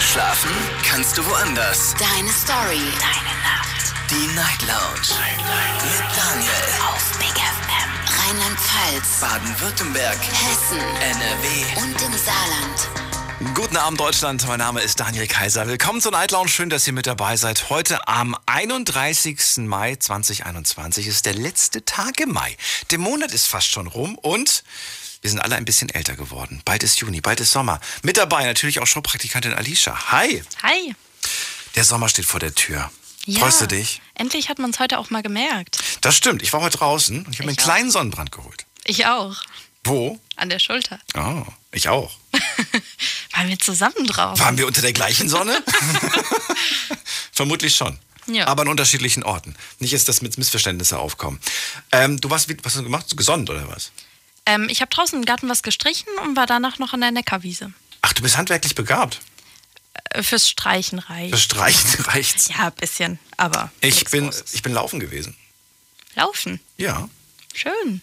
Schlafen kannst du woanders. Deine Story. Deine Nacht. Die Night Lounge. Night, Night. Mit Daniel. Auf Big FM. Rheinland-Pfalz. Baden-Württemberg. Hessen. NRW. Und im Saarland. Guten Abend Deutschland, mein Name ist Daniel Kaiser. Willkommen zur Night Lounge, schön, dass ihr mit dabei seid. Heute am 31. Mai 2021 ist der letzte Tag im Mai. Der Monat ist fast schon rum und wir sind alle ein bisschen älter geworden. Bald ist Juni, bald ist Sommer. Mit dabei natürlich auch Showpraktikantin Alicia. Hi! Hi. Der Sommer steht vor der Tür. Ja. Freust du dich? Endlich hat man es heute auch mal gemerkt. Das stimmt. Ich war heute draußen und ich habe mir einen auch. kleinen Sonnenbrand geholt. Ich auch. Wo? An der Schulter. Oh, ich auch. Waren wir zusammen drauf? Waren wir unter der gleichen Sonne? Vermutlich schon. Ja. Aber an unterschiedlichen Orten. Nicht jetzt, dass mit Missverständnisse aufkommen. Ähm, du warst, wie- was hast du gemacht? Gesonnt oder was? Ähm, ich habe draußen im Garten was gestrichen und war danach noch an der Neckarwiese. Ach, du bist handwerklich begabt. Äh, fürs Streichen reicht. Das Streichen reicht's. Ja, ein bisschen, aber. Ich nichts bin, Großes. ich bin laufen gewesen. Laufen. Ja. Schön.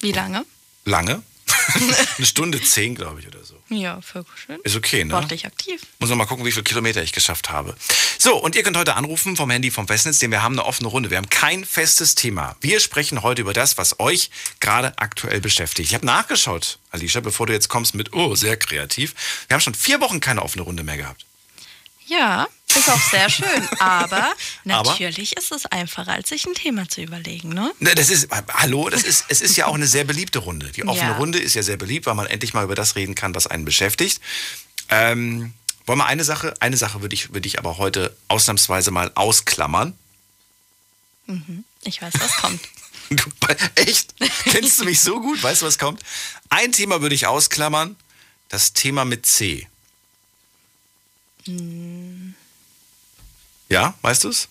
Wie lange? Lange. Eine Stunde zehn, glaube ich, oder so. Ja, für schön. Ist okay, ne? Sportlich aktiv. Muss noch mal gucken, wie viele Kilometer ich geschafft habe. So, und ihr könnt heute anrufen vom Handy vom Festnetz, denn wir haben eine offene Runde. Wir haben kein festes Thema. Wir sprechen heute über das, was euch gerade aktuell beschäftigt. Ich habe nachgeschaut, Alicia, bevor du jetzt kommst mit, oh, sehr kreativ. Wir haben schon vier Wochen keine offene Runde mehr gehabt. Ja, ist auch sehr schön. Aber Aber? natürlich ist es einfacher, als sich ein Thema zu überlegen, ne? Ne, Das ist, hallo, das ist, es ist ja auch eine sehr beliebte Runde. Die offene Ja. Runde ist ja sehr beliebt, weil man endlich mal über das reden kann, was einen beschäftigt. Ähm, wollen wir eine Sache, eine Sache würde ich, würde ich aber heute ausnahmsweise mal ausklammern. Ich weiß, was kommt. Du, echt? Kennst du mich so gut? Weißt du, was kommt? Ein Thema würde ich ausklammern. Das Thema mit C. Ja, weißt du es?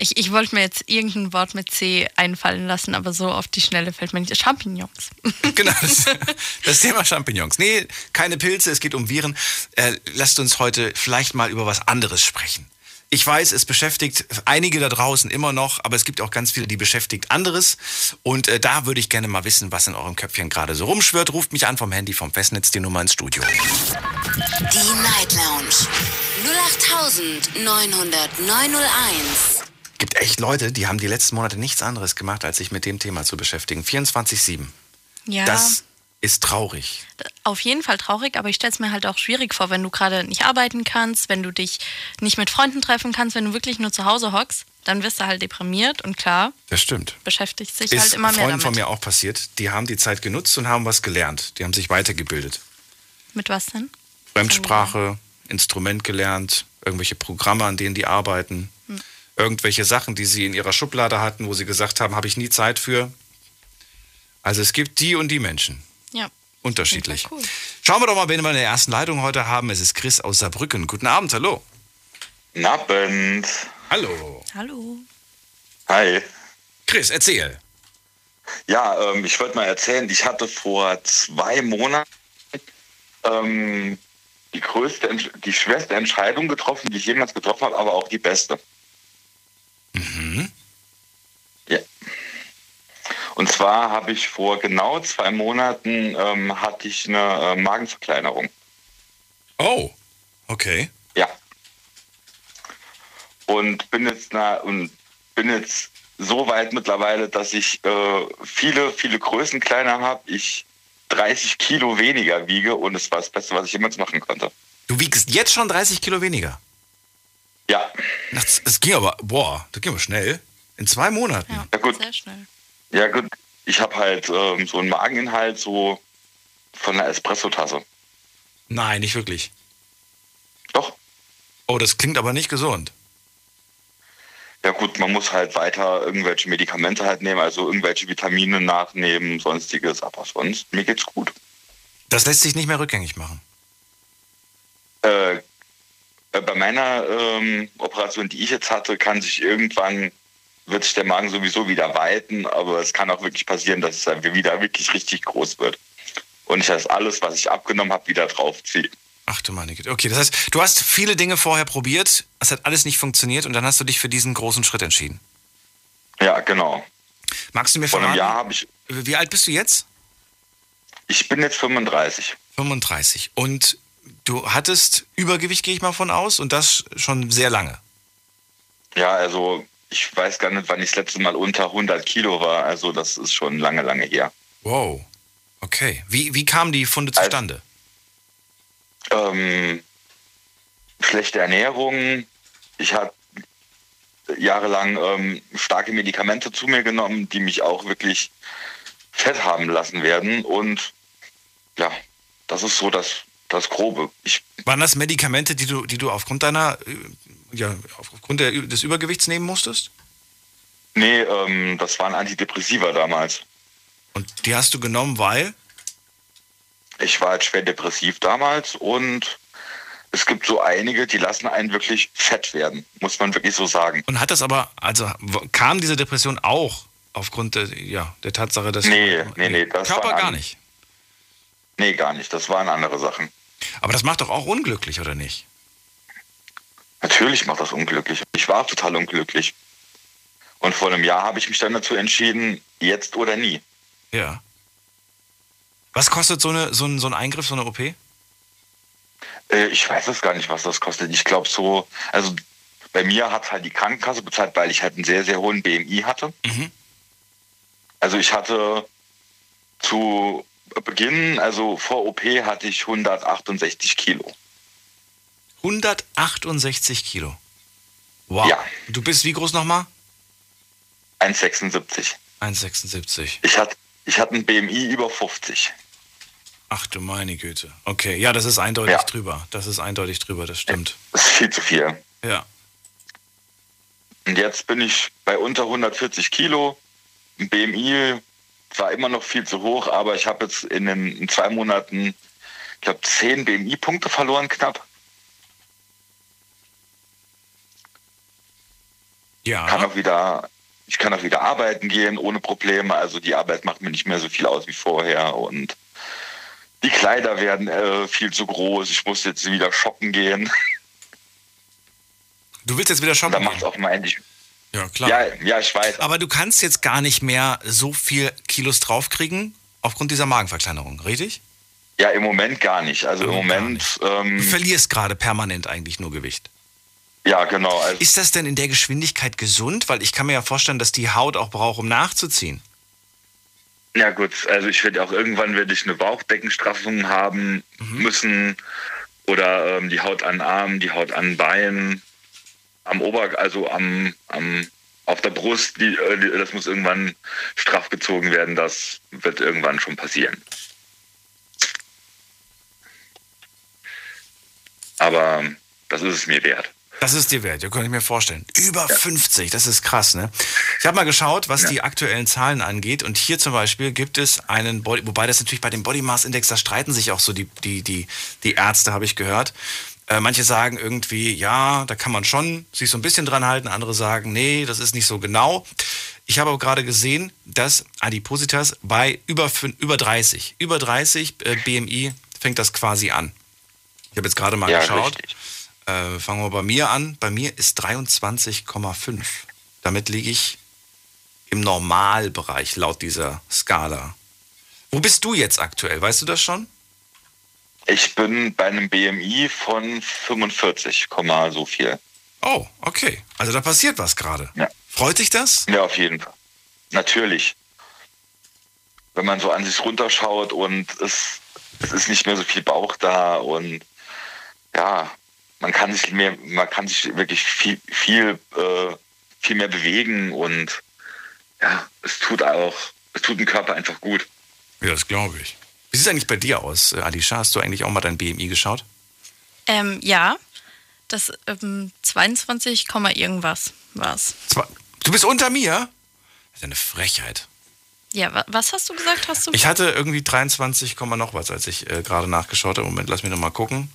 Ich, ich wollte mir jetzt irgendein Wort mit C einfallen lassen, aber so auf die Schnelle fällt mir nicht. Champignons. Genau, das, das Thema Champignons. Nee, keine Pilze, es geht um Viren. Äh, lasst uns heute vielleicht mal über was anderes sprechen. Ich weiß, es beschäftigt einige da draußen immer noch, aber es gibt auch ganz viele, die beschäftigt anderes. Und äh, da würde ich gerne mal wissen, was in eurem Köpfchen gerade so rumschwirrt. Ruft mich an vom Handy, vom Festnetz, die Nummer ins Studio. Die Night Lounge. 0890901. gibt echt Leute, die haben die letzten Monate nichts anderes gemacht, als sich mit dem Thema zu beschäftigen. 24-7. Ja, Das ist traurig. auf jeden Fall traurig, aber ich stelle es mir halt auch schwierig vor, wenn du gerade nicht arbeiten kannst, wenn du dich nicht mit Freunden treffen kannst, wenn du wirklich nur zu Hause hockst, dann wirst du halt deprimiert und klar, Das stimmt. beschäftigt sich Ist halt immer mehr Freunden damit. von mir auch passiert. Die haben die Zeit genutzt und haben was gelernt. Die haben sich weitergebildet. Mit was denn? Fremdsprache, Instrument gelernt, irgendwelche Programme, an denen die arbeiten, Hm. irgendwelche Sachen, die sie in ihrer Schublade hatten, wo sie gesagt haben, habe ich nie Zeit für. Also es gibt die und die Menschen. Ja. Unterschiedlich. Cool. Schauen wir doch mal, wen wir in der ersten Leitung heute haben. Es ist Chris aus Saarbrücken. Guten Abend, hallo. Guten Abend. Hallo. Hallo. Hi. Chris, erzähl. Ja, ähm, ich wollte mal erzählen, ich hatte vor zwei Monaten ähm, die größte, die schwerste Entscheidung getroffen, die ich jemals getroffen habe, aber auch die beste. Ja. Und zwar habe ich vor genau zwei Monaten ähm, hatte ich eine äh, Magenverkleinerung. Oh, okay. Ja. Und bin jetzt na, und bin jetzt so weit mittlerweile, dass ich äh, viele, viele Größen kleiner habe. Ich 30 Kilo weniger wiege und es war das Beste, was ich jemals machen konnte. Du wiegst jetzt schon 30 Kilo weniger. Ja, Das, das ging aber, boah, das ging aber schnell. In zwei Monaten. Ja, Ja, gut. sehr schnell. Ja gut. Ich habe halt ähm, so einen Mageninhalt so von einer Espresso-Tasse. Nein, nicht wirklich. Doch. Oh, das klingt aber nicht gesund. Ja gut, man muss halt weiter irgendwelche Medikamente halt nehmen, also irgendwelche Vitamine nachnehmen, sonstiges, aber sonst, mir geht's gut. Das lässt sich nicht mehr rückgängig machen. Äh, äh, bei meiner ähm, Operation, die ich jetzt hatte, kann sich irgendwann, wird sich der Magen sowieso wieder weiten, aber es kann auch wirklich passieren, dass es wieder wirklich richtig groß wird. Und ich das alles, was ich abgenommen habe, wieder draufziehe. Ach du meine Güte. Okay, das heißt, du hast viele Dinge vorher probiert, es hat alles nicht funktioniert und dann hast du dich für diesen großen Schritt entschieden. Ja, genau. Magst du mir Vor einem Jahr verraten, habe ich, wie alt bist du jetzt? ich bin jetzt 35. 35. Und du hattest Übergewicht, gehe ich mal von aus, und das schon sehr lange. Ja, also ich weiß gar nicht, wann ich das letzte Mal unter 100 Kilo war. Also das ist schon lange, lange her. Wow. Okay. Wie, wie kamen die Funde Also- zustande? Ähm, schlechte Ernährung. Ich habe jahrelang ähm, starke Medikamente zu mir genommen, die mich auch wirklich fett haben lassen werden. Und ja, das ist so das, das Grobe. Ich, Waren das Medikamente, die du, die du aufgrund deiner, äh, ja, aufgrund der, des Übergewichts nehmen musstest? nee, ähm, das waren Antidepressiva damals. Und die hast du genommen, weil? Ich war halt schwer depressiv damals und es gibt so einige, die lassen einen wirklich fett werden, muss man wirklich so sagen. Und hat das aber, also kam diese Depression auch aufgrund der, ja, der Tatsache, dass Nee, nee, nee, das Körper gar nicht. Nee, gar nicht. Das waren andere Sachen. Aber das macht doch auch unglücklich, oder nicht? Natürlich macht das unglücklich. Ich war total unglücklich. Und vor einem Jahr habe ich mich dann dazu entschieden, jetzt oder nie. Ja. Was kostet so, eine, so, ein, so ein Eingriff, so eine OP? Äh, ich weiß es gar nicht, was das kostet. Ich glaube so, also bei mir hat halt die Krankenkasse bezahlt, weil ich halt einen sehr, sehr hohen BMI hatte. Mhm. Also ich hatte zu Beginn, also vor OP hatte ich 168 Kilo. 168 Kilo. Wow. Ja. Du bist wie groß nochmal? 1,76. 1,76. Ich hatte, ich hatte ein BMI über 50. Ach du meine Güte. Okay, ja, das ist eindeutig Ja. drüber. Das ist eindeutig drüber, das stimmt. Das ist viel zu viel. Ja. Und jetzt bin ich bei unter 140 Kilo. Ein BMI war immer noch viel zu hoch, aber ich habe jetzt in, den, in zwei Monaten, ich glaube, 10 BMI-Punkte verloren knapp. Kann Ja. auch wieder, ich kann auch wieder arbeiten gehen ohne Probleme. Also die Arbeit macht mir nicht mehr so viel aus wie vorher und die Kleider werden äh, viel zu groß. Ich muss jetzt wieder shoppen gehen. Du willst jetzt wieder Da shoppen macht es gehen? auch mal endlich. Ja, klar. Ja, ja, ich weiß. Aber du kannst jetzt gar nicht mehr so viel Kilos draufkriegen aufgrund dieser Magenverkleinerung, richtig? Ja, im Moment gar nicht. Also im Moment, Du ähm, verlierst gerade permanent eigentlich nur Gewicht. Ja, genau. Also, Ist das denn in der Geschwindigkeit gesund? Weil ich kann mir ja vorstellen, dass die Haut auch braucht, um nachzuziehen. Ja gut, also ich werde auch irgendwann werde ich eine Bauchdeckenstraffung haben müssen oder ähm, die Haut an Armen, die Haut an Beinen, am Ober, also am, am auf der Brust, die, äh, das muss irgendwann straff gezogen werden. Das wird irgendwann schon passieren. Aber das ist es mir wert. Das ist dir wert, ja, könnte ich mir vorstellen. Über 50, das ist krass, ne? Ich habe mal geschaut, was die aktuellen Zahlen angeht. Und hier zum Beispiel gibt es einen Body, wobei das natürlich bei dem Body Mass Index, da streiten sich auch so die, die, die, die Ärzte, habe ich gehört. Äh, manche sagen irgendwie, ja, da kann man schon sich so ein bisschen dran halten. Andere sagen, nee, das ist nicht so genau. Ich habe aber gerade gesehen, dass Adipositas bei über, über 30, über 30 äh, BMI fängt das quasi an. Ich habe jetzt gerade mal Ja, geschaut. richtig. Äh, fangen wir bei mir an. Bei mir ist 23,5. Damit liege ich im Normalbereich laut dieser Skala. Wo bist du jetzt aktuell? Weißt du das schon? Ich bin bei einem BMI von 45, Komma so viel. Oh, okay. Also da passiert was gerade. Ja. Freut dich das? Ja, auf jeden Fall. Natürlich. Wenn man so an sich runterschaut und es, es ist nicht mehr so viel Bauch da und ja, man kann sich mehr, man kann sich wirklich viel, viel, äh, viel mehr bewegen und ja, es tut auch, es tut dem Körper einfach gut. Ja, das glaube ich. Wie sieht es eigentlich bei dir aus, äh, Alisha? Hast du eigentlich auch mal dein BMI geschaut? Ähm, ja, das ähm, 22, Komma irgendwas war's. Zwar- Du bist unter mir? Das ist ja eine Frechheit. Ja, wa was hast du gesagt? Hast du? Ich hatte irgendwie 23, Komma noch was, als ich äh, gerade nachgeschaut habe. Moment, lass mich noch mal gucken.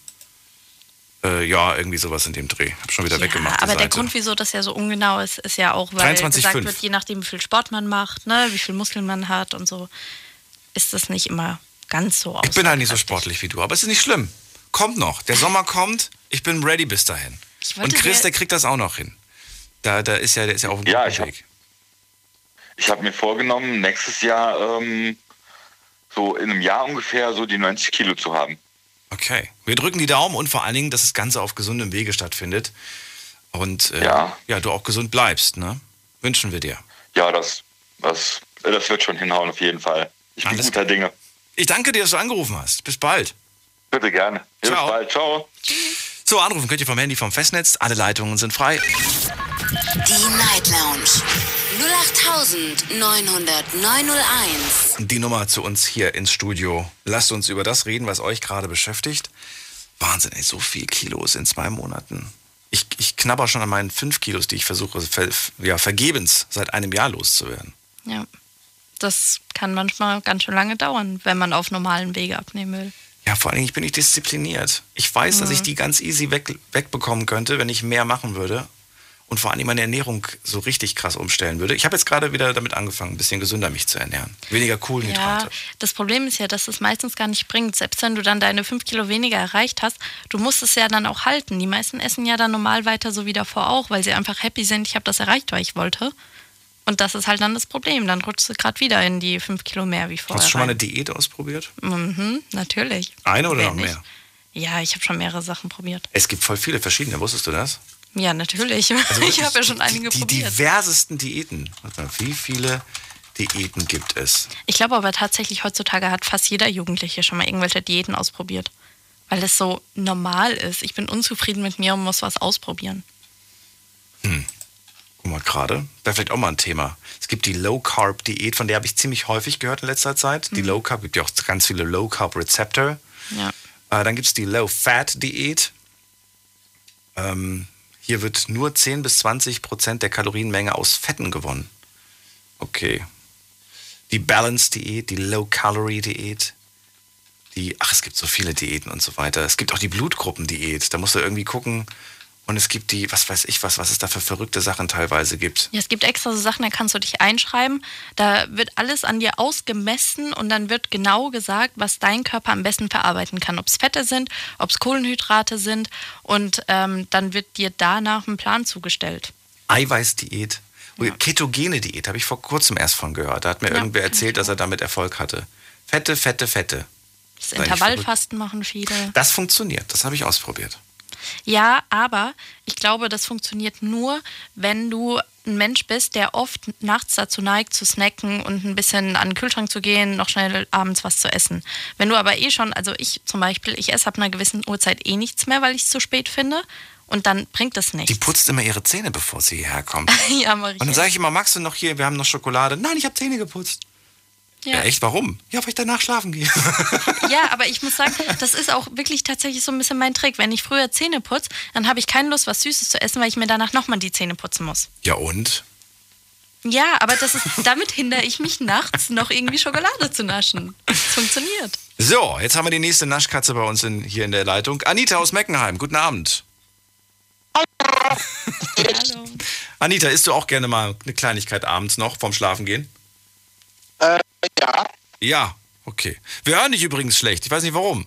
Äh, ja, irgendwie sowas in dem Dreh. Hab schon wieder ja, weggemacht. aber der Seite. Grund, wieso das ja so ungenau ist, ist ja auch, weil 23,5. gesagt wird, je nachdem, wie viel Sport man macht, ne, wie viel Muskeln man hat und so, ist das nicht immer ganz so Ich bin halt nicht so sportlich wie du, aber es ist nicht schlimm. Kommt noch. Der Sommer kommt. Ich bin ready bis dahin. Und Chris, der kriegt das auch noch hin. Da, da ist ja, der ist ja auf dem Ja, guten ich hab- Weg. Ich habe mir vorgenommen, nächstes Jahr ähm, so in einem Jahr ungefähr so die 90 Kilo zu haben. Okay. Wir drücken die Daumen und vor allen Dingen, dass das Ganze auf gesundem Wege stattfindet. Und äh, Ja. ja, du auch gesund bleibst, ne? Wünschen wir dir. Ja, das, das, das wird schon hinhauen auf jeden Fall. Ich bin Alles guter Dinge. Ich danke dir, dass du angerufen hast. Bis bald. Bitte gerne. Bis Ciao. bald. Ciao. So, anrufen könnt ihr vom Handy vom Festnetz. Alle Leitungen sind frei. Die Night Lounge 0890901. Die Nummer zu uns hier ins Studio. Lasst uns über das reden, was euch gerade beschäftigt. Wahnsinn, ey, so viel Kilos in zwei Monaten. Ich, ich knabber schon an meinen fünf Kilos, die ich versuche, ver, ja, vergebens seit einem Jahr loszuwerden. Ja. Das kann manchmal ganz schön lange dauern, wenn man auf normalen Wege abnehmen will. Ja, vor allen Dingen, ich bin nicht diszipliniert. Ich weiß, dass ich die ganz easy weg, wegbekommen könnte, wenn ich mehr machen würde. Und vor Dingen meine Ernährung so richtig krass umstellen würde. Ich habe jetzt gerade wieder damit angefangen, ein bisschen gesünder mich zu ernähren. Weniger Kohlenhydrate. Ja, das Problem ist ja, dass es meistens gar nicht bringt. Selbst wenn du dann deine fünf Kilo weniger erreicht hast, du musst es ja dann auch halten. Die meisten essen ja dann normal weiter so wie davor auch, weil sie einfach happy sind, ich habe das erreicht, was ich wollte. Und das ist halt dann das Problem. Dann rutschst du gerade wieder in die fünf Kilo mehr wie vorher. Hast du schon mal eine. Diät ausprobiert? Mhm, natürlich. Eine oder Wer noch mehr? Ja, ich habe schon mehrere Sachen probiert. Es gibt voll viele verschiedene, wusstest du das? Ja, natürlich. Also ich habe ja schon die, einige die, probiert. Die diversesten Diäten. Warte mal, wie viele Diäten gibt es? Ich glaube aber tatsächlich, heutzutage hat fast jeder Jugendliche schon mal irgendwelche Diäten ausprobiert. Weil es so normal ist. Ich bin unzufrieden mit mir und muss was ausprobieren. Guck mal gerade, wäre vielleicht auch mal ein Thema. Es gibt die Low-Carb-Diät, von der habe ich ziemlich häufig gehört in letzter Zeit. Mhm. Die Low-Carb, gibt ja auch ganz viele Low-Carb-Rezeptor. Ja. Äh, dann gibt es die Low-Fat-Diät. Ähm, hier wird nur 10 bis 20 Prozent der Kalorienmenge aus Fetten gewonnen. Okay. Die Balance-Diät, die Low-Calorie-Diät. Die, ach, es gibt so viele Diäten und so weiter. Es gibt auch die Blutgruppendiät. Da musst du irgendwie gucken. Und es gibt die, was weiß ich was, was es da für verrückte Sachen teilweise gibt. Ja, es gibt extra so Sachen, da kannst du dich einschreiben. Da wird alles an dir ausgemessen und dann wird genau gesagt, was dein Körper am besten verarbeiten kann. Ob es Fette sind, ob es Kohlenhydrate sind. Und ähm, dann wird dir danach ein Plan zugestellt. Eiweißdiät. Ketogene Diät, habe ich vor kurzem erst von gehört. Da hat mir Ja, irgendwer erzählt, dass er damit Erfolg hatte. Fette, fette, fette. Das Intervallfasten machen viele. Das funktioniert, das habe ich ausprobiert. Ja, aber ich glaube, das funktioniert nur, wenn du ein Mensch bist, der oft nachts dazu neigt, zu snacken und ein bisschen an den Kühlschrank zu gehen, noch schnell abends was zu essen. Wenn du aber eh schon, also ich zum Beispiel, ich esse ab einer gewissen Uhrzeit eh nichts mehr, weil ich es zu spät finde. Und dann bringt es nichts. Die putzt immer ihre Zähne, bevor sie hierher kommt. ja, ich. Und dann sage ich immer, magst du noch hier, wir haben noch Schokolade. Nein, ich habe Zähne geputzt. Ja. ja. echt, warum? Ja, weil ich danach schlafen gehe. ja, aber ich muss sagen, das ist auch wirklich tatsächlich so ein bisschen mein Trick. Wenn ich früher Zähne putze, dann habe ich keine Lust, was Süßes zu essen, weil ich mir danach nochmal die Zähne putzen muss. ja und? Ja, aber das ist, damit hindere ich mich nachts noch irgendwie Schokolade zu naschen. Das funktioniert. So, jetzt haben wir die nächste Naschkatze bei uns in, hier in der Leitung. Anita aus Meckenheim, guten Abend. Hallo. Anita, isst du auch gerne mal eine Kleinigkeit abends noch vorm Schlafengehen? Äh, ja. Ja, okay. Wir hören dich übrigens schlecht. Ich weiß nicht warum.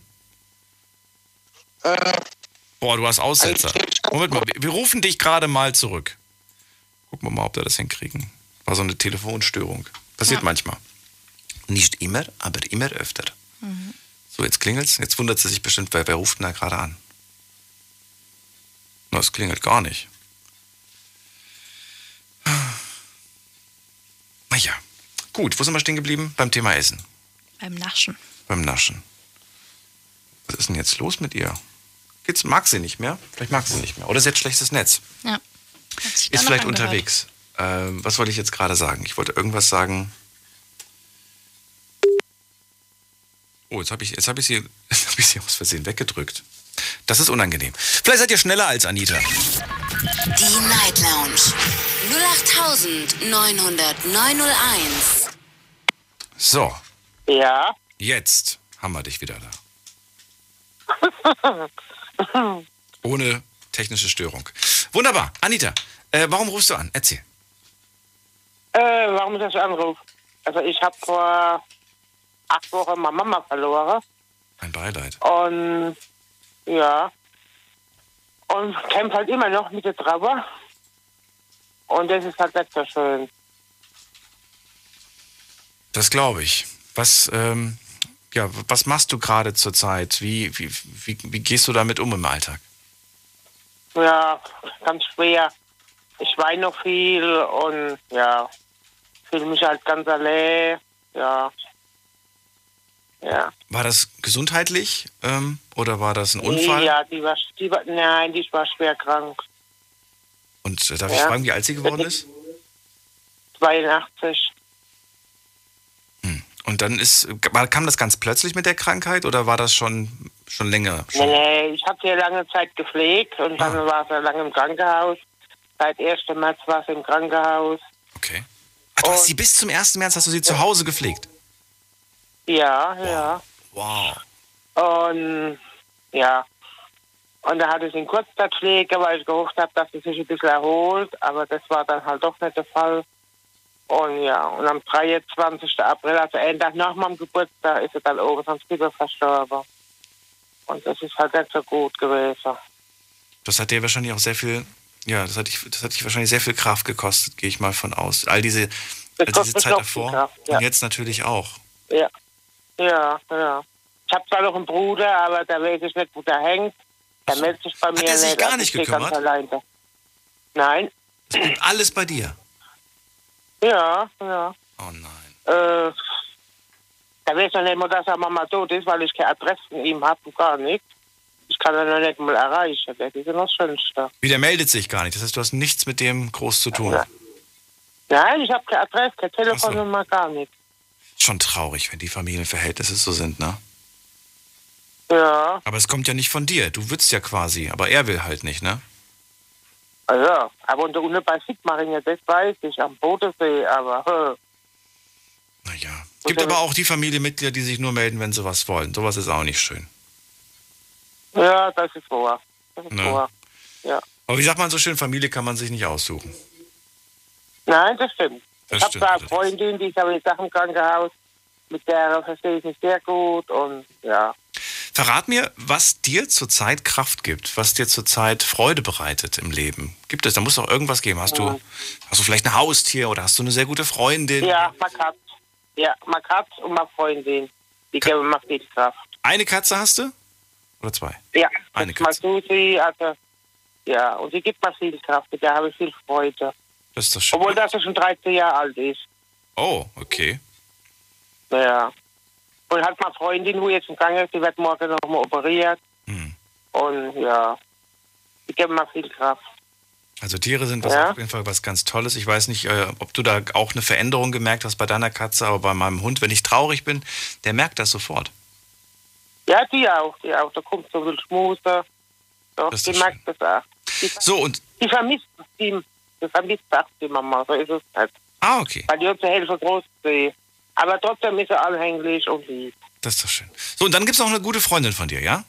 Äh, Boah, du hast Aussetzer. Moment mal, wir- rufen dich gerade mal zurück. Gucken wir mal, ob wir das hinkriegen. War so eine Telefonstörung. Passiert Ja. manchmal. Nicht immer, aber immer öfter. So, jetzt klingelt's. Jetzt wundert sie sich bestimmt, wer, wer ruft denn da gerade an? Na, es klingelt gar nicht. Naja, gut. Wo sind wir stehen geblieben? Beim Thema Essen. Beim Naschen. Beim Naschen. Was ist denn jetzt los mit ihr? Geht's, mag sie nicht mehr? Vielleicht mag sie nicht mehr. Oder sie hat schlechtes Netz. Ja. Ist vielleicht angehört. unterwegs. Ähm, was wollte ich jetzt gerade sagen? Ich wollte irgendwas sagen. Oh, jetzt habe ich, jetzt hab ich, sie, jetzt hab ich sie aus Versehen weggedrückt. Das ist unangenehm. Vielleicht seid ihr schneller als Anita. Die Night Lounge 0890901. So, ja. jetzt haben wir dich wieder da. Ohne technische Störung. Wunderbar. Anita, äh, warum rufst du an? Erzähl. Äh, warum ich das anrufe? Also ich habe vor acht Wochen meine Mama verloren. Ein Beileid. Und ja. Und kämpfe halt immer noch mit der Trauer. Und das ist halt nicht so schön. Das glaube ich. Was, ähm, ja, was machst du gerade zurzeit? Wie, wie, wie, wie gehst du damit um im Alltag? Ja, ganz schwer. Ich weine noch viel und ja, fühle mich halt ganz allein. Ja. Ja. War das gesundheitlich ähm, oder war das ein Unfall? Ja, die war, die war, nein, die war schwer krank. Und äh, darf ich Ja. fragen, wie alt sie geworden ist? 82. Und dann ist, kam das ganz plötzlich mit der Krankheit oder war das schon, schon länger? Schon? nee, ich habe sie lange Zeit gepflegt und dann Ah. war sie lange im Krankenhaus. Seit 1. März war sie im Krankenhaus. Okay. Ach, du hast sie bis zum 1. März hast du sie zu Hause gepflegt. Ja, ja. Wow. Und ja. Und da hatte ich in Kurzzeitpflege, weil ich gehofft habe, dass sie sich ein bisschen erholt. Aber das war dann halt doch nicht der Fall. Und ja, und am 23. April, also einen Tag nach meinem Geburtstag, ist sie dann oben ans Fieber verstorben. Und das ist halt nicht so gut gewesen. Das hat dir wahrscheinlich auch sehr viel, ja, das hat, dich, das hat dich wahrscheinlich sehr viel Kraft gekostet, gehe ich mal von aus. All diese, all diese Zeit davor Kraft, ja. und jetzt natürlich auch. Ja, ja, ja. Ich habe zwar noch einen Bruder, aber da weiß ich nicht, wo der hängt. Der meldet sich bei mir er sich nicht. gar also nicht gekümmert? Nein, blieb alles bei dir. Ja, ja. Oh nein. Äh, da weiß noch nicht mal, dass er Mama tot ist, weil ich keine Adresse von ihm habe und gar nichts. Ich kann ihn noch nicht mal erreichen. Das ist ja noch das Schönste. Wie, der meldet sich gar nicht. Das heißt, du hast nichts mit dem groß zu tun. Ja. Nein, ich habe keine Adresse, keine Ach so. Telefonnummer, gar nichts. Schon traurig, wenn die Familienverhältnisse so sind, ne? Ja, Aber es kommt ja nicht von dir. Du würdest ja quasi, aber er will halt nicht, ne? Also, aber unter unten bei Sigmaringen, das weiß ich, am Bodensee, aber hä. Naja. Gibt aber auch die Familienmitglieder, die sich nur melden, wenn sie was wollen. Sowas ist auch nicht schön. Ja, das ist wahr. Das ist Ne. wahr. Ja. Aber wie sagt man so schön, Familie kann man sich nicht aussuchen. Nein, das stimmt. Das ich habe da eine. Freundin, die ist aber im Krankenhaus. Mit der verstehe ich mich sehr gut und ja. Verrat mir, was dir zurzeit Kraft gibt, was dir zurzeit Freude bereitet im Leben. Gibt es? Da muss doch irgendwas geben. Hast du, hast du vielleicht ein Haustier oder hast du eine sehr gute Freundin? Ja, man Katz. Ja, man Katz und meine Freundin. Die geben mir viel Kraft. Eine Katze hast du? Oder zwei? Ja, Eine ist mal Katze. Susi, also, ja, und sie gibt mir viel Kraft. Mit der habe ich viel Freude. Das ist doch schön. Obwohl das schon 13 Jahre alt ist. Oh, okay. Ja. Und hat meine Freundin, wo jetzt im Gang ist, die wird morgen nochmal operiert. Hm. Und ja, die geben mir viel Kraft. Also Tiere sind was, Ja. auf jeden Fall was ganz Tolles. Ich weiß nicht, äh, ob du da auch eine Veränderung gemerkt hast bei deiner Katze, aber bei meinem Hund, wenn ich traurig bin, der merkt das sofort. Ja, die auch, die auch. Da kommt so viel Schmuse. Doch, Das die doch merkt das auch. Die, So, und, die vermisst die, die vermisst auch die Mama, so ist es nicht. ah, okay, Weil die hat zur Hälfte groß gesehen. Aber trotzdem ist sie anhänglich und lieb. das ist doch schön. So, und dann gibt es noch eine gute Freundin von dir, ja?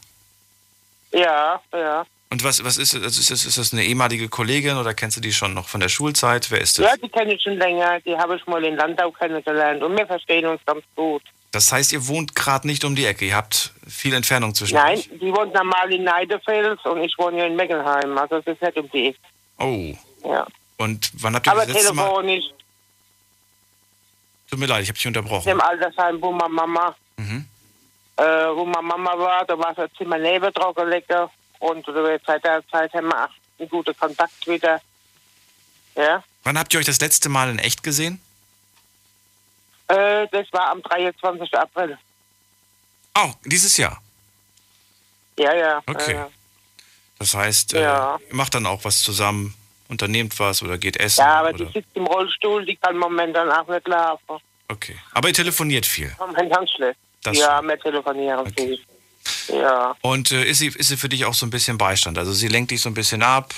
Ja, ja. Und was, was ist, das? ist das? Ist das eine ehemalige Kollegin oder kennst du die schon noch von der Schulzeit? Wer ist das? Ja, die kenne ich schon länger. Die habe ich mal in Landau kennengelernt. Und wir verstehen uns ganz gut. Das heißt, ihr wohnt gerade nicht um die Ecke, ihr habt viel Entfernung zwischen Nein, euch. die wohnt normal in Neidefels und ich wohne hier in Meckenheim. Also es ist nicht um die Ecke. Oh, Ja. und wann habt ihr Aber das letzte Mal... Tut mir leid, ich habe dich unterbrochen. im Altersheim, wo meine Mama, Mhm. äh, wo meine Mama war, da war ein Zimmer neben gelegt. Und seit der Zeit haben wir auch einen guten Kontakt wieder. Ja. Wann habt ihr euch das letzte Mal in echt gesehen? Äh, das war am 23. April. Oh, dieses Jahr. Ja, ja. Okay. Äh, Das heißt, äh, Ja. ihr macht dann auch was zusammen, unternehmt was oder geht essen. ja, aber oder? die sitzt im Rollstuhl, die kann momentan auch nicht laufen. Okay. Aber ihr telefoniert viel. Momentan schlecht. Das ja, wir telefonieren Okay. viel. Ja, Und äh, ist, sie, ist sie für dich auch so ein bisschen Beistand? Also sie lenkt dich so ein bisschen ab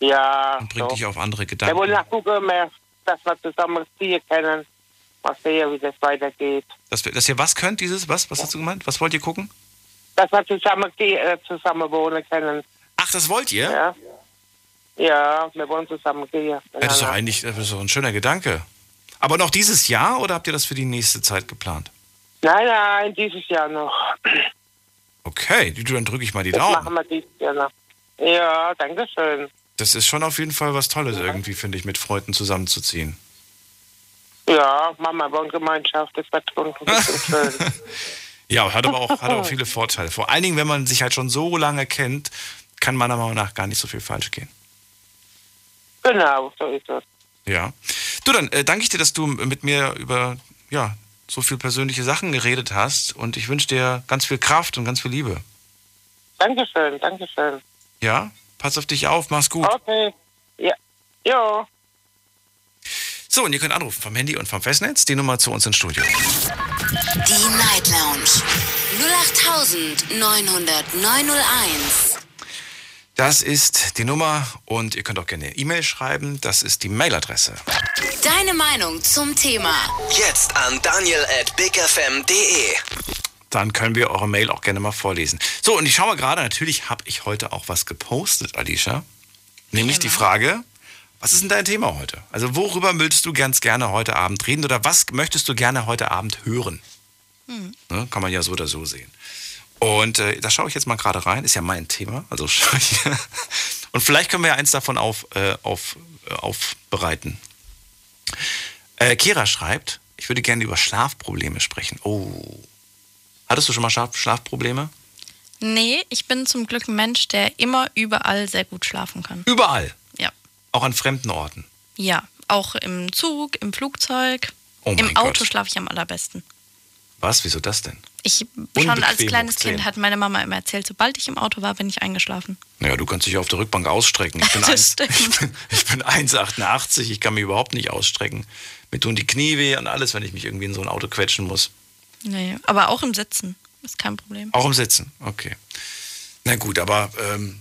ja. und bringt so. dich auf andere Wir wollen Gedanken. nachgucken, wir- dass wir zusammen ziehen können. Mal sehen, wie das weitergeht. Dass, dass ihr was könnt, dieses, was? Was hast du gemeint? Was wollt ihr gucken? Dass wir zusammen, äh, zusammen wohnen können. Ach, das wollt ihr? Ja. Ja, wir wollen zusammen gehen. Ja, das ist doch Ja, eigentlich das ist doch ein schöner Gedanke. Aber noch dieses Jahr oder habt ihr das für die nächste Zeit geplant? Nein, nein, dieses Jahr noch. Okay, dann drücke ich mal die Das machen Daumen. wir dieses Jahr noch. Ja, danke schön. Das ist schon auf jeden Fall was Tolles irgendwie, finde ich, mit Freunden zusammenzuziehen. Ja, Mama Wohngemeinschaft, das bisschen schön. Ja, hat aber auch, hat auch viele Vorteile. Vor allen Dingen, wenn man sich halt schon so lange kennt, kann meiner Meinung nach gar nicht so viel falsch gehen. Genau, so ist es. Ja. Du, dann äh, danke ich dir, dass du mit mir über ja, so viel persönliche Sachen geredet hast und ich wünsche dir ganz viel Kraft und ganz viel Liebe. Dankeschön, Dankeschön. Ja? Pass auf dich auf, mach's gut. Okay. Ja. Jo. So, und ihr könnt anrufen vom Handy und vom Festnetz, die Nummer zu uns ins Studio. Die Night Lounge 0890901. Das ist die Nummer und ihr könnt auch gerne eine E-Mail schreiben. Das ist die Mailadresse. Deine Meinung zum Thema. Jetzt an daniel at bigfm.de. Dann können wir eure Mail auch gerne mal vorlesen. So, und ich schaue mal gerade, natürlich habe ich heute auch was gepostet, Alicia. Nämlich die Frage, was ist denn dein Thema heute? Also worüber würdest du ganz gerne heute Abend reden oder was möchtest du gerne heute Abend hören? Ne, kann man ja so oder so sehen. Und äh, da schaue ich jetzt mal gerade rein, ist ja mein Thema. Also. Und vielleicht können wir ja eins davon auf, äh, auf, äh, aufbereiten. Äh, Kira schreibt, ich würde gerne über Schlafprobleme sprechen. Oh. Hattest du schon mal Schlaf Schlafprobleme? Nee, ich bin zum Glück ein Mensch, der immer überall sehr gut schlafen kann. Überall. Ja. Auch an fremden Orten. Ja, auch im Zug, im Flugzeug. Oh Im Auto Gott. schlafe ich am allerbesten. Was? Wieso das denn? Ich schon als Unbequem kleines. Kind hat meine Mama immer erzählt, sobald ich im Auto war, bin ich eingeschlafen. Naja, du kannst dich auf der Rückbank ausstrecken. Ich bin, Das ich bin, ich bin 1,88, ich kann mich überhaupt nicht ausstrecken. Mir tun die Knie weh und alles, wenn ich mich irgendwie in so ein Auto quetschen muss. Nee, aber auch im Sitzen ist kein Problem. Auch im Sitzen, okay. Na gut, aber ähm,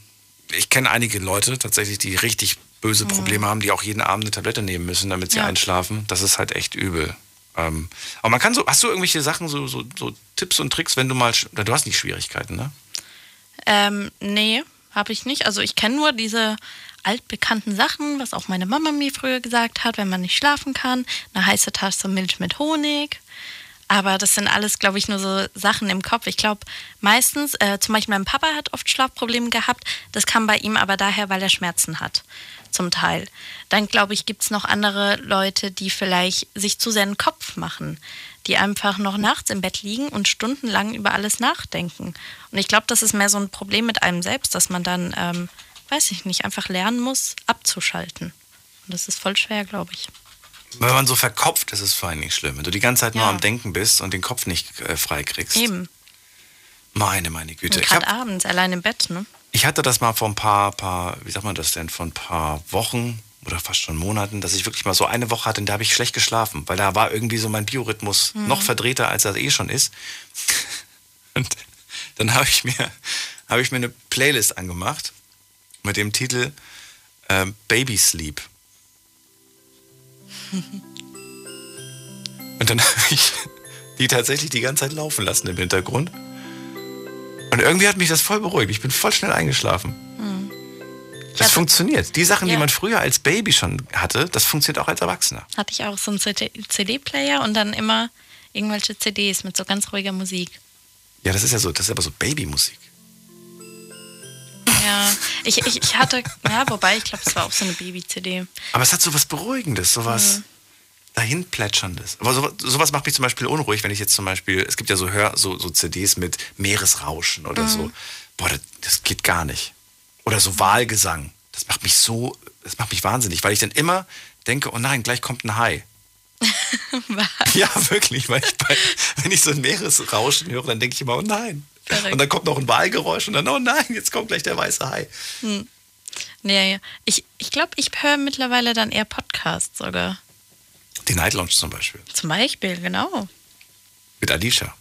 ich kenne einige Leute tatsächlich, die richtig böse Probleme haben, die auch jeden Abend eine Tablette nehmen müssen, damit sie Ja. einschlafen. Das ist halt echt übel. Ähm, aber man kann so, hast du irgendwelche Sachen, so, so, so Tipps und Tricks, wenn du mal, du hast nicht Schwierigkeiten, ne? Ähm, nee, habe ich nicht. Also ich kenne nur diese altbekannten Sachen, was auch meine Mama mir früher gesagt hat, wenn man nicht schlafen kann. Eine heiße Tasse Milch mit Honig. Aber das sind alles, glaube ich, nur so Sachen im Kopf. Ich glaube, meistens, äh, zum Beispiel mein Papa hat oft Schlafprobleme gehabt. Das kam bei ihm aber daher, weil er Schmerzen hat. Zum Teil. Dann, glaube ich, gibt es noch andere Leute, die vielleicht sich zu sehr einen Kopf machen. Die einfach noch nachts im Bett liegen und stundenlang über alles nachdenken. Und ich glaube, das ist mehr so ein Problem mit einem selbst, dass man dann, ähm, weiß ich nicht, einfach lernen muss, abzuschalten. Und das ist voll schwer, glaube ich. Wenn man so verkopft, ist es vor allen Dingen schlimm. Wenn du die ganze Zeit nur Ja. am Denken bist und den Kopf nicht äh, frei kriegst. Eben. Meine, meine Güte. Hab, gerade abends, allein im Bett, ne? Ich hatte das mal vor ein paar, paar, wie sagt man das denn, vor ein paar Wochen oder fast schon Monaten, dass ich wirklich mal so eine Woche hatte, und da habe ich schlecht geschlafen, weil da war irgendwie so mein Biorhythmus noch verdrehter, als er eh schon ist. Und dann habe ich mir, habe ich mir eine Playlist angemacht mit dem Titel ähm, Baby Sleep. Und dann habe ich die tatsächlich die ganze Zeit laufen lassen im Hintergrund. Und irgendwie hat mich das voll beruhigt. Ich bin voll schnell eingeschlafen. Das hatte- funktioniert. Die Sachen, die Ja. man früher als Baby schon hatte, das funktioniert auch als Erwachsener. Hatte ich auch so einen CD-Player und dann immer irgendwelche CDs mit so ganz ruhiger Musik. Ja, das ist ja so, das ist aber so Babymusik. Ja, ich, ich, ich hatte, ja, wobei, ich glaube, es war auch so eine Baby-CD. Aber es hat so was Beruhigendes, so was dahinplätscherndes. Aber so, sowas macht mich zum Beispiel unruhig, wenn ich jetzt zum Beispiel, es gibt ja so, Hör, so, so CDs mit Meeresrauschen oder so. Boah, das, das geht gar nicht. Oder so Wahlgesang. Das macht mich so, das macht mich wahnsinnig, weil ich dann immer denke, oh nein, gleich kommt ein Hai. Ja, wirklich, weil ich bei, wenn ich so ein Meeresrauschen höre, dann denke ich immer, oh nein. Verrückt. Und dann kommt noch ein Wahlgeräusch und dann, oh nein, jetzt kommt gleich der weiße Hai. Nee, ja. Ich, ich glaube, ich höre mittlerweile dann eher Podcasts sogar. Die Night Lounge zum Beispiel. Zum Beispiel, genau. Mit Alicia.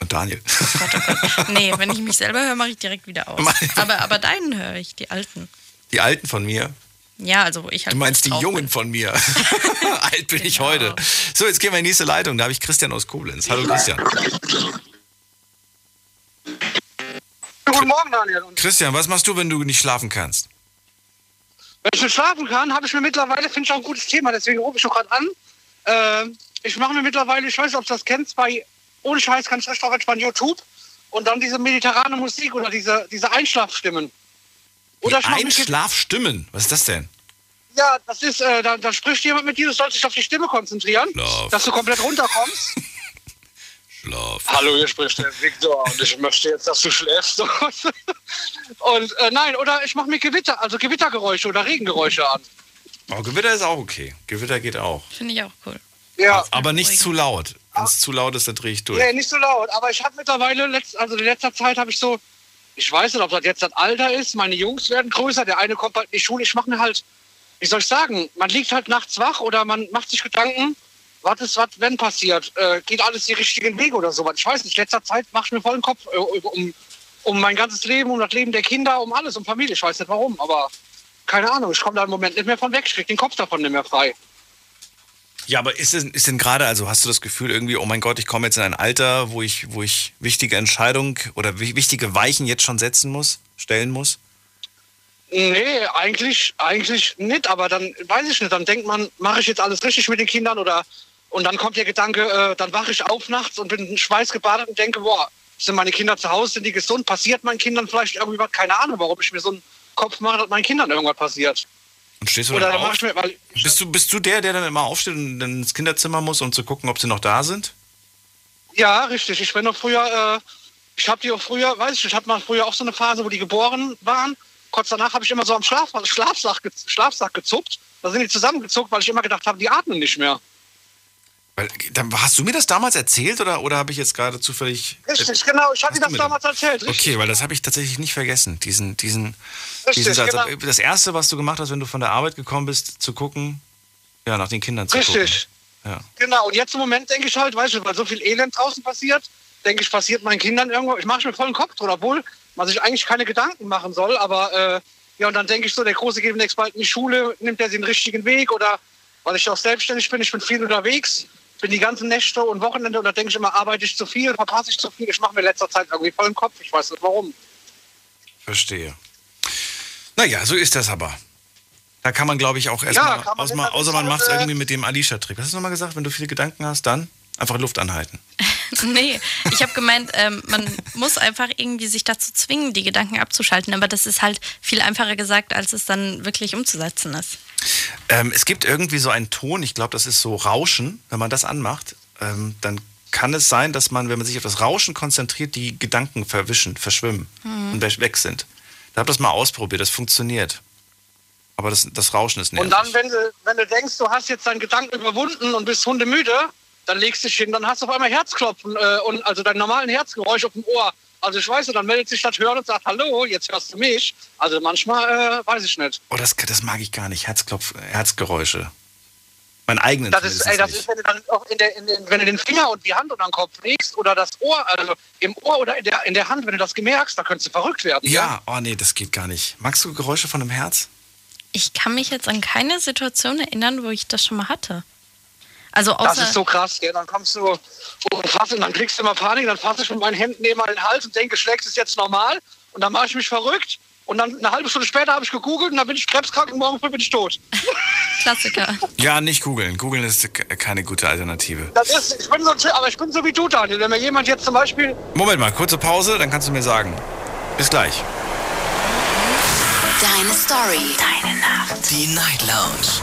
Und Daniel. Gott, oh Gott. Nee, wenn ich mich selber höre, mache ich direkt wieder aus. Aber, aber deinen höre ich, die alten. Die Alten von mir. Ja, also ich halt. Du meinst die Jungen bin. von mir. Alt bin ich Genau. heute. So, jetzt gehen wir in die nächste Leitung. Da habe ich Christian aus Koblenz. Hallo Christian. Guten Morgen, Daniel. Christian, was machst du, wenn du nicht schlafen kannst? Wenn ich nicht schlafen kann, habe ich mir mittlerweile, finde ich auch ein gutes Thema, deswegen rufe ich schon gerade an. Ähm, ich mache mir mittlerweile, ich weiß nicht, ob du das kennst, bei ohne Scheiß ganz recht auf bei YouTube und dann diese mediterrane Musik oder diese, diese Einschlafstimmen. Oder Einschlafstimmen. Was ist das denn? Ja, das ist, äh, da, da spricht jemand mit dir, du sollst dich auf die Stimme konzentrieren, Schlaf. dass du komplett runterkommst. Schlaf. Hallo, hier spricht der Victor und ich möchte jetzt, dass du schläfst. und äh, nein, oder ich mache mir Gewitter, also Gewittergeräusche oder Regengeräusche an. Oh, Gewitter ist auch okay. Gewitter geht auch. Finde ich auch cool. Ja. Aber nicht zu laut. Wenn es zu laut ist, dann drehe ich durch. Nee, nicht so laut. Aber ich habe mittlerweile, letzt, also in letzter Zeit habe ich so, ich weiß nicht, ob das jetzt das Alter ist. Meine Jungs werden größer. Der eine kommt bald in die Schule. Ich mache mir halt, wie soll ich sagen, man liegt halt nachts wach oder man macht sich Gedanken, was ist, was, wenn passiert? Äh, geht alles die richtigen Wege oder sowas? Ich weiß nicht. In letzter Zeit mache ich mir voll den Kopf äh, um, um mein ganzes Leben, um das Leben der Kinder, um alles, um Familie. Ich weiß nicht warum, aber keine Ahnung. Ich komme da im Moment nicht mehr von weg. Ich krieg den Kopf davon nicht mehr frei. Ja, aber ist denn, ist denn gerade, also hast du das Gefühl irgendwie, oh mein Gott, ich komme jetzt in ein Alter, wo ich, wo ich wichtige Entscheidungen oder wi- wichtige Weichen jetzt schon setzen muss, stellen muss? Nee, eigentlich, eigentlich nicht, aber dann weiß ich nicht, dann denkt man, mache ich jetzt alles richtig mit den Kindern oder und dann kommt der Gedanke, äh, dann wache ich auf nachts und bin in Schweiß gebadet und denke, boah, sind meine Kinder zu Hause, sind die gesund, passiert meinen Kindern vielleicht irgendwie was, keine Ahnung, warum ich mir so einen Kopf mache, dass meinen Kindern irgendwas passiert. Und stehst du Oder dann dann auf? mir, Bist du, bist du der, der dann immer aufsteht und dann ins Kinderzimmer muss, um zu gucken, ob sie noch da sind? Ja, richtig. Ich bin noch früher, äh, ich habe die auch früher, weiß ich, ich hatte mal früher auch so eine Phase, wo die geboren waren. Kurz danach habe ich immer so am Schlaf, Schlafsack, Schlafsack gezuppt. Da sind die zusammengezuckt, weil ich immer gedacht habe, die atmen nicht mehr. Weil, dann, hast du mir das damals erzählt oder, oder habe ich jetzt gerade zufällig. Richtig, genau. Ich hatte dir das damals erzählt. Richtig. Okay, weil das habe ich tatsächlich nicht vergessen. Diesen, diesen, Richtig, diesen Satz. genau. Das erste, was du gemacht hast, wenn du von der Arbeit gekommen bist, zu gucken, ja, nach den Kindern zu gucken. Richtig. Ja. Genau. Und jetzt im Moment denke ich halt, weißt du, weil so viel Elend draußen passiert, denke ich, passiert meinen Kindern irgendwo. Ich mache mir voll den Kopf drüber, obwohl man sich eigentlich keine Gedanken machen soll. Aber äh, ja, und dann denke ich so, der Große geht demnächst bald in die Schule, nimmt er den richtigen Weg oder weil ich auch selbstständig bin, ich bin viel unterwegs, bin die ganzen Nächte und Wochenende und da denke ich immer, arbeite ich zu viel, verpasse ich zu viel. Ich mache mir in letzter Zeit irgendwie voll den Kopf. Ich weiß nicht warum. Verstehe. Naja, so ist das aber. Da kann man, glaube ich, auch erstmal, man außer, außer man macht es äh, irgendwie mit dem Alicia-Trick. Was hast du nochmal gesagt? Wenn du viele Gedanken hast, dann einfach Luft anhalten. Nee, ich habe gemeint, ähm, man muss einfach irgendwie sich dazu zwingen, die Gedanken abzuschalten. Aber das ist halt viel einfacher gesagt, als es dann wirklich umzusetzen ist. Ähm, es gibt irgendwie so einen Ton, ich glaube, das ist so Rauschen. Wenn man das anmacht, ähm, dann kann es sein, dass man, wenn man sich auf das Rauschen konzentriert, die Gedanken verwischen, verschwimmen und we- weg sind. Da hab das mal ausprobiert, das funktioniert. Aber das, das Rauschen ist nervig. Und dann, wenn du, wenn du denkst, du hast jetzt deinen Gedanken überwunden und bist hundemüde, dann legst du dich hin, dann hast du auf einmal Herzklopfen äh, und also dein normalen Herzgeräusch auf dem Ohr. Also ich weiß nicht, dann meldet sich das Hören und sagt, hallo, jetzt hörst du mich. Also manchmal äh, weiß ich nicht. oh, das, das mag ich gar nicht, Herzklopf, Herzgeräusche. Mein eigenen Das ist, ey, das ist, wenn du dann auch in der, in den, wenn du den Finger und die Hand unter den Kopf legst oder das Ohr, also im Ohr oder in der, in der Hand, wenn du das gemerkst, da könntest du verrückt werden. Ja, oh nee, das geht gar nicht. Magst du Geräusche von einem Herz? Ich kann mich jetzt an keine Situation erinnern, wo ich das schon mal hatte. Also Das ist so krass, gell? Dann kommst du und fass, und dann kriegst du immer Panik, dann fasse ich mit meinen Händen neben den Hals und denke, schlägst es jetzt normal und dann mache ich mich verrückt und dann eine halbe Stunde später habe ich gegoogelt und dann bin ich krebskrank und morgen früh bin ich tot. Klassiker. Ja, nicht googeln. Googeln ist ke- keine gute Alternative. Das ist, ich bin so, aber ich bin so wie du, Daniel. Wenn mir jemand jetzt zum Beispiel Moment mal, kurze Pause, dann kannst du mir sagen. Bis gleich. Deine Story. Deine Nacht. Die Night Lounge.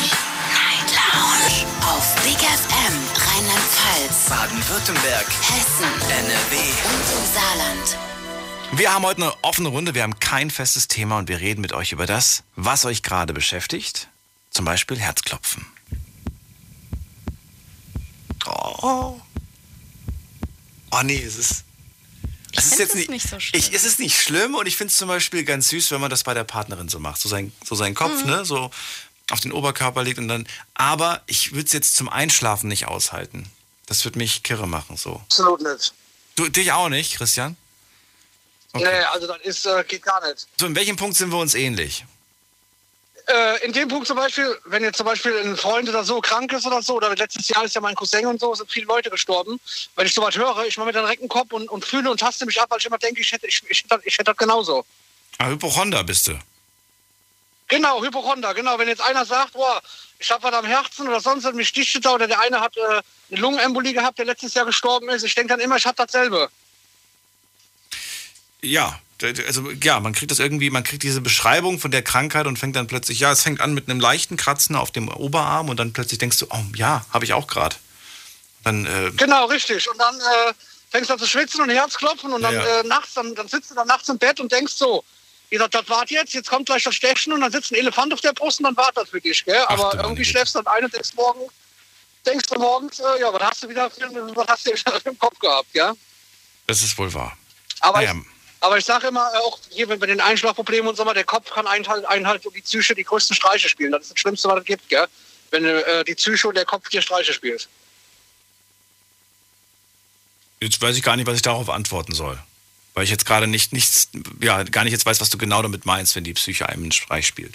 Lounge. Auf Big FM Rheinland-Pfalz, Baden-Württemberg, Hessen NRW. und im Saarland. Wir haben heute eine offene Runde, wir haben kein festes Thema und wir reden mit euch über das, was euch gerade beschäftigt. Zum Beispiel Herzklopfen. Oh. Oh nee, es ist. Ich Es ist jetzt es nicht, nicht so schlimm. Ich, es ist nicht schlimm und ich finde es zum Beispiel ganz süß, wenn man das bei der Partnerin so macht. So, sein, so seinen Kopf, Mhm. ne, so auf den Oberkörper legt und dann. Aber ich würde es jetzt zum Einschlafen nicht aushalten. Das wird mich kirre machen, so. absolut nicht. Du, dich auch nicht, Christian? Okay. Nee, also das ist, äh, geht gar nicht. So, in welchem Punkt sind wir uns ähnlich? äh, in dem Punkt zum Beispiel, wenn jetzt zum Beispiel ein Freund oder so krank ist oder so, oder letztes Jahr ist ja mein Cousin und so, sind viele Leute gestorben. Wenn ich sowas höre, ich mache mir dann direkt einen Kopf und, und fühle und taste mich ab, weil ich immer denke, ich hätte, ich, ich, hätte, ich hätte das genauso. Ah, Hypochonder bist du. Genau, Hypochonder, genau. Wenn jetzt einer sagt, boah, ich habe was am Herzen oder sonst was, mich sticht da oder der eine hat äh, eine Lungenembolie gehabt, der letztes Jahr gestorben ist, ich denke dann immer, ich habe dasselbe. Ja, also ja, man kriegt das irgendwie, man kriegt diese Beschreibung von der Krankheit und fängt dann plötzlich, ja, es fängt an mit einem leichten Kratzen auf dem Oberarm und dann plötzlich denkst du, oh ja, habe ich auch gerade. Dann, äh, Genau, richtig. Und dann äh, fängst du an zu schwitzen und Herzklopfen und dann Ja, ja. Äh, nachts, dann, dann sitzt du dann nachts im Bett und denkst so, wie gesagt, das wart jetzt, jetzt kommt gleich das Stechen und dann sitzt ein Elefant auf der Brust und dann wartet das für dich, gell? Ach, Aber meine irgendwie schläfst du dann ein und denkst morgen, denkst du morgens, äh, ja, was hast du wieder für, was hast du im Kopf gehabt, ja? das ist wohl wahr. Aber Naja. ich, aber ich sage immer, äh, auch hier bei den Einschlafproblemen und so mal, der Kopf kann einen halt, einen halt um die Psyche die größten Streiche spielen. Das ist das Schlimmste, was es gibt, gell? Wenn äh, die Psyche und der Kopf dir Streiche spielt. Jetzt weiß ich gar nicht, was ich darauf antworten soll. Weil ich jetzt gerade nicht nichts, ja, gar nicht jetzt weiß, was du genau damit meinst, wenn die Psyche einem einen Streich spielt.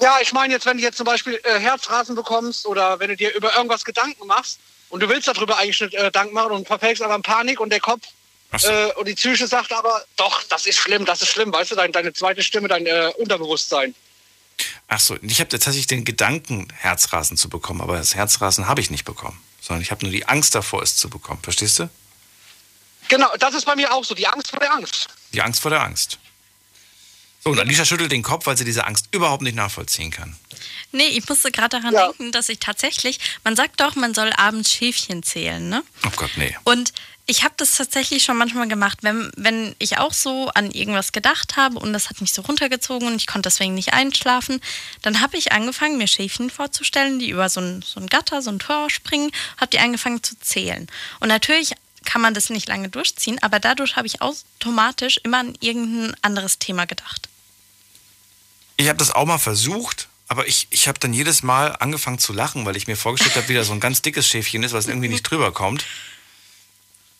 Ja, ich meine jetzt, wenn du jetzt zum Beispiel äh, Herzrasen bekommst oder wenn du dir über irgendwas Gedanken machst und du willst darüber eigentlich nicht äh, Gedanken machen und verfällst aber in Panik und der Kopf so. äh, und die Psyche sagt aber, doch, das ist schlimm, das ist schlimm, weißt du, dein, deine zweite Stimme, dein äh, Unterbewusstsein. Ach so, ich habe tatsächlich den Gedanken, Herzrasen zu bekommen, aber das Herzrasen habe ich nicht bekommen, sondern ich habe nur die Angst davor, es zu bekommen. Verstehst du? Genau, das ist bei mir auch so, die Angst vor der Angst. Die Angst vor der Angst. So, und Alicia schüttelt den Kopf, weil sie diese Angst überhaupt nicht nachvollziehen kann. Nee, ich musste gerade daran Ja. denken, dass ich tatsächlich, man sagt doch, man soll abends Schäfchen zählen, ne? Oh Gott, nee. Und ich habe das tatsächlich schon manchmal gemacht, wenn, wenn ich auch so an irgendwas gedacht habe und das hat mich so runtergezogen und ich konnte deswegen nicht einschlafen, dann habe ich angefangen, mir Schäfchen vorzustellen, die über so ein, so ein Gatter, so ein Tor springen, habe die angefangen zu zählen. Und natürlich kann man das nicht lange durchziehen, aber dadurch habe ich automatisch immer an irgendein anderes Thema gedacht. Ich habe das auch mal versucht, aber ich, ich habe dann jedes Mal angefangen zu lachen, weil ich mir vorgestellt habe, wie da so ein ganz dickes Schäfchen ist, was irgendwie nicht drüber kommt.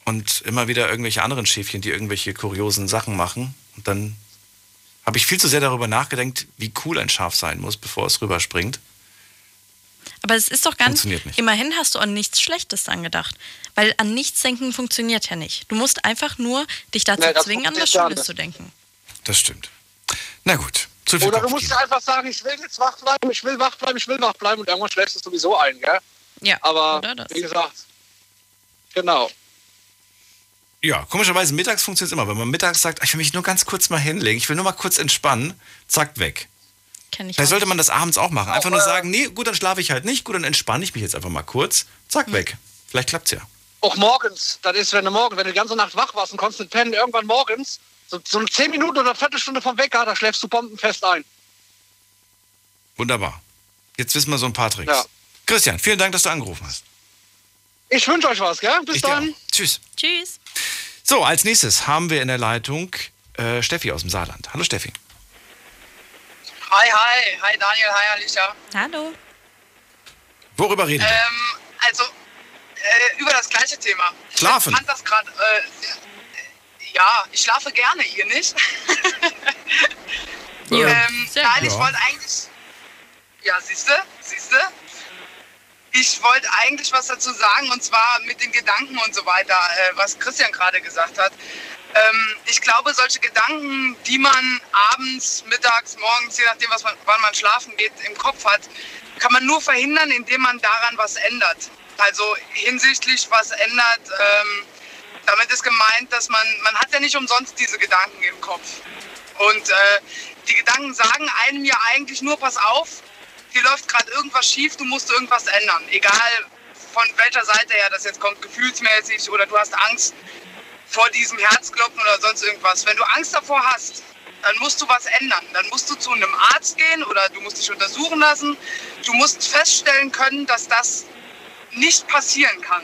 Und immer wieder irgendwelche anderen Schäfchen, die irgendwelche kuriosen Sachen machen. Und dann habe ich viel zu sehr darüber nachgedacht, wie cool ein Schaf sein muss, bevor es rüberspringt. Aber es ist doch ganz. Funktioniert nicht. Immerhin hast du an nichts Schlechtes angedacht. Weil an nichts denken funktioniert ja nicht. Du musst einfach nur dich dazu Nee, das zwingen, an was Schönes zu denken. Das stimmt. Na gut, zu viel Oder du musst einfach sagen, ich will jetzt wach bleiben, ich will wach bleiben, ich will wach bleiben und irgendwann schläfst du sowieso ein, gell? Ja, Aber oder das. wie gesagt, genau. Ja, komischerweise mittags funktioniert es immer. Wenn man mittags sagt, ich will mich nur ganz kurz mal hinlegen, ich will nur mal kurz entspannen, zack, weg. Kenn ich Vielleicht sollte man das abends auch machen. Einfach nur äh, sagen, nee, gut, dann schlafe ich halt nicht, gut, dann entspanne ich mich jetzt einfach mal kurz, zack, weg. Vielleicht klappt's ja. Auch morgens, das ist, wenn du morgen, wenn du die ganze Nacht wach warst und konntest nicht pennen, irgendwann morgens, so, so eine 10 Minuten oder eine Viertelstunde vom Wecker, da schläfst du bombenfest ein. Wunderbar. Jetzt wissen wir so ein paar Tricks. Ja. Christian, vielen Dank, dass du angerufen hast. Ich wünsche euch was, gell? Bis Ich dann. Tschüss. Tschüss. So, als nächstes haben wir in der Leitung äh, Steffi aus dem Saarland. Hallo Steffi. Hi, hi, hi Daniel, hi Alicia. Hallo. Worüber reden wir? Ähm, also, äh, über das gleiche Thema. Schlafen. Ich fand das gerade, äh, ja, ich schlafe gerne, ihr nicht. Ja, ähm, sehr nein, ich Ja. wollte eigentlich, ja, siehste, siehste. Ich wollte eigentlich was dazu sagen und zwar mit den Gedanken und so weiter, äh, was Christian gerade gesagt hat. Ähm, ich glaube, solche Gedanken, die man abends, mittags, morgens, je nachdem, was man, wann man schlafen geht, im Kopf hat, kann man nur verhindern, indem man daran was ändert. Also hinsichtlich was ändert. Ähm, damit ist gemeint, dass man, man hat ja nicht umsonst diese Gedanken im Kopf. Und äh, die Gedanken sagen einem ja eigentlich nur, pass auf, hier läuft gerade irgendwas schief, du musst irgendwas ändern. Egal von welcher Seite her das jetzt kommt, gefühlsmäßig oder du hast Angst vor diesem Herzklopfen oder sonst irgendwas. Wenn du Angst davor hast, dann musst du was ändern. Dann musst du zu einem Arzt gehen oder du musst dich untersuchen lassen. Du musst feststellen können, dass das nicht passieren kann.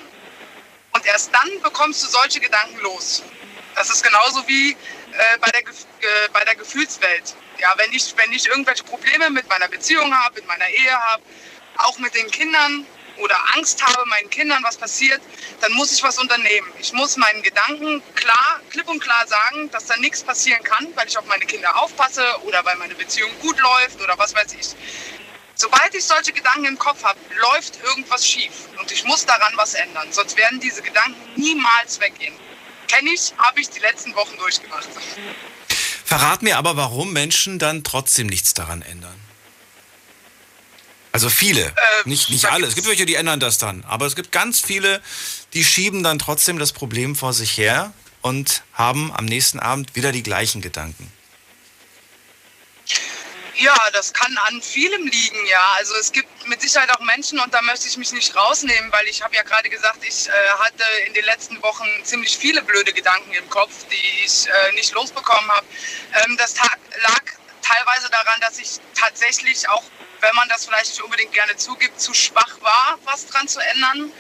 Und erst dann bekommst du solche Gedanken los. Das ist genauso wie äh, bei, der, äh, bei der Gefühlswelt. Ja, wenn ich, wenn ich irgendwelche Probleme mit meiner Beziehung habe, mit meiner Ehe habe, auch mit den Kindern, oder Angst habe, meinen Kindern was passiert, dann muss ich was unternehmen. Ich muss meinen Gedanken klar, klipp und klar sagen, dass da nichts passieren kann, weil ich auf meine Kinder aufpasse oder weil meine Beziehung gut läuft oder was weiß ich. Sobald ich solche Gedanken im Kopf habe, läuft irgendwas schief und ich muss daran was ändern, sonst werden diese Gedanken niemals weggehen. Kenne ich, habe ich die letzten Wochen durchgemacht. Verrat mir aber, warum Menschen dann trotzdem nichts daran ändern. Also viele, äh, nicht, nicht alle. Es gibt welche, die ändern das dann. Aber es gibt ganz viele, die schieben dann trotzdem das Problem vor sich her und haben am nächsten Abend wieder die gleichen Gedanken. Ja, das kann an vielem liegen, ja. Also es gibt mit Sicherheit auch Menschen und da möchte ich mich nicht rausnehmen, weil ich habe ja gerade gesagt, ich äh, hatte in den letzten Wochen ziemlich viele blöde Gedanken im Kopf, die ich äh, nicht losbekommen habe. Ähm, das lag teilweise daran, dass ich tatsächlich auch, wenn man das vielleicht nicht unbedingt gerne zugibt, zu schwach war, was dran zu ändern.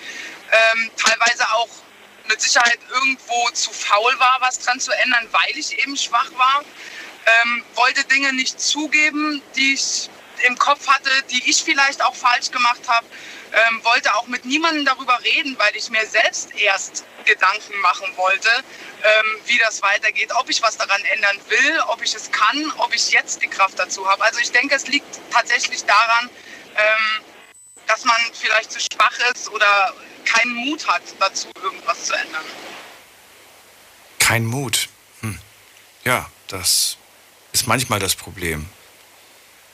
Ähm, teilweise auch mit Sicherheit irgendwo zu faul war, was dran zu ändern, weil ich eben schwach war ähm, wollte Dinge nicht zugeben, die ich im Kopf hatte, die ich vielleicht auch falsch gemacht habe. Ähm, wollte auch mit niemandem darüber reden, weil ich mir selbst erst Gedanken machen wollte, ähm, wie das weitergeht, ob ich was daran ändern will, ob ich es kann, ob ich jetzt die Kraft dazu habe. Also ich denke, es liegt tatsächlich daran, ähm, dass man vielleicht zu schwach ist oder keinen Mut hat, dazu irgendwas zu ändern. Kein Mut. Hm. Ja, das ist manchmal das Problem.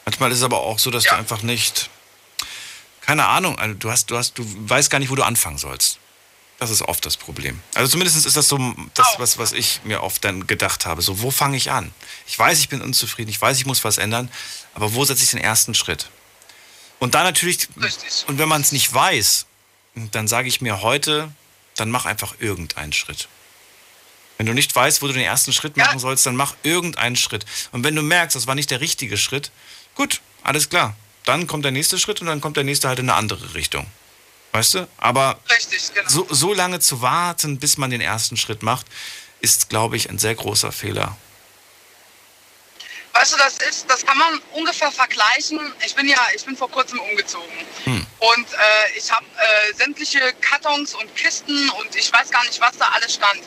Manchmal ist es aber auch so, dass ja. du einfach nicht, keine Ahnung, also du hast, du hast, du weißt gar nicht, wo du anfangen sollst. Das ist oft das Problem. Also zumindest ist das so das, was, was ich mir oft dann gedacht habe. So, wo fange ich an? Ich weiß, ich bin unzufrieden, ich weiß, ich muss was ändern, aber wo setze ich den ersten Schritt? Und dann natürlich, Richtig. und wenn man es nicht weiß, dann sage ich mir heute, dann mach einfach irgendeinen Schritt. Wenn du nicht weißt, wo du den ersten Schritt machen ja. sollst, dann mach irgendeinen Schritt. Und wenn du merkst, das war nicht der richtige Schritt, gut, alles klar. Dann kommt der nächste Schritt und dann kommt der nächste halt in eine andere Richtung. Weißt du? Aber Richtig, genau. so, so lange zu warten, bis man den ersten Schritt macht, ist, glaube ich, ein sehr großer Fehler. Weißt du, das ist, das kann man ungefähr vergleichen. Ich bin ja, ich bin vor kurzem umgezogen hm. und äh, ich habe äh, sämtliche Kartons und Kisten und ich weiß gar nicht, was da alles stand.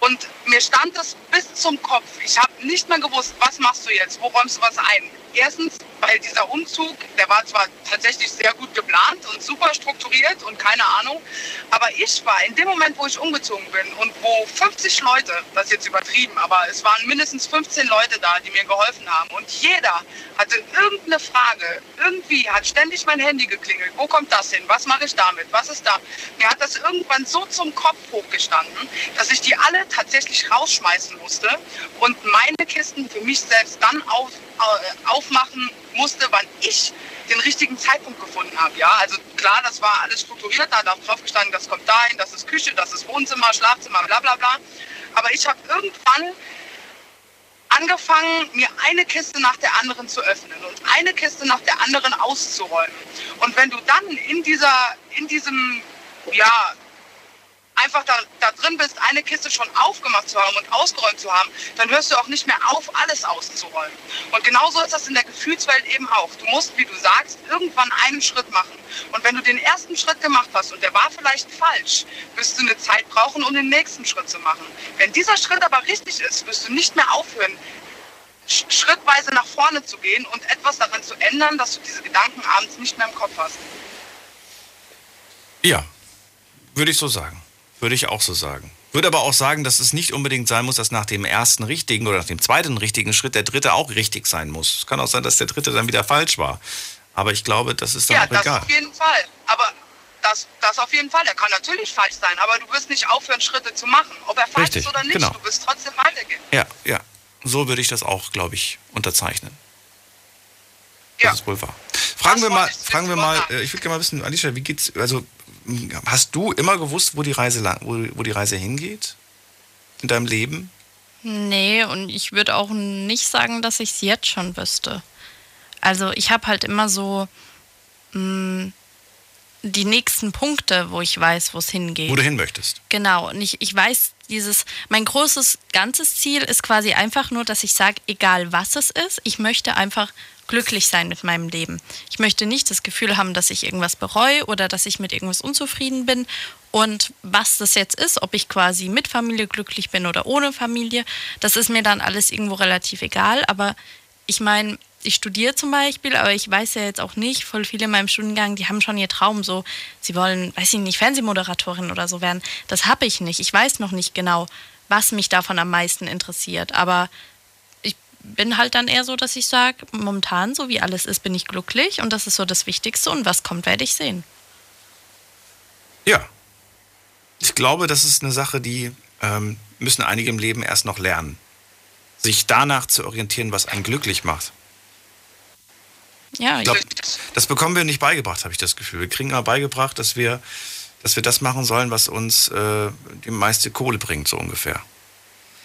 Und mir stand das bis zum Kopf. Ich habe nicht mehr gewusst, was machst du jetzt, wo räumst du was ein. Erstens, weil dieser Umzug, der war zwar tatsächlich sehr gut geplant und super strukturiert und keine Ahnung, aber ich war in dem Moment, wo ich umgezogen bin und wo 50 Leute, das ist jetzt übertrieben, aber es waren mindestens 15 Leute da, die mir geholfen haben und jeder hatte irgendeine Frage, irgendwie hat ständig mein Handy geklingelt, wo kommt das hin, was mache ich damit, was ist da. Mir hat das irgendwann so zum Kopf hochgestanden, dass ich die alle tatsächlich rausschmeißen musste und meine Kisten für mich selbst dann auf äh, aufmachen musste, wann ich den richtigen Zeitpunkt gefunden habe. Ja, also klar, das war alles strukturiert, da hat drauf gestanden, das kommt dahin, das ist Küche, das ist Wohnzimmer, Schlafzimmer, bla bla bla. Aber ich habe irgendwann angefangen, mir eine Kiste nach der anderen zu öffnen und eine Kiste nach der anderen auszuräumen. Und wenn du dann in dieser, in diesem, ja, einfach da, da drin bist, eine Kiste schon aufgemacht zu haben und ausgeräumt zu haben, dann hörst du auch nicht mehr auf, alles auszuräumen. Und genauso ist das in der Gefühlswelt eben auch. Du musst, wie du sagst, irgendwann einen Schritt machen. Und wenn du den ersten Schritt gemacht hast und der war vielleicht falsch, wirst du eine Zeit brauchen, um den nächsten Schritt zu machen. Wenn dieser Schritt aber richtig ist, wirst du nicht mehr aufhören, schrittweise nach vorne zu gehen und etwas daran zu ändern, dass du diese Gedanken abends nicht mehr im Kopf hast. Ja, würde ich so sagen. Würde ich auch so sagen. Würde aber auch sagen, dass es nicht unbedingt sein muss, dass nach dem ersten richtigen oder nach dem zweiten richtigen Schritt der dritte auch richtig sein muss. Es kann auch sein, dass der dritte dann wieder falsch war. Aber ich glaube, das ist dann ja, auch egal. Ja, das auf jeden Fall. Aber das, das auf jeden Fall. Er kann natürlich falsch sein, aber du wirst nicht aufhören, Schritte zu machen. Ob er falsch Richtig, ist oder nicht, genau. du wirst trotzdem weitergehen. Ja, ja. So würde ich das auch, glaube ich, unterzeichnen. Ja. Das ist wohl wahr. Fragen das wir mal, fragen wir mal, äh, ich würde gerne mal wissen, Alicia, wie geht's, also hast du immer gewusst, wo die Reise lang, wo, wo die Reise hingeht in deinem Leben? Nee, und ich würde auch nicht sagen, dass ich es jetzt schon wüsste. Also ich habe halt immer so mh, mm, die nächsten Punkte, wo ich weiß, wo es hingeht. Wo du hin möchtest. Genau, und ich, ich weiß dieses, mein großes ganzes Ziel ist quasi einfach nur, dass ich sage, egal was es ist, ich möchte einfach glücklich sein mit meinem Leben. Ich möchte nicht das Gefühl haben, dass ich irgendwas bereue oder dass ich mit irgendwas unzufrieden bin. Und was das jetzt ist, ob ich quasi mit Familie glücklich bin oder ohne Familie, das ist mir dann alles irgendwo relativ egal. Aber ich meine, ich studiere zum Beispiel, aber ich weiß ja jetzt auch nicht, voll viele in meinem Studiengang, die haben schon ihr Traum so, sie wollen, weiß ich nicht, Fernsehmoderatorin oder so werden. Das habe ich nicht. Ich weiß noch nicht genau, was mich davon am meisten interessiert. Aber bin halt dann eher so, dass ich sage, momentan, so wie alles ist, bin ich glücklich und das ist so das Wichtigste und was kommt, werde ich sehen. Ja. Ich glaube, das ist eine Sache, die ähm, müssen einige im Leben erst noch lernen. Sich danach zu orientieren, was einen glücklich macht. Ja, Ich glaube, das bekommen wir nicht beigebracht, habe ich das Gefühl. Wir kriegen aber beigebracht, dass wir, dass wir das machen sollen, was uns äh, die meiste Kohle bringt, so ungefähr.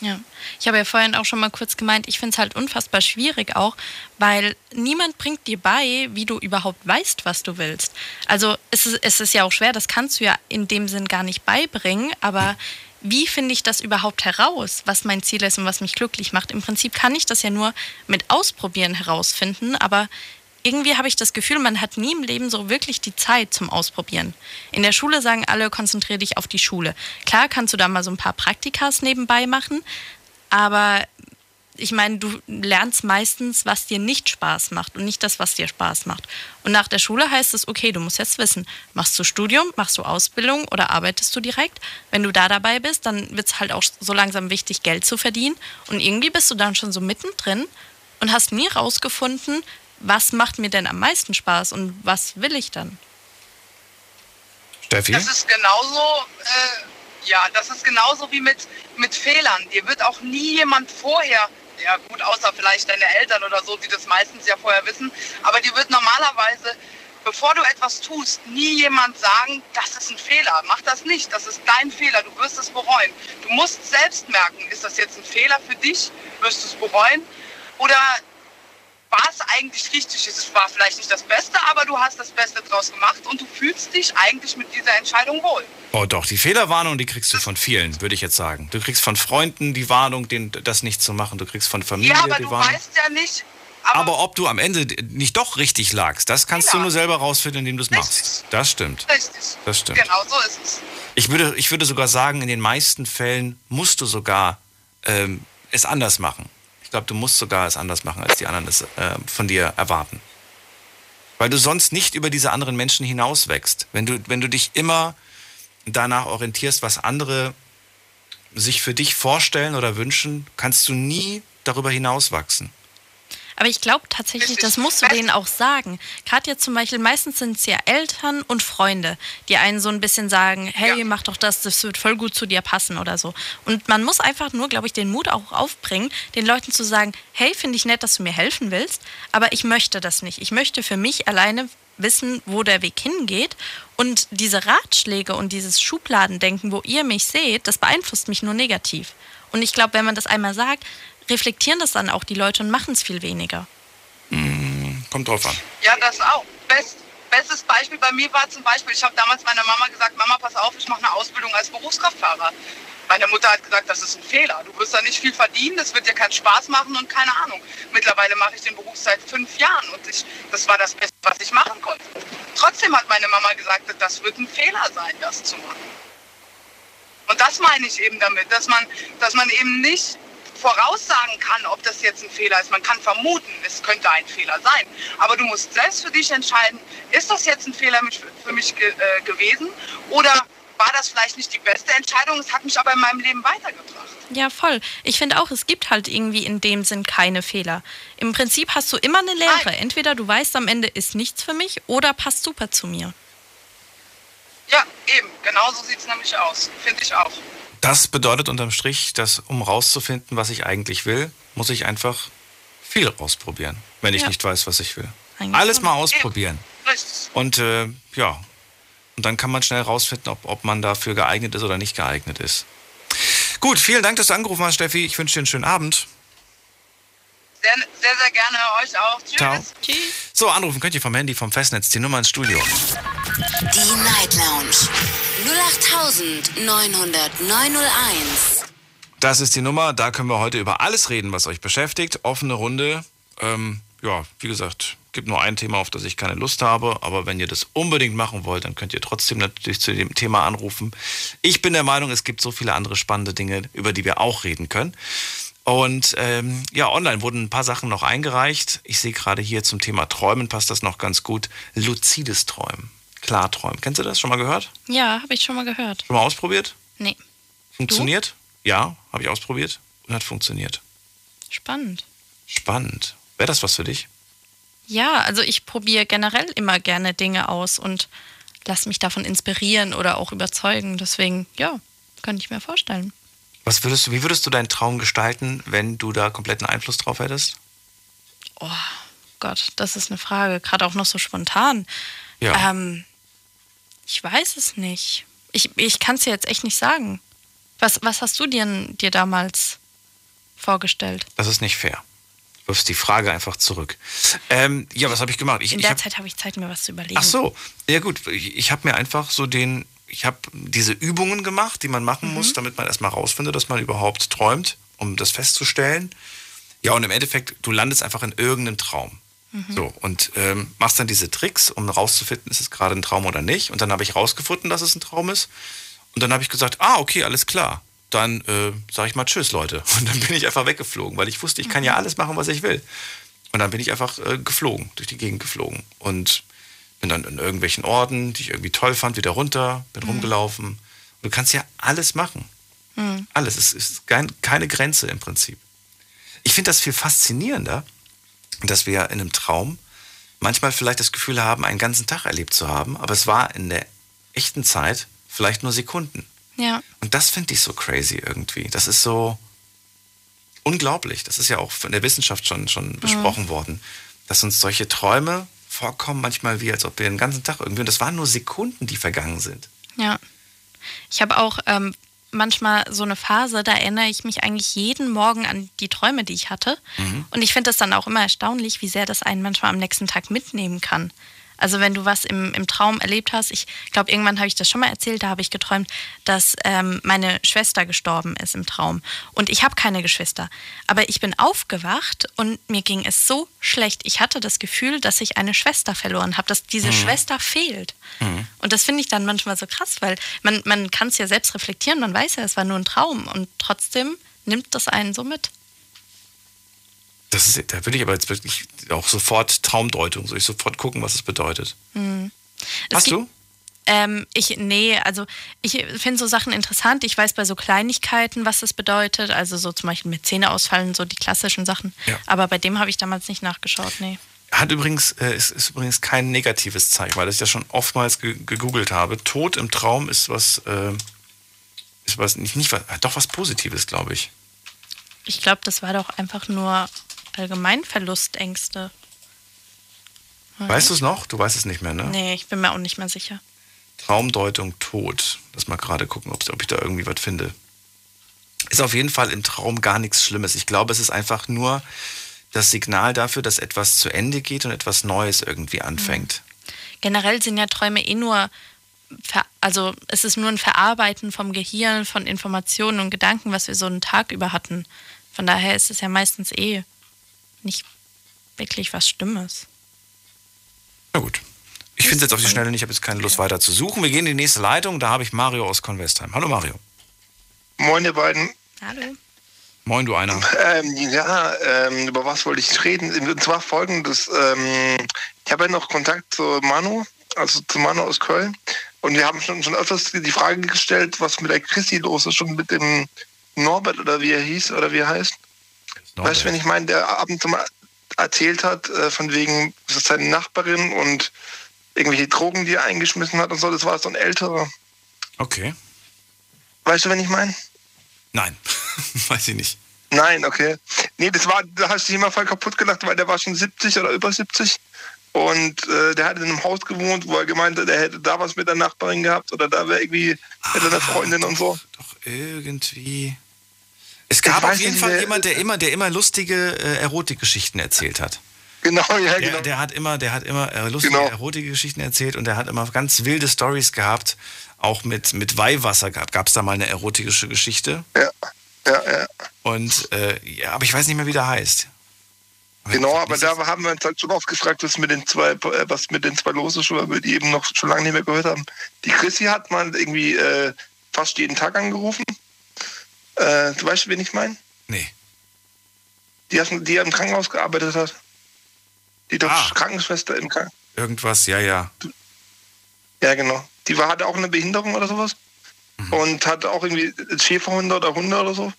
Ja, ich habe ja vorhin auch schon mal kurz gemeint, ich finde es halt unfassbar schwierig auch, weil niemand bringt dir bei, wie du überhaupt weißt, was du willst. Also es ist, es ist ja auch schwer, das kannst du ja in dem Sinn gar nicht beibringen, aber wie finde ich das überhaupt heraus, was mein Ziel ist und was mich glücklich macht? Im Prinzip kann ich das ja nur mit Ausprobieren herausfinden, aber irgendwie habe ich das Gefühl, man hat nie im Leben so wirklich die Zeit zum Ausprobieren. In der Schule sagen alle, konzentriere dich auf die Schule. Klar kannst du da mal so ein paar Praktikas nebenbei machen, aber ich meine, du lernst meistens, was dir nicht Spaß macht und nicht das, was dir Spaß macht. Und nach der Schule heißt es, okay, du musst jetzt wissen, machst du Studium, machst du Ausbildung oder arbeitest du direkt? Wenn du da dabei bist, dann wird es halt auch so langsam wichtig, Geld zu verdienen. Und irgendwie bist du dann schon so mittendrin und hast nie rausgefunden, was macht mir denn am meisten Spaß und was will ich dann? Steffi? Das ist genauso, äh, ja, das ist genauso wie mit, mit Fehlern. Dir wird auch nie jemand vorher, ja gut, außer vielleicht deine Eltern oder so, die das meistens ja vorher wissen, aber dir wird normalerweise, bevor du etwas tust, nie jemand sagen, das ist ein Fehler. Mach das nicht, das ist dein Fehler, du wirst es bereuen. Du musst selbst merken, ist das jetzt ein Fehler für dich, wirst du es bereuen oder war es eigentlich richtig? Es war vielleicht nicht das Beste, aber du hast das Beste draus gemacht und du fühlst dich eigentlich mit dieser Entscheidung wohl. Oh doch, die Fehlerwarnung, die kriegst du von vielen, würde ich jetzt sagen. Du kriegst von Freunden die Warnung, den, das nicht zu machen. Du kriegst von Familie ja, aber die du Warnung. weißt ja nicht. Aber, Aber, ob du am Ende nicht doch richtig lagst, das kannst du Genau. nur selber rausfinden, indem du es machst. Das stimmt. richtig. Das stimmt. Genau so ist es. Ich würde, ich würde sogar sagen, in den meisten Fällen musst du sogar ähm, es anders machen. Glaube, du musst sogar es anders machen, als die anderen es äh, von dir erwarten. Weil du sonst nicht über diese anderen Menschen hinaus wächst. Wenn du, wenn du dich immer danach orientierst, was andere sich für dich vorstellen oder wünschen, kannst du nie darüber hinaus wachsen. Aber ich glaube tatsächlich, das musst du denen auch sagen. Gerade jetzt zum Beispiel, meistens sind es ja Eltern und Freunde, die einen so ein bisschen sagen, hey, Ja. mach doch das, das wird voll gut zu dir passen oder so. Und man muss einfach nur, glaube ich, den Mut auch aufbringen, den Leuten zu sagen, hey, finde ich nett, dass du mir helfen willst, aber ich möchte das nicht. Ich möchte für mich alleine wissen, wo der Weg hingeht. Und diese Ratschläge und dieses Schubladendenken, wo ihr mich seht, das beeinflusst mich nur negativ. Und ich glaube, wenn man das einmal sagt, reflektieren das dann auch die Leute und machen es viel weniger. Kommt drauf an. Ja, das auch. Best, bestes Beispiel bei mir war zum Beispiel, ich habe damals meiner Mama gesagt, Mama, pass auf, ich mache eine Ausbildung als Berufskraftfahrer. Meine Mutter hat gesagt, das ist ein Fehler. Du wirst da nicht viel verdienen, das wird dir keinen Spaß machen und keine Ahnung. Mittlerweile mache ich den Beruf seit fünf Jahren und ich, das war das Beste, was ich machen konnte. Trotzdem hat meine Mama gesagt, das wird ein Fehler sein, das zu machen. Und das meine ich eben damit, dass man, dass man eben nicht voraussagen kann, ob das jetzt ein Fehler ist. Man kann vermuten, es könnte ein Fehler sein. Aber du musst selbst für dich entscheiden, ist das jetzt ein Fehler für mich ge äh, gewesen oder war das vielleicht nicht die beste Entscheidung, es hat mich aber in meinem Leben weitergebracht. Ja, voll. Ich finde auch, es gibt halt irgendwie in dem Sinn keine Fehler. Im Prinzip hast du immer eine Lehre. Nein. Entweder du weißt, am Ende ist nichts für mich oder passt super zu mir. Ja, eben, genau so sieht es nämlich aus, finde ich auch. Das bedeutet unterm Strich, dass um rauszufinden, was ich eigentlich will, muss ich einfach viel ausprobieren, wenn ich Ja. nicht weiß, was ich will. Eigentlich Alles mal ausprobieren. Richtig. Und äh, ja, und dann kann man schnell rausfinden, ob, ob man dafür geeignet ist oder nicht geeignet ist. Gut, vielen Dank, dass du angerufen hast, Steffi. Ich wünsche dir einen schönen Abend. Sehr, sehr, sehr gerne euch auch. Tschüss. Ciao. Tschüss. So, anrufen könnt ihr vom Handy, vom Festnetz, die Nummer ins Studio. Die Night Lounge 08901. Das ist die Nummer. Da können wir heute über alles reden, was euch beschäftigt. Offene Runde. Ähm, ja, wie gesagt, gibt nur ein Thema, auf das ich keine Lust habe. Aber wenn ihr das unbedingt machen wollt, dann könnt ihr trotzdem natürlich zu dem Thema anrufen. Ich bin der Meinung, es gibt so viele andere spannende Dinge, über die wir auch reden können. Und ähm, ja, online wurden ein paar Sachen noch eingereicht. Ich sehe gerade hier zum Thema Träumen passt das noch ganz gut. Luzides Träumen. Klarträumen. Kennst du das? Schon mal gehört? Ja, habe ich schon mal gehört. Schon mal ausprobiert? Nee. Funktioniert? Ja, habe ich ausprobiert und hat funktioniert. Spannend. Spannend. Wäre das was für dich? Ja, also ich probiere generell immer gerne Dinge aus und lass mich davon inspirieren oder auch überzeugen. Deswegen, ja, könnte ich mir vorstellen. Was würdest du, wie würdest du deinen Traum gestalten, wenn du da kompletten Einfluss drauf hättest? Oh Gott, das ist eine Frage. Gerade auch noch so spontan. Ja. Ähm, ich weiß es nicht. Ich, ich kann es dir jetzt echt nicht sagen. Was, was hast du dir, dir damals vorgestellt? Das ist nicht fair. Du wirfst die Frage einfach zurück. Ähm, ja, was habe ich gemacht? Ich, In der hab, Zeit habe ich Zeit, mir was zu überlegen. ach so, ja gut. Ich, ich habe mir einfach so den, ich habe diese Übungen gemacht, die man machen muss, damit man erstmal rausfindet, dass man überhaupt träumt, um das festzustellen. Ja, und im Endeffekt, du landest einfach in irgendeinem Traum. So, und ähm, machst dann diese Tricks, um rauszufinden, ist es gerade ein Traum oder nicht. Und dann habe ich rausgefunden, dass es ein Traum ist. Und dann habe ich gesagt, ah, okay, alles klar. Dann äh, sage ich mal Tschüss, Leute. Und dann bin ich einfach weggeflogen, weil ich wusste, ich kann ja alles machen, was ich will. Und dann bin ich einfach äh, geflogen, durch die Gegend geflogen. Und bin dann in irgendwelchen Orten, die ich irgendwie toll fand, wieder runter, bin rumgelaufen. Und du kannst ja alles machen. Alles. Es ist kein, keine Grenze im Prinzip. Ich finde das viel faszinierender, dass wir in einem Traum manchmal vielleicht das Gefühl haben, einen ganzen Tag erlebt zu haben, aber es war in der echten Zeit vielleicht nur Sekunden. Ja. Und das finde ich so crazy irgendwie. Das ist so unglaublich. Das ist ja auch von der Wissenschaft schon, schon besprochen worden, dass uns solche Träume vorkommen, manchmal wie, als ob wir den ganzen Tag irgendwie, und das waren nur Sekunden, die vergangen sind. Ja. Ich habe auch ähm, manchmal so eine Phase, da erinnere ich mich eigentlich jeden Morgen an die Träume, die ich hatte. Und ich finde es dann auch immer erstaunlich, wie sehr das einen manchmal am nächsten Tag mitnehmen kann. Also wenn du was im, im Traum erlebt hast, ich glaube, irgendwann habe ich das schon mal erzählt, da habe ich geträumt, dass ähm, meine Schwester gestorben ist im Traum. Und ich habe keine Geschwister. Aber ich bin aufgewacht und mir ging es so schlecht. Ich hatte das Gefühl, dass ich eine Schwester verloren habe, dass diese Schwester fehlt. Und das finde ich dann manchmal so krass, weil man, man kann es ja selbst reflektieren, man weiß ja, es war nur ein Traum und trotzdem nimmt das einen so mit. Das ist, da will ich aber jetzt wirklich auch sofort Traumdeutung, soll ich sofort gucken, was es bedeutet. Es Hast du? Ähm, ich, nee, also ich finde so Sachen interessant. Ich weiß bei so Kleinigkeiten, was das bedeutet. Also so zum Beispiel mit Zähne ausfallen, so die klassischen Sachen. Ja. Aber bei dem habe ich damals nicht nachgeschaut, nee. Hat übrigens, äh, ist, ist übrigens kein negatives Zeichen, weil ich das schon oftmals ge gegoogelt habe. Tod im Traum ist was, äh, ist was, nicht, nicht was, doch was Positives, glaube ich. Ich glaube, das war doch einfach nur Allgemeinverlustängste. Weißt du es noch? Du weißt es nicht mehr, ne? Nee, ich bin mir auch nicht mehr sicher. Traumdeutung Tod. Lass mal gerade gucken, ob ich da irgendwie was finde. Ist auf jeden Fall im Traum gar nichts Schlimmes. Ich glaube, es ist einfach nur das Signal dafür, dass etwas zu Ende geht und etwas Neues irgendwie anfängt. Generell sind ja Träume eh nur, also es ist nur ein Verarbeiten vom Gehirn, von Informationen und Gedanken, was wir so einen Tag über hatten. Von daher ist es ja meistens eh nicht wirklich was Stimmes. Na gut. Ich finde es jetzt auf die Schnelle nicht, ich habe jetzt keine Lust weiter zu suchen. Wir gehen in die nächste Leitung, da habe ich Mario aus Convestheim. Hallo Mario. Moin, ihr beiden. Hallo. Moin, du einer. Ähm, ja, ähm, über was wollte ich reden? Und zwar folgendes. Ähm, ich habe ja noch Kontakt zu Manu, also zu Manu aus Köln. Und wir haben schon, schon öfters die Frage gestellt, was mit der Christi los ist, schon mit dem Norbert oder wie er hieß oder wie er heißt. Weißt du, wenn ich meine, der ab und zu mal erzählt hat, äh, von wegen, seine Nachbarin und irgendwelche Drogen, die er eingeschmissen hat und so, das war so ein älterer. Okay. Weißt du, wenn ich meine? Nein, weiß ich nicht. Nein, okay. Nee, das war, da hast du dich immer voll kaputt gelacht, weil der war schon 70 oder über 70. Und äh, der hat in einem Haus gewohnt, wo er gemeint hat, er hätte da was mit der Nachbarin gehabt oder da wäre irgendwie mit einer Freundin und so. Doch irgendwie. Es gab auf jeden Fall jemand, der immer, der immer lustige äh, Erotikgeschichten erzählt hat. Genau, ja, Der, genau. der hat immer, der hat immer äh, lustige Genau. Erotikgeschichten erzählt und der hat immer ganz wilde Stories gehabt, auch mit, mit Weihwasser gehabt. Gab es da mal eine erotische Geschichte? Ja. Ja, ja. Und äh, ja, aber ich weiß nicht mehr, wie der heißt. Genau, aber da haben wir uns halt schon oft gefragt, was mit den zwei, äh, was mit den zwei los ist, weil wir die eben noch schon lange nicht mehr gehört haben. Die Chrissy hat mal irgendwie äh, fast jeden Tag angerufen. Äh, du weißt, wen ich meine? Nee. Die, die im Krankenhaus gearbeitet hat. Die doch Ah. Krankenschwester im Krankenhaus. Irgendwas, ja, ja. Ja, genau. Die war, hatte auch eine Behinderung oder sowas. Und hatte auch irgendwie Schäferhunde oder Hunde oder so.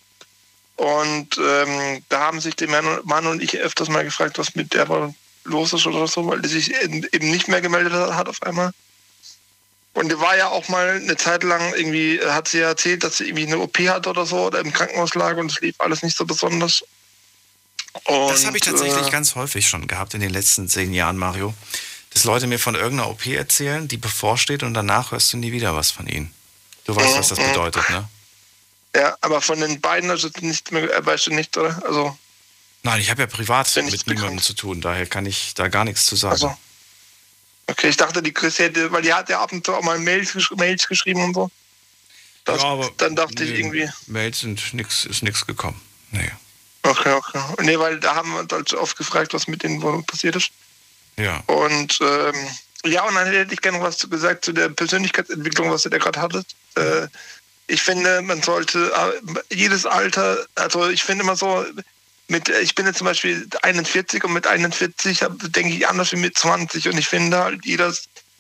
Und ähm, da haben sich der Mann, und ich öfters mal gefragt, was mit der los ist oder so, weil die sich eben nicht mehr gemeldet hat auf einmal. Und die war ja auch mal eine Zeit lang irgendwie, äh, hat sie ja erzählt, dass sie irgendwie eine OP hat oder so oder im Krankenhaus lag und es lief alles nicht so besonders. Und, Das habe ich tatsächlich äh, ganz häufig schon gehabt in den letzten zehn Jahren, Mario. Dass Leute mir von irgendeiner OP erzählen, die bevorsteht und danach hörst du nie wieder was von ihnen. Du weißt, was das Mhm. bedeutet, ne? Ja, aber von den beiden also nicht mehr, äh, weißt du nicht, oder? Also, Nein, ich habe ja privat mit niemandem zu tun, daher kann ich da gar nichts zu sagen. also. Okay, ich dachte, die Chris hätte, weil die hat ja ab und zu auch mal Mails, gesch Mails geschrieben und so. Das, Ja, aber dann dachte ich nee, irgendwie, Mails sind nix, ist nichts gekommen. Nee. okay, okay. Nee, weil da haben wir uns halt oft gefragt, was mit den Wohnungen passiert ist. Ja. Und ähm, ja, und dann hätte ich gerne noch was zu gesagt zu der Persönlichkeitsentwicklung, was ihr da gerade hattet. Äh, ich finde, man sollte äh, jedes Alter, also ich finde immer so, mit, ich bin jetzt zum Beispiel 41 und mit 41 hab- denke ich anders wie mit 20 und ich finde halt, jeder,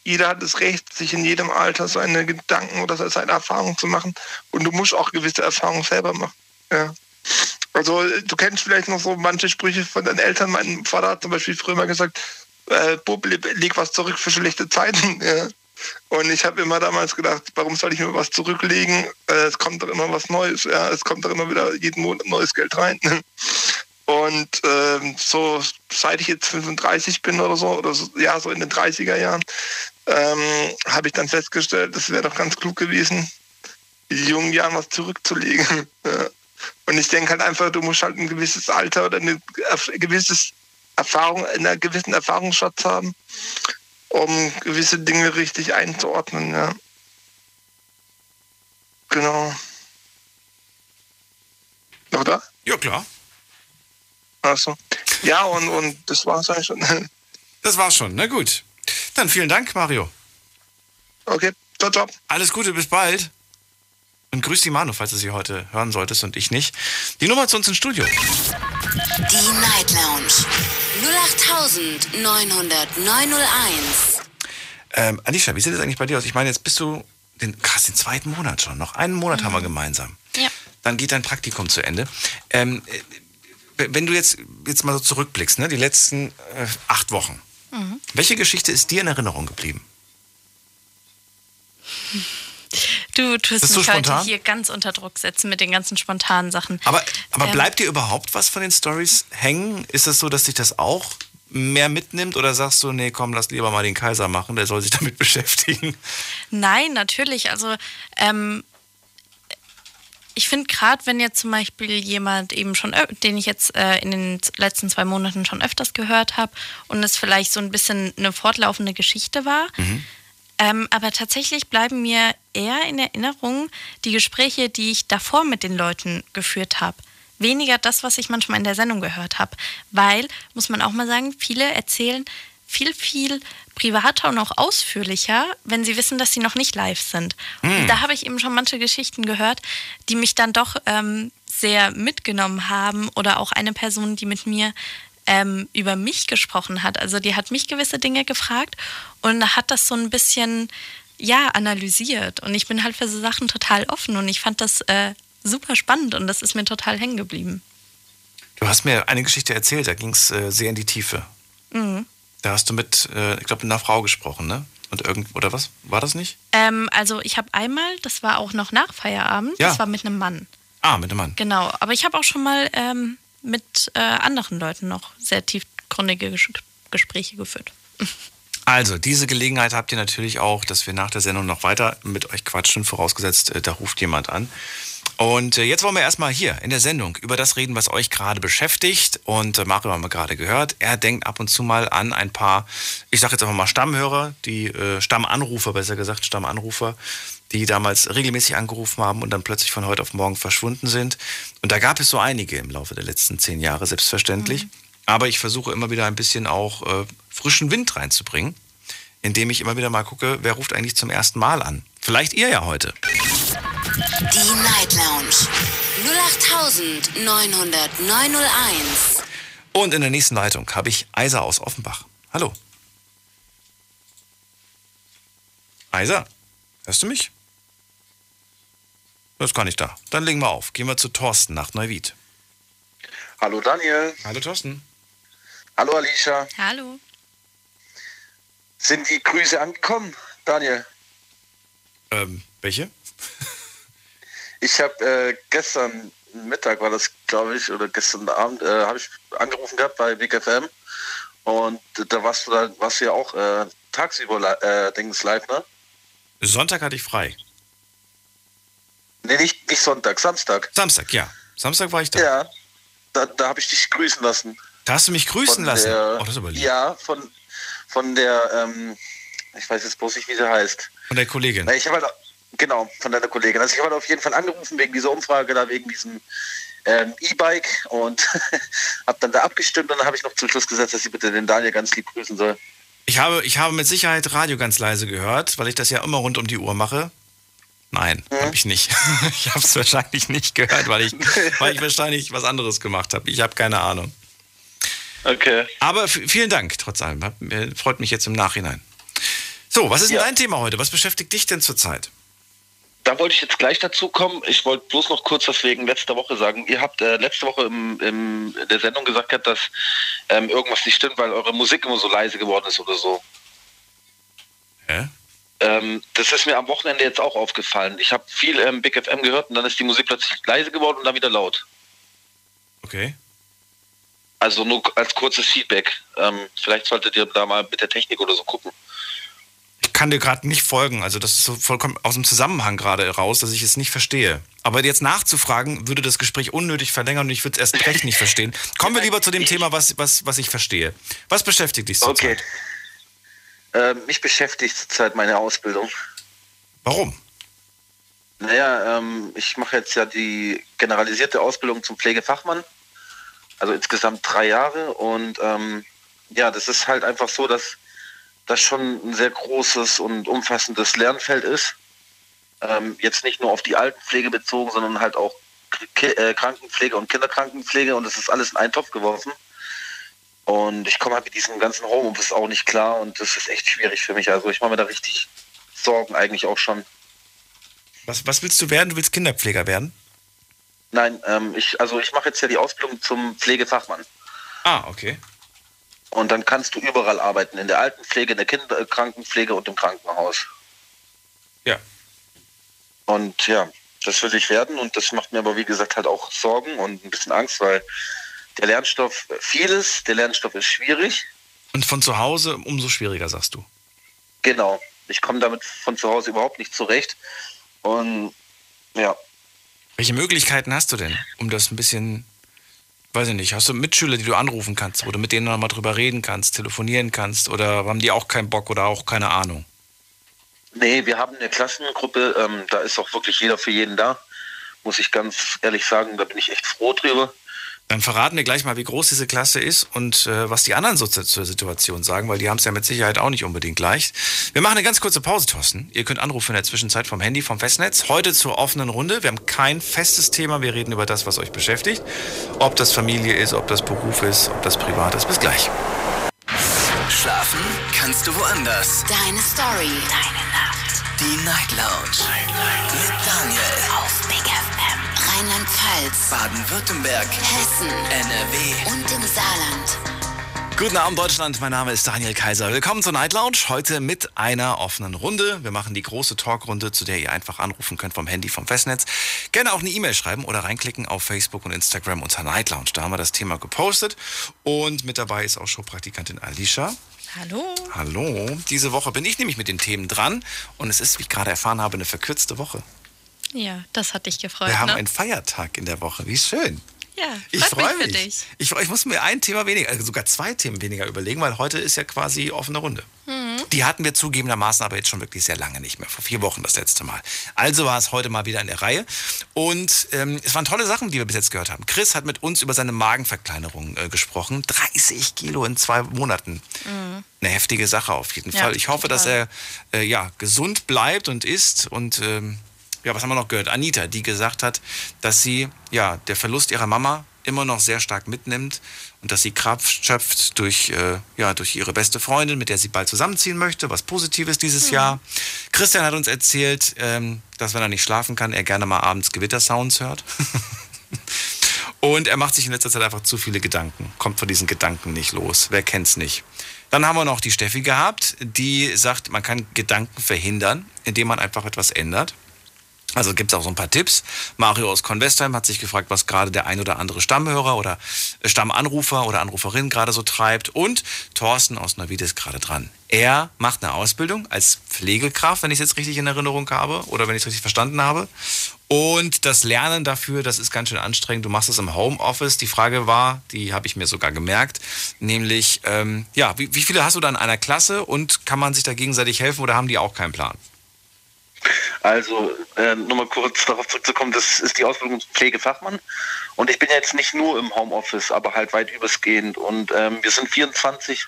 jeder hat das Recht, sich in jedem Alter seine Gedanken oder seine Erfahrungen zu machen und du musst auch gewisse Erfahrungen selber machen. Ja. Also du kennst vielleicht noch so manche Sprüche von deinen Eltern. Mein Vater hat zum Beispiel früher mal gesagt, äh, Bub, leg leg was zurück für schlechte Zeiten. Ja. Und ich habe immer damals gedacht, warum soll ich mir was zurücklegen? Äh, es kommt doch immer was Neues. Ja. Es kommt doch immer wieder jeden Monat neues Geld rein. Und ähm, so seit ich jetzt 35 bin oder so, oder so, ja, so in den 30er Jahren, ähm, habe ich dann festgestellt, es wäre doch ganz klug gewesen, in jungen Jahren was zurückzulegen. Und ich denke halt einfach, du musst halt ein gewisses Alter oder eine ein gewisses Erfahrung, einen gewissen Erfahrungsschatz haben, um gewisse Dinge richtig einzuordnen, ja. Genau. Noch da? Ja, klar. Achso. Ja, und, und das war's eigentlich schon. Das war's schon. Na gut. Dann vielen Dank, Mario. Okay, ciao, ciao. Alles Gute, bis bald. Und grüß die Manu, falls du sie heute hören solltest und ich nicht. Die Nummer zu uns ins Studio. Die Night Lounge 0890901. Ähm, Alicia, wie sieht es eigentlich bei dir aus? Ich meine, jetzt bist du den, krass, den zweiten Monat schon. Noch einen Monat haben wir gemeinsam. Ja. Dann geht dein Praktikum zu Ende. Ähm, äh, wenn du jetzt, jetzt mal so zurückblickst, ne, die letzten äh, acht Wochen. Welche Geschichte ist dir in Erinnerung geblieben? Du tust Bist mich heute hier ganz unter Druck setzen mit den ganzen spontanen Sachen. Aber, aber Ähm. bleibt dir überhaupt was von den Stories hängen? Ist es so, dass dich das auch mehr mitnimmt oder sagst du, nee, komm, lass lieber mal den Kaiser machen, der soll sich damit beschäftigen? Nein, natürlich. Also ähm, ich finde gerade, wenn jetzt zum Beispiel jemand eben schon, den ich jetzt äh, in den letzten zwei Monaten schon öfters gehört habe und es vielleicht so ein bisschen eine fortlaufende Geschichte war, ähm, aber tatsächlich bleiben mir eher in Erinnerung die Gespräche, die ich davor mit den Leuten geführt habe. Weniger das, was ich manchmal in der Sendung gehört habe. Weil, muss man auch mal sagen, viele erzählen viel, viel privater und auch ausführlicher, wenn sie wissen, dass sie noch nicht live sind. Und da habe ich eben schon manche Geschichten gehört, die mich dann doch ähm, sehr mitgenommen haben. Oder auch eine Person, die mit mir ähm, über mich gesprochen hat. Also die hat mich gewisse Dinge gefragt und hat das so ein bisschen, ja, analysiert. Und ich bin halt für so Sachen total offen und ich fand das äh, super spannend und das ist mir total hängen geblieben. Du hast mir eine Geschichte erzählt, da ging es äh, sehr in die Tiefe. Mhm. Da hast du mit, äh, ich glaube, mit einer Frau gesprochen, ne? Und irgend, oder was? War das nicht? Ähm, also ich habe einmal, das war auch noch nach Feierabend, Ja. das war mit einem Mann. Ah, mit einem Mann. Genau, aber ich habe auch schon mal ähm, mit äh, anderen Leuten noch sehr tiefgründige Ges Gespräche geführt. Also, diese Gelegenheit habt ihr natürlich auch, dass wir nach der Sendung noch weiter mit euch quatschen, vorausgesetzt, äh, da ruft jemand an. Und äh, jetzt wollen wir erstmal hier in der Sendung über das reden, was euch gerade beschäftigt. Und äh, Mario haben wir gerade gehört. Er denkt ab und zu mal an ein paar, ich sage jetzt einfach mal Stammhörer, die äh, Stammanrufer, besser gesagt Stammanrufer, die damals regelmäßig angerufen haben und dann plötzlich von heute auf morgen verschwunden sind. Und da gab es so einige im Laufe der letzten zehn Jahre, selbstverständlich. Mhm. Aber ich versuche immer wieder ein bisschen auch äh, frischen Wind reinzubringen, indem ich immer wieder mal gucke, wer ruft eigentlich zum ersten Mal an. Vielleicht ihr ja heute. Die Night Lounge 08901. Und in der nächsten Leitung habe ich Eiser aus Offenbach. Hallo. Eiser, hörst du mich? Das gar nicht da. Dann legen wir auf. Gehen wir zu Thorsten nach Neuwied. Hallo Daniel. Hallo Thorsten. Hallo Alicia. Hallo. Sind die Grüße angekommen, Daniel? Ähm, welche? Ich habe äh, gestern Mittag war das, glaube ich, oder gestern Abend äh, habe ich angerufen gehabt bei Big FM und da warst du da warst du ja auch äh, tagsüber äh, Dings live, ne? Sonntag hatte ich frei. Nee, nicht, nicht Sonntag, Samstag. Samstag, ja. Samstag war ich da. Ja, da, da habe ich dich grüßen lassen. Da hast du mich grüßen Von lassen? Der, oh, das ist aber lieb. Ja, von, von der, ähm, ich weiß jetzt bloß nicht, wie sie heißt. Von der Kollegin. Ich habe halt, genau, von deiner Kollegin. Also ich habe auf jeden Fall angerufen wegen dieser Umfrage da, wegen diesem ähm, E-Bike und habe dann da abgestimmt und dann habe ich noch zum Schluss gesagt, dass sie bitte den Daniel ganz lieb grüßen soll. Ich habe, ich habe mit Sicherheit Radio ganz leise gehört, weil ich das ja immer rund um die Uhr mache. Nein, Hm? habe ich nicht. Ich habe es wahrscheinlich nicht gehört, weil ich, weil ich wahrscheinlich was anderes gemacht habe. Ich habe keine Ahnung. Okay. Aber vielen Dank trotz allem. Mir- Freut mich jetzt im Nachhinein. So, was ist denn Ja. dein Thema heute? Was beschäftigt dich denn zurzeit? Da wollte ich jetzt gleich dazu kommen. Ich wollte bloß noch kurz was wegen letzter Woche sagen. Ihr habt äh, letzte Woche im, im, in der Sendung gesagt, gehabt, dass ähm, irgendwas nicht stimmt, weil eure Musik immer so leise geworden ist oder so. Hä? Ähm, das ist mir am Wochenende jetzt auch aufgefallen. Ich habe viel ähm, Big FM gehört und dann ist die Musik plötzlich leise geworden und dann wieder laut. Okay. Also nur als kurzes Feedback. Ähm, vielleicht solltet ihr da mal mit der Technik oder so gucken. Ich kann dir gerade nicht folgen. Also das ist so vollkommen aus dem Zusammenhang gerade raus, dass ich es nicht verstehe. Aber jetzt nachzufragen, würde das Gespräch unnötig verlängern und ich würde es erst recht nicht verstehen. Kommen wir lieber zu dem Thema, was, was, was ich verstehe. Was beschäftigt dich zurzeit? Okay. Ähm, mich beschäftigt zurzeit meine Ausbildung. Warum? Naja, ähm, ich mache jetzt ja die generalisierte Ausbildung zum Pflegefachmann. Also insgesamt drei Jahre. Und ähm, ja, das ist halt einfach so, dass das schon ein sehr großes und umfassendes Lernfeld ist. Ähm, jetzt nicht nur auf die Altenpflege bezogen, sondern halt auch K äh, Krankenpflege und Kinderkrankenpflege. Und das ist alles in einen Topf geworfen. Und ich komme halt mit diesem ganzen Homeoffice auch nicht klar. Und das ist echt schwierig für mich. Also ich mache mir da richtig Sorgen eigentlich auch schon. Was, was willst du werden? Du willst Kinderpfleger werden? Nein, ähm, ich, also ich mache jetzt ja die Ausbildung zum Pflegefachmann. Ah, okay. Und dann kannst du überall arbeiten, in der Altenpflege, in der Kinderkrankenpflege und im Krankenhaus. Ja. Und ja, das will ich werden und das macht mir aber wie gesagt halt auch Sorgen und ein bisschen Angst, weil der Lernstoff vieles, der Lernstoff ist schwierig. Und von zu Hause umso schwieriger, sagst du. Genau. Ich komme damit von zu Hause überhaupt nicht zurecht. Und ja, Welche Möglichkeiten hast du denn, um das ein bisschen, weiß ich nicht, hast du Mitschüler, die du anrufen kannst, wo du mit denen nochmal drüber reden kannst, telefonieren kannst oder haben die auch keinen Bock oder auch keine Ahnung? Nee, wir haben eine Klassengruppe, ähm, da ist auch wirklich jeder für jeden da. Muss ich ganz ehrlich sagen, da bin ich echt froh drüber. Dann verraten wir gleich mal, wie groß diese Klasse ist und äh, was die anderen so zur, zur Situation sagen, weil die haben es ja mit Sicherheit auch nicht unbedingt leicht. Wir machen eine ganz kurze Pause, Thorsten. Ihr könnt anrufen in der Zwischenzeit vom Handy, vom Festnetz. Heute zur offenen Runde. Wir haben kein festes Thema. Wir reden über das, was euch beschäftigt. Ob das Familie ist, ob das Beruf ist, ob das privat ist. Bis gleich. Schlafen kannst du woanders. Deine Story. Deine Nacht. Die Night Lounge. Mit Daniel. Auf Big FM. Rheinland-Pfalz. Baden-Württemberg. Hessen. NRW. Und im Saarland. Guten Abend, Deutschland. Mein Name ist Daniel Kaiser. Willkommen zur Night Lounge. Heute mit einer offenen Runde. Wir machen die große Talkrunde, zu der ihr einfach anrufen könnt vom Handy, vom Festnetz. Gerne auch eine E-Mail schreiben oder reinklicken auf Facebook und Instagram unter Night Lounge. Da haben wir das Thema gepostet. Und mit dabei ist auch Showpraktikantin Alicia. Hallo. Hallo. Diese Woche bin ich nämlich mit den Themen dran. Und es ist, wie ich gerade erfahren habe, eine verkürzte Woche. Ja, das hat dich gefreut. Wir haben ne? einen Feiertag in der Woche. Wie schön. ja, Ich freue mich mich. Ich, ich muss mir ein Thema weniger, also sogar zwei Themen weniger überlegen, weil heute ist ja quasi offene Runde. Mhm. Die hatten wir zugegebenermaßen aber jetzt schon wirklich sehr lange nicht mehr. Vor vier Wochen das letzte Mal. Also war es heute mal wieder in der Reihe. Und ähm, es waren tolle Sachen, die wir bis jetzt gehört haben. Chris hat mit uns über seine Magenverkleinerung äh, gesprochen. 30 Kilo in zwei Monaten. Mhm. Eine heftige Sache auf jeden Ja, Fall. Ich hoffe, dass total. er äh, ja, gesund bleibt und isst. Und ähm, ja, was haben wir noch gehört? Anita, die gesagt hat, dass sie ja, der Verlust ihrer Mama immer noch sehr stark mitnimmt und dass sie Kraft schöpft durch, äh, ja, durch ihre beste Freundin, mit der sie bald zusammenziehen möchte, was Positives dieses Jahr. Christian hat uns erzählt, ähm, dass wenn er nicht schlafen kann, er gerne mal abends Gewittersounds hört. Und er macht sich in letzter Zeit einfach zu viele Gedanken, kommt von diesen Gedanken nicht los. Wer kennt's nicht? Dann haben wir noch die Steffi gehabt, die sagt, man kann Gedanken verhindern, indem man einfach etwas ändert. Also gibt es auch so ein paar Tipps. Mario aus Convestheim hat sich gefragt, was gerade der ein oder andere Stammhörer oder äh, Stammanrufer oder Anruferin gerade so treibt. Und Thorsten aus Neuwied ist gerade dran. Er macht eine Ausbildung als Pflegekraft, wenn ich es jetzt richtig in Erinnerung habe oder wenn ich es richtig verstanden habe. Und das Lernen dafür, das ist ganz schön anstrengend. Du machst es im Homeoffice. Die Frage war, die habe ich mir sogar gemerkt, nämlich, ähm, ja, wie, wie viele hast du da in einer Klasse und kann man sich da gegenseitig helfen oder haben die auch keinen Plan? Also, äh, nochmal kurz darauf zurückzukommen, das ist die Ausbildung zum Pflegefachmann. Und ich bin jetzt nicht nur im Homeoffice, aber halt weit übersgehend. Und ähm, wir sind 24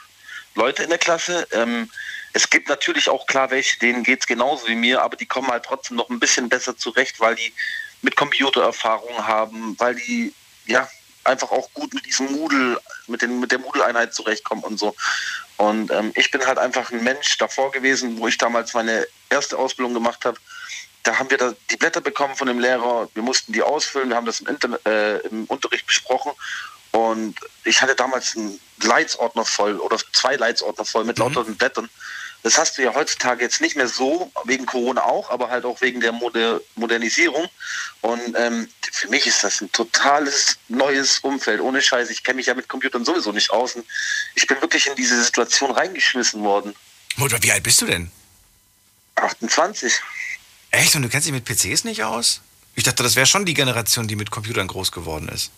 Leute in der Klasse. Ähm, es gibt natürlich auch klar welche, denen geht es genauso wie mir, aber die kommen halt trotzdem noch ein bisschen besser zurecht, weil die mit Computererfahrung haben, weil die ja einfach auch gut mit diesem Moodle, mit, den, mit der Moodle-Einheit zurechtkommen und so. Und ähm, ich bin halt einfach ein Mensch davor gewesen, wo ich damals meine erste Ausbildung gemacht habe. Da haben wir da die Blätter bekommen von dem Lehrer. Wir mussten die ausfüllen. Wir haben das im, Internet, äh, im Unterricht besprochen. Und ich hatte damals einen Leitsordner voll oder zwei Leitsordner voll mit lauter Blättern. Das hast du ja heutzutage jetzt nicht mehr so, wegen Corona auch, aber halt auch wegen der Moder Modernisierung. Und ähm, für mich ist das ein totales neues Umfeld. Ohne Scheiß, ich kenne mich ja mit Computern sowieso nicht aus. Und ich bin wirklich in diese Situation reingeschmissen worden. Mutter, wie alt bist du denn? 28. Echt? Und du kennst dich mit PCs nicht aus? Ich dachte, das wäre schon die Generation, die mit Computern groß geworden ist.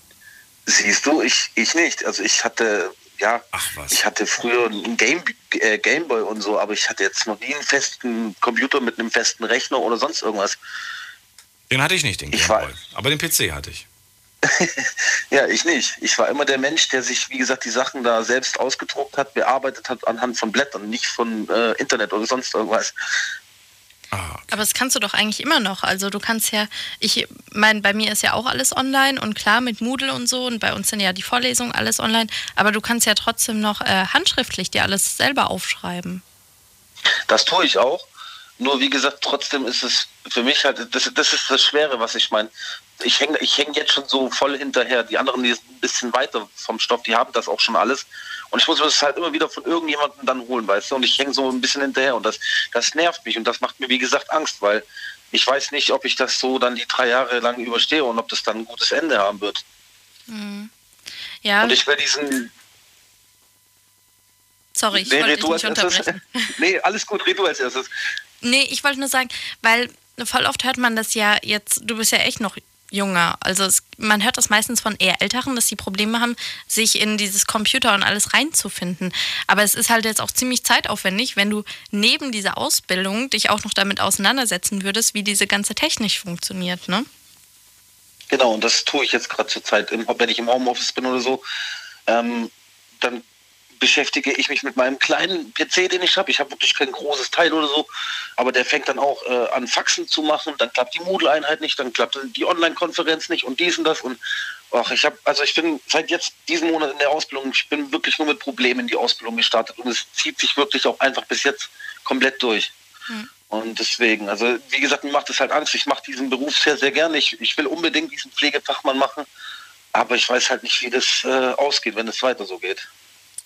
Siehst du, ich, ich nicht. Also ich hatte, ja, ich hatte früher einen Game, äh, Gameboy und so, aber ich hatte jetzt noch nie einen festen Computer mit einem festen Rechner oder sonst irgendwas. Den hatte ich nicht, den Gameboy. Aber den PC hatte ich. Ja, ich nicht. Ich war immer der Mensch, der sich, wie gesagt, die Sachen da selbst ausgedruckt hat, bearbeitet hat anhand von Blättern, nicht von äh, Internet oder sonst irgendwas. Aber das kannst du doch eigentlich immer noch. Also du kannst ja, ich meine, bei mir ist ja auch alles online und klar mit Moodle und so und bei uns sind ja die Vorlesungen alles online, aber du kannst ja trotzdem noch äh, handschriftlich dir alles selber aufschreiben. Das tue ich auch. Nur wie gesagt, trotzdem ist es für mich halt, das, das ist das Schwere, was ich meine. Ich hänge ich häng jetzt schon so voll hinterher. Die anderen, die sind ein bisschen weiter vom Stoff, die haben das auch schon alles. Und ich muss mir das halt immer wieder von irgendjemandem dann holen, weißt du? Und ich hänge so ein bisschen hinterher und das, das nervt mich und das macht mir, wie gesagt, Angst, weil ich weiß nicht, ob ich das so dann die drei Jahre lang überstehe und ob das dann ein gutes Ende haben wird. Mhm. Ja, Und ich will diesen. sorry, ich Nee, wollte dich nicht als erstes. unterbrechen. nee, alles gut, red du als erstes. Nee, ich wollte nur sagen, weil voll oft hört man das ja jetzt, du bist ja echt noch jünger. Also es, man hört das meistens von eher Älteren, dass sie Probleme haben, sich in dieses Computer und alles reinzufinden. Aber es ist halt jetzt auch ziemlich zeitaufwendig, wenn du neben dieser Ausbildung dich auch noch damit auseinandersetzen würdest, wie diese ganze Technik funktioniert, ne? Genau, und das tue ich jetzt gerade zur Zeit. Wenn ich im Homeoffice bin oder so, ähm, dann beschäftige ich mich mit meinem kleinen PC, den ich habe. Ich habe wirklich kein großes Teil oder so, aber der fängt dann auch äh, an Faxen zu machen. Dann klappt die Moodle-Einheit nicht, dann klappt die Online-Konferenz nicht und dies und das. Und ach, ich habe, also ich bin seit jetzt diesen Monat in der Ausbildung, ich bin wirklich nur mit Problemen in die Ausbildung gestartet und es zieht sich wirklich auch einfach bis jetzt komplett durch. Und deswegen, also wie gesagt, mir macht es halt Angst. Ich mache diesen Beruf sehr, sehr gerne. Ich, ich will unbedingt diesen Pflegefachmann machen, aber ich weiß halt nicht, wie das äh, ausgeht, wenn es weiter so geht.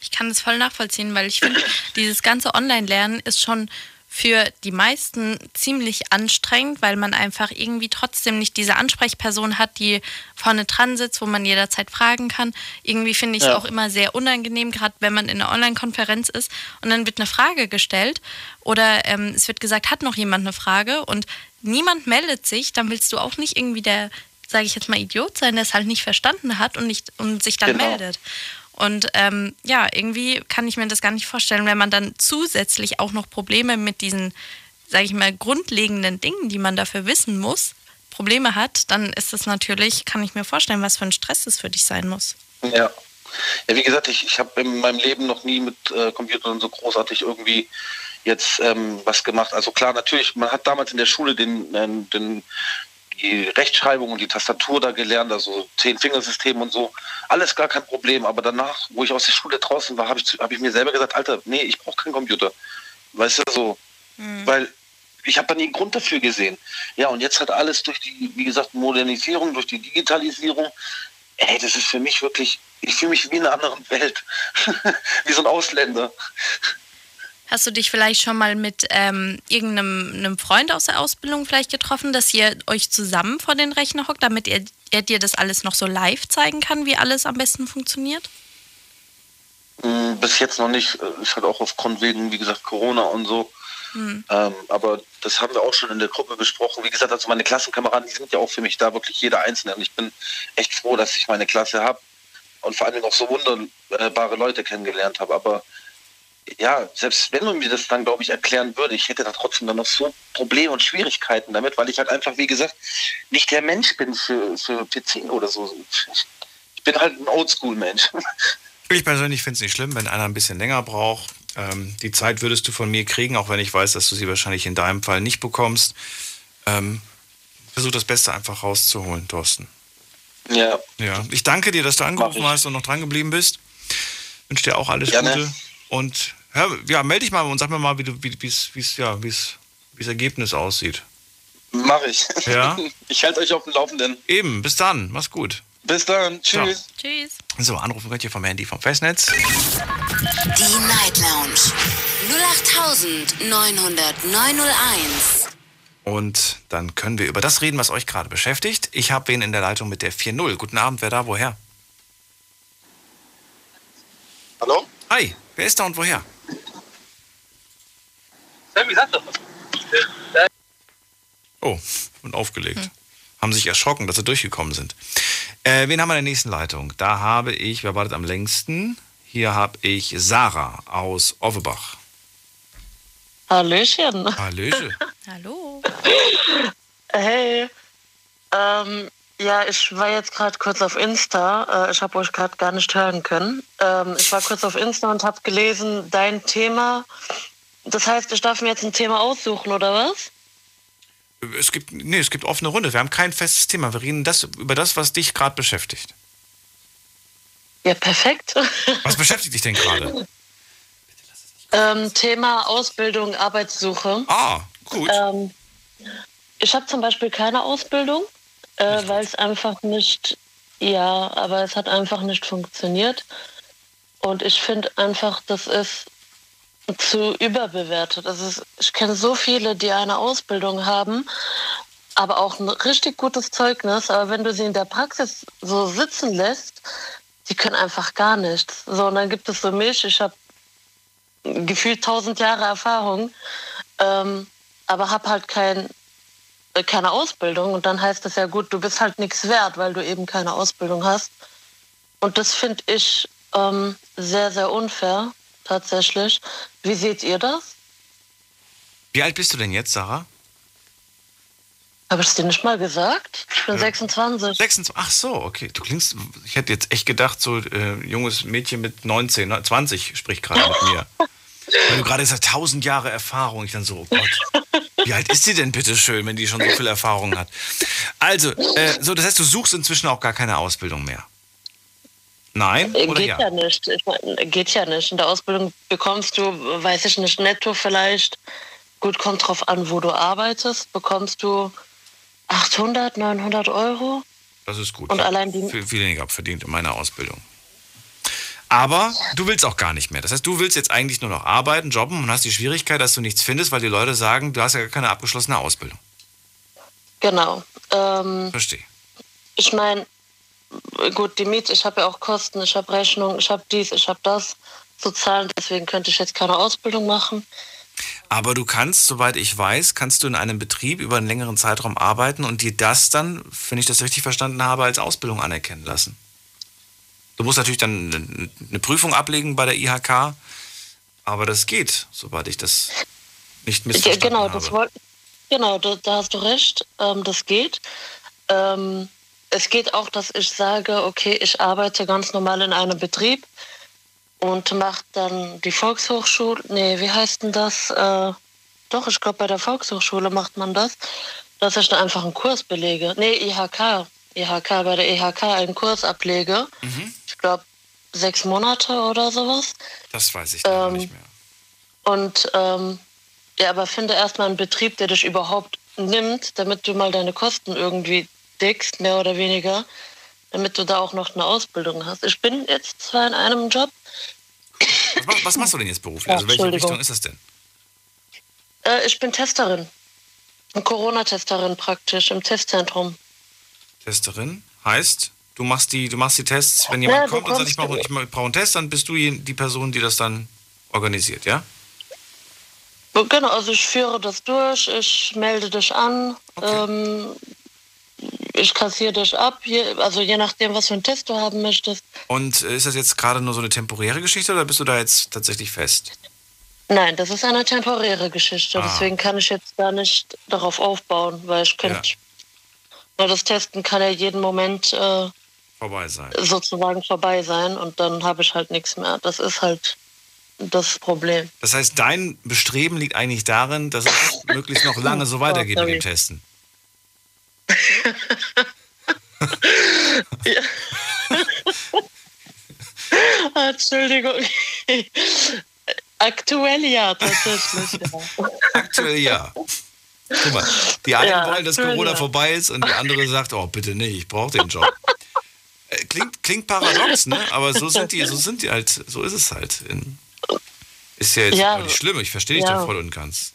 Ich kann das voll nachvollziehen, weil ich finde, dieses ganze Online-Lernen ist schon für die meisten ziemlich anstrengend, weil man einfach irgendwie trotzdem nicht diese Ansprechperson hat, die vorne dran sitzt, wo man jederzeit fragen kann. Irgendwie finde ich es Ja. auch immer sehr unangenehm, gerade wenn man in einer Online-Konferenz ist und dann wird eine Frage gestellt oder ähm, es wird gesagt, hat noch jemand eine Frage und niemand meldet sich, dann willst du auch nicht irgendwie der, sage ich jetzt mal, Idiot sein, der es halt nicht verstanden hat und, nicht, und sich dann Genau. meldet. Und ähm, ja, irgendwie kann ich mir das gar nicht vorstellen, wenn man dann zusätzlich auch noch Probleme mit diesen, sage ich mal, grundlegenden Dingen, die man dafür wissen muss, Probleme hat, dann ist das natürlich, kann ich mir vorstellen, was für ein Stress es für dich sein muss. Ja. Ja, wie gesagt, ich, ich habe in meinem Leben noch nie mit äh, Computern so großartig irgendwie jetzt ähm, was gemacht. Also klar, natürlich, man hat damals in der Schule den, äh, den die Rechtschreibung und die Tastatur da gelernt, also Zehn-Fingersystem und so. Alles gar kein Problem. Aber danach, wo ich aus der Schule draußen war, habe ich, hab ich mir selber gesagt, Alter, nee, ich brauche keinen Computer. Weißt du, so. Mhm. Weil ich habe da nie einen Grund dafür gesehen. Ja, und jetzt hat alles durch die, wie gesagt, Modernisierung, durch die Digitalisierung, ey, das ist für mich wirklich, ich fühle mich wie in einer anderen Welt. wie so ein Ausländer. Hast du dich vielleicht schon mal mit ähm, irgendeinem Freund aus der Ausbildung vielleicht getroffen, dass ihr euch zusammen vor den Rechner hockt, damit er, er dir das alles noch so live zeigen kann, wie alles am besten funktioniert? Hm, bis jetzt noch nicht. Ist halt auch aufgrund wegen, wie gesagt, Corona und so. Mhm. Ähm, aber das haben wir auch schon in der Gruppe besprochen. Wie gesagt, also meine Klassenkameraden, die sind ja auch für mich da wirklich jeder Einzelne. Und ich bin echt froh, dass ich meine Klasse habe und vor allem auch so wunderbare Leute kennengelernt habe. Aber ja, selbst wenn man mir das dann, glaube ich, erklären würde, ich hätte da trotzdem dann noch so Probleme und Schwierigkeiten damit, weil ich halt einfach, wie gesagt, nicht der Mensch bin für, für PC oder so. Ich bin halt ein Oldschool-Mensch. Ich persönlich finde es nicht schlimm, wenn einer ein bisschen länger braucht. Ähm, die Zeit würdest du von mir kriegen, auch wenn ich weiß, dass du sie wahrscheinlich in deinem Fall nicht bekommst. Ähm, versuch das Beste einfach rauszuholen, Thorsten. Ja. Ja. Ich danke dir, dass du angerufen hast und noch dran geblieben bist. Wünsche dir auch alles Gerne. Gute. Und ja, ja, melde dich mal und sag mir mal, wie es wie, ja, wie's, wie's Ergebnis aussieht. Mache ich. Ja? Ich halte euch auf dem Laufenden. Eben, bis dann. Mach's gut. Bis dann. Tschüss. Ciao. Tschüss. So, anrufen könnt ihr vom Handy vom Festnetz. Die Night Lounge 08901. Und dann können wir über das reden, was euch gerade beschäftigt. Ich habe wen in der Leitung mit der 4.0. Guten Abend, wer da, woher? Hallo? Hi, wer ist da und woher? Sammy, sag doch was. Oh, und aufgelegt. Hm. Haben sich erschrocken, dass sie durchgekommen sind. Äh, wen haben wir in der nächsten Leitung? Da habe ich, wer wartet am längsten? Hier habe ich Sarah aus Offenbach. Hallöchen. Hallöchen. Hallo. Hey. Ähm, ja, ich war jetzt gerade kurz auf Insta. Äh, ich habe euch gerade gar nicht hören können. Ähm, ich war kurz auf Insta und habe gelesen, dein Thema. Das heißt, ich darf mir jetzt ein Thema aussuchen, oder was? Es gibt, nee, es gibt offene Runde. Wir haben kein festes Thema. Wir reden das, über das, was dich gerade beschäftigt. Ja, perfekt. Was beschäftigt dich denn gerade? Ähm, Thema Ausbildung, Arbeitssuche. Ah, gut. Ähm, ich habe zum Beispiel keine Ausbildung, äh, weil es einfach nicht, ja, aber es hat einfach nicht funktioniert. Und ich finde einfach, das ist zu überbewertet. Also ich kenne so viele, die eine Ausbildung haben, aber auch ein richtig gutes Zeugnis. Aber wenn du sie in der Praxis so sitzen lässt, die können einfach gar nichts. So, und dann gibt es so mich, ich habe gefühlt tausend Jahre Erfahrung, ähm, aber habe halt kein, keine Ausbildung. Und dann heißt das ja gut, du bist halt nichts wert, weil du eben keine Ausbildung hast. Und das finde ich ähm, sehr, sehr unfair tatsächlich. Wie seht ihr das? Wie alt bist du denn jetzt, Sarah? Habe ich es dir nicht mal gesagt? Ich bin ja. 26. 26. Ach so, okay. Du klingst, ich hätte jetzt echt gedacht, so äh, junges Mädchen mit 19, 20 spricht gerade mit mir. Weil du gerade sagst, 1000 Jahre Erfahrung. Ich dann so, oh Gott. Wie alt ist sie denn bitte schön, wenn die schon so viel Erfahrung hat? Also, äh, so, das heißt, du suchst inzwischen auch gar keine Ausbildung mehr. Nein? Äh, oder geht ja? ja nicht. Ich mein, geht ja nicht. In der Ausbildung bekommst du, weiß ich nicht, netto vielleicht, gut, kommt drauf an, wo du arbeitest, bekommst du 800, 900 Euro. Das ist gut. Und allein die viel, viel weniger verdient in meiner Ausbildung. Aber du willst auch gar nicht mehr. Das heißt, du willst jetzt eigentlich nur noch arbeiten, jobben und hast die Schwierigkeit, dass du nichts findest, weil die Leute sagen, du hast ja gar keine abgeschlossene Ausbildung. Genau. Ähm, Verstehe. Ich meine, gut, die Miete, ich habe ja auch Kosten, ich habe Rechnung, ich habe dies, ich habe das zu zahlen, deswegen könnte ich jetzt keine Ausbildung machen. Aber du kannst, soweit ich weiß, kannst du in einem Betrieb über einen längeren Zeitraum arbeiten und dir das dann, wenn ich das richtig verstanden habe, als Ausbildung anerkennen lassen. Du musst natürlich dann eine Prüfung ablegen bei der IHK, aber das geht, soweit ich das nicht missverstanden genau, habe. das wollt, genau, da, da hast du recht, ähm, das geht. Ähm, es geht auch, dass ich sage, okay, ich arbeite ganz normal in einem Betrieb und mache dann die Volkshochschule, nee, wie heißt denn das? Äh, doch, ich glaube, bei der Volkshochschule macht man das, dass ich da einfach einen Kurs belege. Nee, IHK, IHK, bei der IHK einen Kurs ablege. Mhm. Ich glaube, sechs Monate oder sowas. Das weiß ich Ähm, nicht mehr. Und ähm, ja, aber finde erstmal einen Betrieb, der dich überhaupt nimmt, damit du mal deine Kosten irgendwie deckst, mehr oder weniger, damit du da auch noch eine Ausbildung hast. Ich bin jetzt zwar in einem Job, Was, was machst du denn jetzt beruflich? Ja, also welche. Richtung ist das denn? äh, ich bin Testerin. Corona-Testerin praktisch im Testzentrum. Testerin heißt, du machst die, du machst die Tests, wenn jemand Ja, kommt und sagt, ich brauche ich brauche einen Test, dann bist du die Person, die das dann organisiert, ja? Genau, also ich führe das durch, ich melde dich an, ähm, ich kassiere dich ab, je, also je nachdem, was für einen Test du haben möchtest. Und äh, ist das jetzt gerade nur so eine temporäre Geschichte oder bist du da jetzt tatsächlich fest? Nein, das ist eine temporäre Geschichte. Ah. Deswegen kann ich jetzt da nicht darauf aufbauen, weil ich könnte. Weil das Testen kann ja jeden Moment äh, Vorbei sein. sozusagen vorbei sein und dann habe ich halt nichts mehr. Das ist halt das Problem. Das heißt, dein Bestreben liegt eigentlich darin, dass es möglichst noch lange so weitergeht mit dem Testen. Ah, Entschuldigung. Aktuell ja, tatsächlich. Ja. Aktuell ja. Guck mal, die einen Ja, wollen, dass Corona ja. vorbei ist und die andere sagt, oh bitte nicht, ich brauche den Job. Klingt, klingt paradox, ne? Aber so sind die, so sind die halt, so ist es halt. Ist ja jetzt Ja. auch nicht schlimm, ich verstehe dich Ja. da voll und ganz.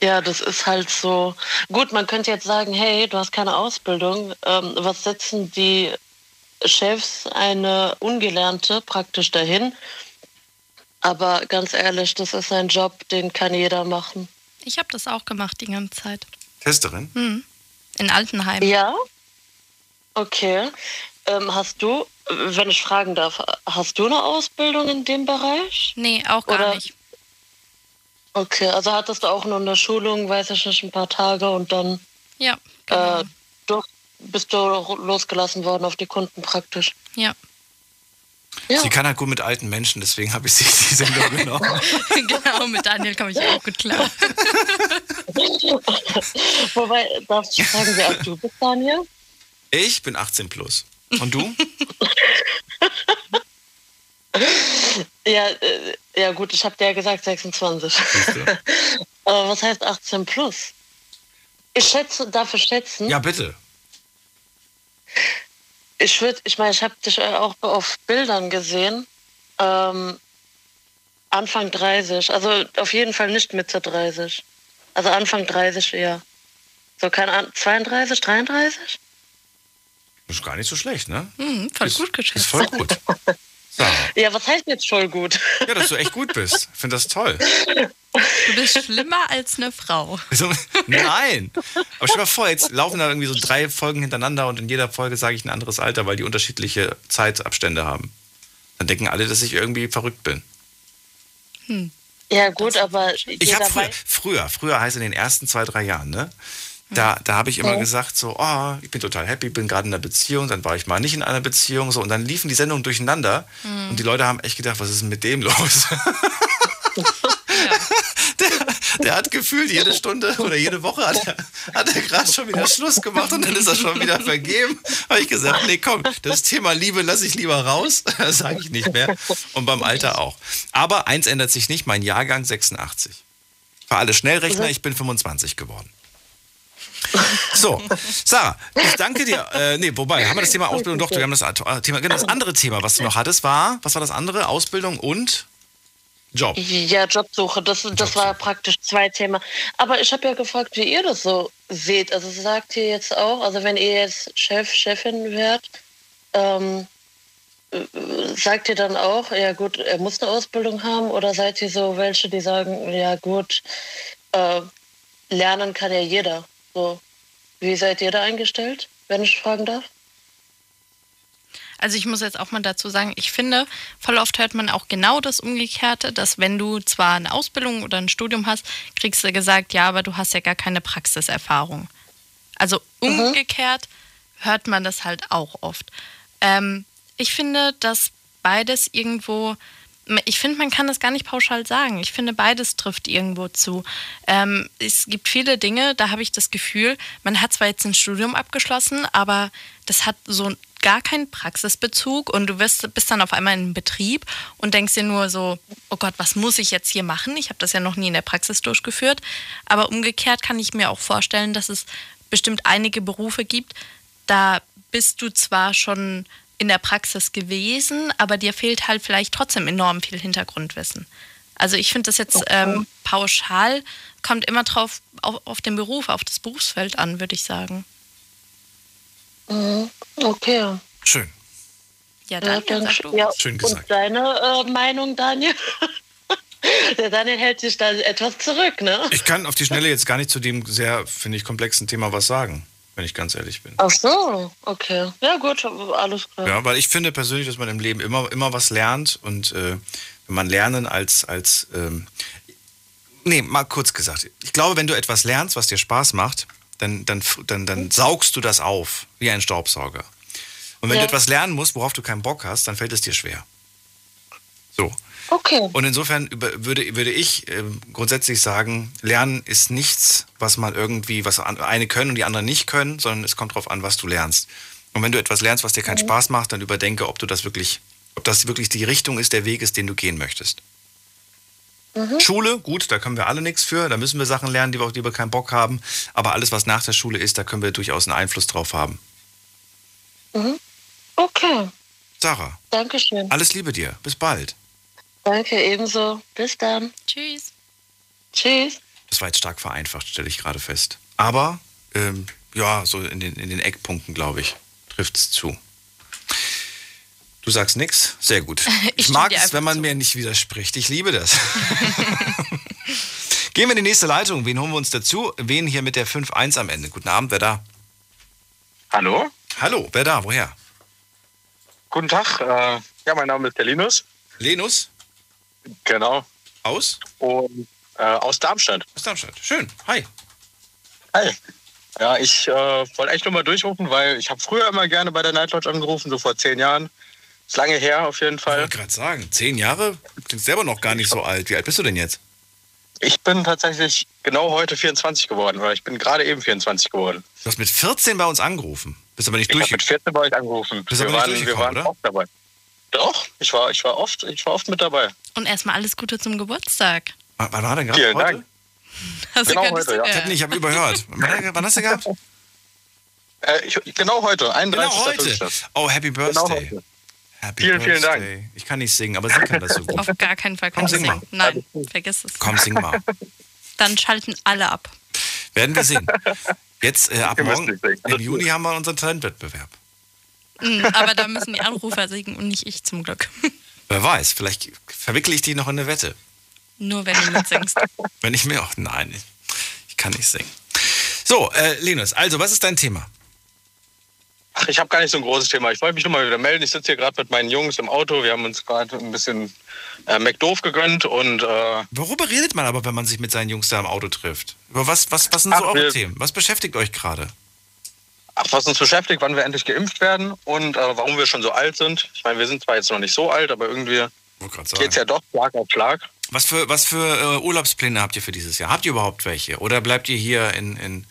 Ja, das ist halt so. Gut, man könnte jetzt sagen, hey, du hast keine Ausbildung. Ähm, was setzen die Chefs eine Ungelernte praktisch dahin? Aber ganz ehrlich, das ist ein Job, den kann jeder machen. Ich habe das auch gemacht die ganze Zeit. Testerin? Hm. In Altenheim. Ja? Okay. Ähm, hast du, wenn ich fragen darf, hast du eine Ausbildung in dem Bereich? Nee, auch gar Oder- nicht. Okay, also hattest du auch nur eine Schulung, weiß ich nicht, ein paar Tage und dann Ja, genau. äh, du, bist du losgelassen worden auf die Kunden praktisch. Ja. Ja. Sie kann halt gut mit alten Menschen, deswegen habe ich sie die Sendung genommen. genau, mit Daniel komme ich auch gut klar. Wobei, darf ich fragen, wie alt du bist, Daniel? Ich bin 18 plus. Und du? Ja, äh, ja gut, ich habe dir ja gesagt 26. Siehste? Aber was heißt 18 plus? Ich schätze, darf ich schätzen? Ja, bitte. Ich würde, ich meine, ich habe dich auch auf Bildern gesehen. Ähm, Anfang 30, also auf jeden Fall nicht Mitte 30. Also Anfang 30 eher. So, keine Ahnung, 32, 33? Das ist gar nicht so schlecht, ne? Hm, voll gut Ist geschätzt. voll gut. Sarah. Ja, was heißt jetzt voll gut? Ja, dass du echt gut bist. Ich finde das toll. Du bist schlimmer als eine Frau. So, nein. Aber stell dir mal vor, jetzt laufen da irgendwie so drei Folgen hintereinander und in jeder Folge sage ich ein anderes Alter, weil die unterschiedliche Zeitabstände haben. Dann denken alle, dass ich irgendwie verrückt bin. Ja, gut, aber Ich habe früher, früher, früher heißt in den ersten zwei, drei Jahren, ne? Da, da habe ich immer Ja. gesagt, so, oh, ich bin total happy, bin gerade in einer Beziehung, dann war ich mal nicht in einer Beziehung, so, und dann liefen die Sendungen durcheinander Mhm. und die Leute haben echt gedacht, was ist denn mit dem los? der, der hat gefühlt jede Stunde oder jede Woche hat er, hat er gerade schon wieder Schluss gemacht und dann ist er schon wieder vergeben. Habe ich gesagt, nee, komm, das Thema Liebe lasse ich lieber raus, sage ich nicht mehr. Und beim Alter auch. Aber eins ändert sich nicht, mein Jahrgang 86. Für alle Schnellrechner, ich bin 25 geworden. So, Sarah, ich danke dir. Äh, nee, wobei, haben wir das Thema Ausbildung doch, wir haben das äh, Thema, genau, das andere Thema, was du noch hattest, war, was war das andere? Ausbildung und Job. Ja, Jobsuche, das, das war praktisch zwei Themen. Aber ich habe ja gefragt, wie ihr das so seht. Also sagt ihr jetzt auch, also wenn ihr jetzt Chef, Chefin wärt, ähm, äh, sagt ihr dann auch, ja gut, er muss eine Ausbildung haben? Oder seid ihr so welche, die sagen, ja gut, äh, lernen kann ja jeder. So, wie seid ihr da eingestellt, wenn ich fragen darf? Also ich muss jetzt auch mal dazu sagen, ich finde, voll oft hört man auch genau das Umgekehrte, dass wenn du zwar eine Ausbildung oder ein Studium hast, kriegst du gesagt, ja, aber du hast ja gar keine Praxiserfahrung. Also umgekehrt hört man das halt auch oft. Ähm, ich finde, dass beides irgendwo, ich finde, man kann das gar nicht pauschal sagen. Ich finde, beides trifft irgendwo zu. Ähm, es gibt viele Dinge, da habe ich das Gefühl, man hat zwar jetzt ein Studium abgeschlossen, aber das hat so gar keinen Praxisbezug und du wirst, bist dann auf einmal in einem Betrieb und denkst dir nur so, oh Gott, was muss ich jetzt hier machen? Ich habe das ja noch nie in der Praxis durchgeführt. Aber umgekehrt kann ich mir auch vorstellen, dass es bestimmt einige Berufe gibt, da bist du zwar schon in der Praxis gewesen, aber dir fehlt halt vielleicht trotzdem enorm viel Hintergrundwissen. Also ich finde das jetzt ähm, pauschal, kommt immer drauf auf, auf den Beruf, auf das Berufsfeld an, würde ich sagen. Mhm. Okay. Schön. Ja, Ja, Daniel, dann, sag du. ja. Schön Und gesagt. deine äh, Meinung, Daniel? Der Daniel hält sich da etwas zurück, ne? Ich kann auf die Schnelle jetzt gar nicht zu dem sehr, finde ich, komplexen Thema was sagen, wenn ich ganz ehrlich bin. Ach so, okay. Ja gut, alles klar. Ja, weil ich finde persönlich, dass man im Leben immer, immer was lernt und äh, wenn man Lernen als, als ähm, nee, mal kurz gesagt, ich glaube, wenn du etwas lernst, was dir Spaß macht, dann, dann, dann, dann saugst du das auf, wie ein Staubsauger. Und wenn Ja. du etwas lernen musst, worauf du keinen Bock hast, dann fällt es dir schwer. So. Okay. Und insofern würde, würde ich ähm, grundsätzlich sagen, Lernen ist nichts, was man irgendwie, was eine können und die anderen nicht können, sondern es kommt darauf an, was du lernst. Und wenn du etwas lernst, was dir keinen Spaß macht, dann überdenke, ob du das wirklich, ob das wirklich die Richtung ist, der Weg ist, den du gehen möchtest. Schule, gut, da können wir alle nichts für. Da müssen wir Sachen lernen, die wir, die wir keinen Bock haben. Aber alles, was nach der Schule ist, da können wir durchaus einen Einfluss drauf haben. Mhm. Okay, Sarah, Dankeschön. alles Liebe dir. Bis bald. Danke, ebenso. Bis dann. Tschüss. Tschüss. Das war jetzt stark vereinfacht, stelle ich gerade fest. Aber ähm, ja, so in den, in den Eckpunkten, glaube ich, trifft es zu. Du sagst nichts? Sehr gut. Ich Ich mag es, wenn man mir nicht widerspricht. Ich liebe das. Gehen wir in die nächste Leitung. Wen holen wir uns dazu? Wen hier mit der 5-1 am Ende? Guten Abend, wer da? Hallo? Hallo, wer da? Woher? Guten Tag. Äh, ja, mein Name ist der Linus. Lenus? Genau. Aus? Und äh, aus Darmstadt. Aus Darmstadt. Schön. Hi. Hi. Ja, ich äh, wollte echt nur mal durchrufen, weil ich habe früher immer gerne bei der Night Lodge angerufen, so vor zehn Jahren. Ist lange her auf jeden Ich Fall. wollte gerade sagen, zehn Jahre? Klingt selber noch gar nicht so alt. Wie alt bist du denn jetzt? Ich bin tatsächlich genau heute 24 geworden, oder ich bin gerade eben 24 geworden. Du hast mit 14 bei uns angerufen. Bist aber nicht Ich habe mit 14 bei euch angerufen. Bist wir aber nicht waren, wir durchgekommen, waren oder? oft dabei. Doch, ich war, ich war oft, ich war oft mit dabei. Und erstmal alles Gute zum Geburtstag. Wann wann war denn gerade Vielen heute? Dank. Hast Genau gar nicht heute, ja. Ich nicht, habe überhört. Wann, wann hast du gehabt? Äh, ich, genau heute, 31. Genau heute. Oh, Happy Genau Birthday. heute. Happy Vielen, vielen Dank. Birthday. Ich kann nicht singen, aber sie kann das so gut. Auf gar keinen Fall Komm, kannst du sing mal. singen. Nein, vergiss es. Komm, sing mal. Dann schalten alle ab. Werden wir sehen. Jetzt äh, ab morgen, im Juni haben wir unseren Talentwettbewerb. Mm, Aber da müssen die Anrufer singen und nicht ich zum Glück. Wer weiß, vielleicht verwickle ich die noch in eine Wette. Nur wenn du mitsingst. Wenn ich mir auch. Nein, ich, kann nicht singen. So, äh, Linus, also, was ist dein Thema? Ach, ich habe gar nicht so ein großes Thema. Ich wollte mich nur mal wieder melden. Ich sitze hier gerade mit meinen Jungs im Auto. Wir haben uns gerade ein bisschen äh, McDoof gegönnt und äh, Worüber redet man aber, wenn man sich mit seinen Jungs da im Auto trifft? Über was, was, was sind so Ach, eure wir- Themen? Was beschäftigt euch gerade? Ach, was uns beschäftigt, wann wir endlich geimpft werden und äh, warum wir schon so alt sind. Ich meine, wir sind zwar jetzt noch nicht so alt, aber irgendwie grad geht's ja doch Schlag auf Schlag. Was für, was für äh, Urlaubspläne habt ihr für dieses Jahr? Habt ihr überhaupt welche? Oder bleibt ihr hier in, in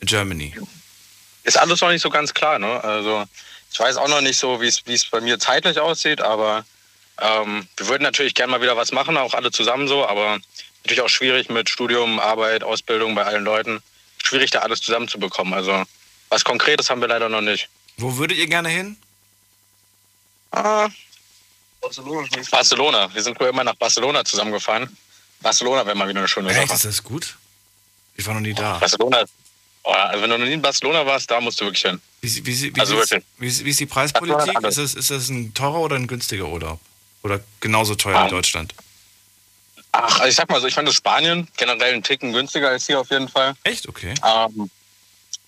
Germany? Ist alles noch nicht so ganz klar. Ne? Also ich weiß auch noch nicht so, wie es wie es bei mir zeitlich aussieht, aber ähm, wir würden natürlich gerne mal wieder was machen, auch alle zusammen so, aber natürlich auch schwierig mit Studium, Arbeit, Ausbildung bei allen Leuten. Schwierig da alles zusammenzubekommen. Also was Konkretes haben wir leider noch nicht. Wo würdet ihr gerne hin? Ah, Barcelona. Wir sind früher immer nach Barcelona zusammengefahren. Barcelona wäre mal wieder eine schöne Echt, Sache. ist das gut? Ich war noch nie da. Barcelona, oh, also wenn du noch nie in Barcelona warst, da musst du wirklich hin. Wie, wie, wie, Also ist, wirklich. wie, ist, wie ist die Preispolitik? Ist das, ist das ein teurer oder ein günstiger Urlaub? Oder genauso teuer Ah. wie Deutschland? Ach, also ich sag mal so, ich fand das Spanien generell einen Ticken günstiger als hier auf jeden Fall. Echt? Okay. Ähm,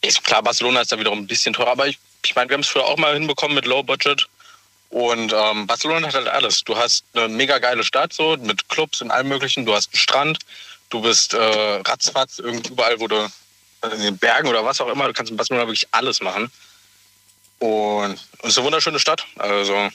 ist klar, Barcelona ist da wiederum ein bisschen teurer, aber ich, ich meine, wir haben es früher auch mal hinbekommen mit Low Budget Und ähm, Barcelona hat halt alles. Du hast eine mega geile Stadt so mit Clubs und allem möglichen. Du hast einen Strand. Du bist äh, ratzfatz überall, wo du äh, in den Bergen oder was auch immer. Du kannst in Barcelona wirklich alles machen. Und es ist eine wunderschöne Stadt. Also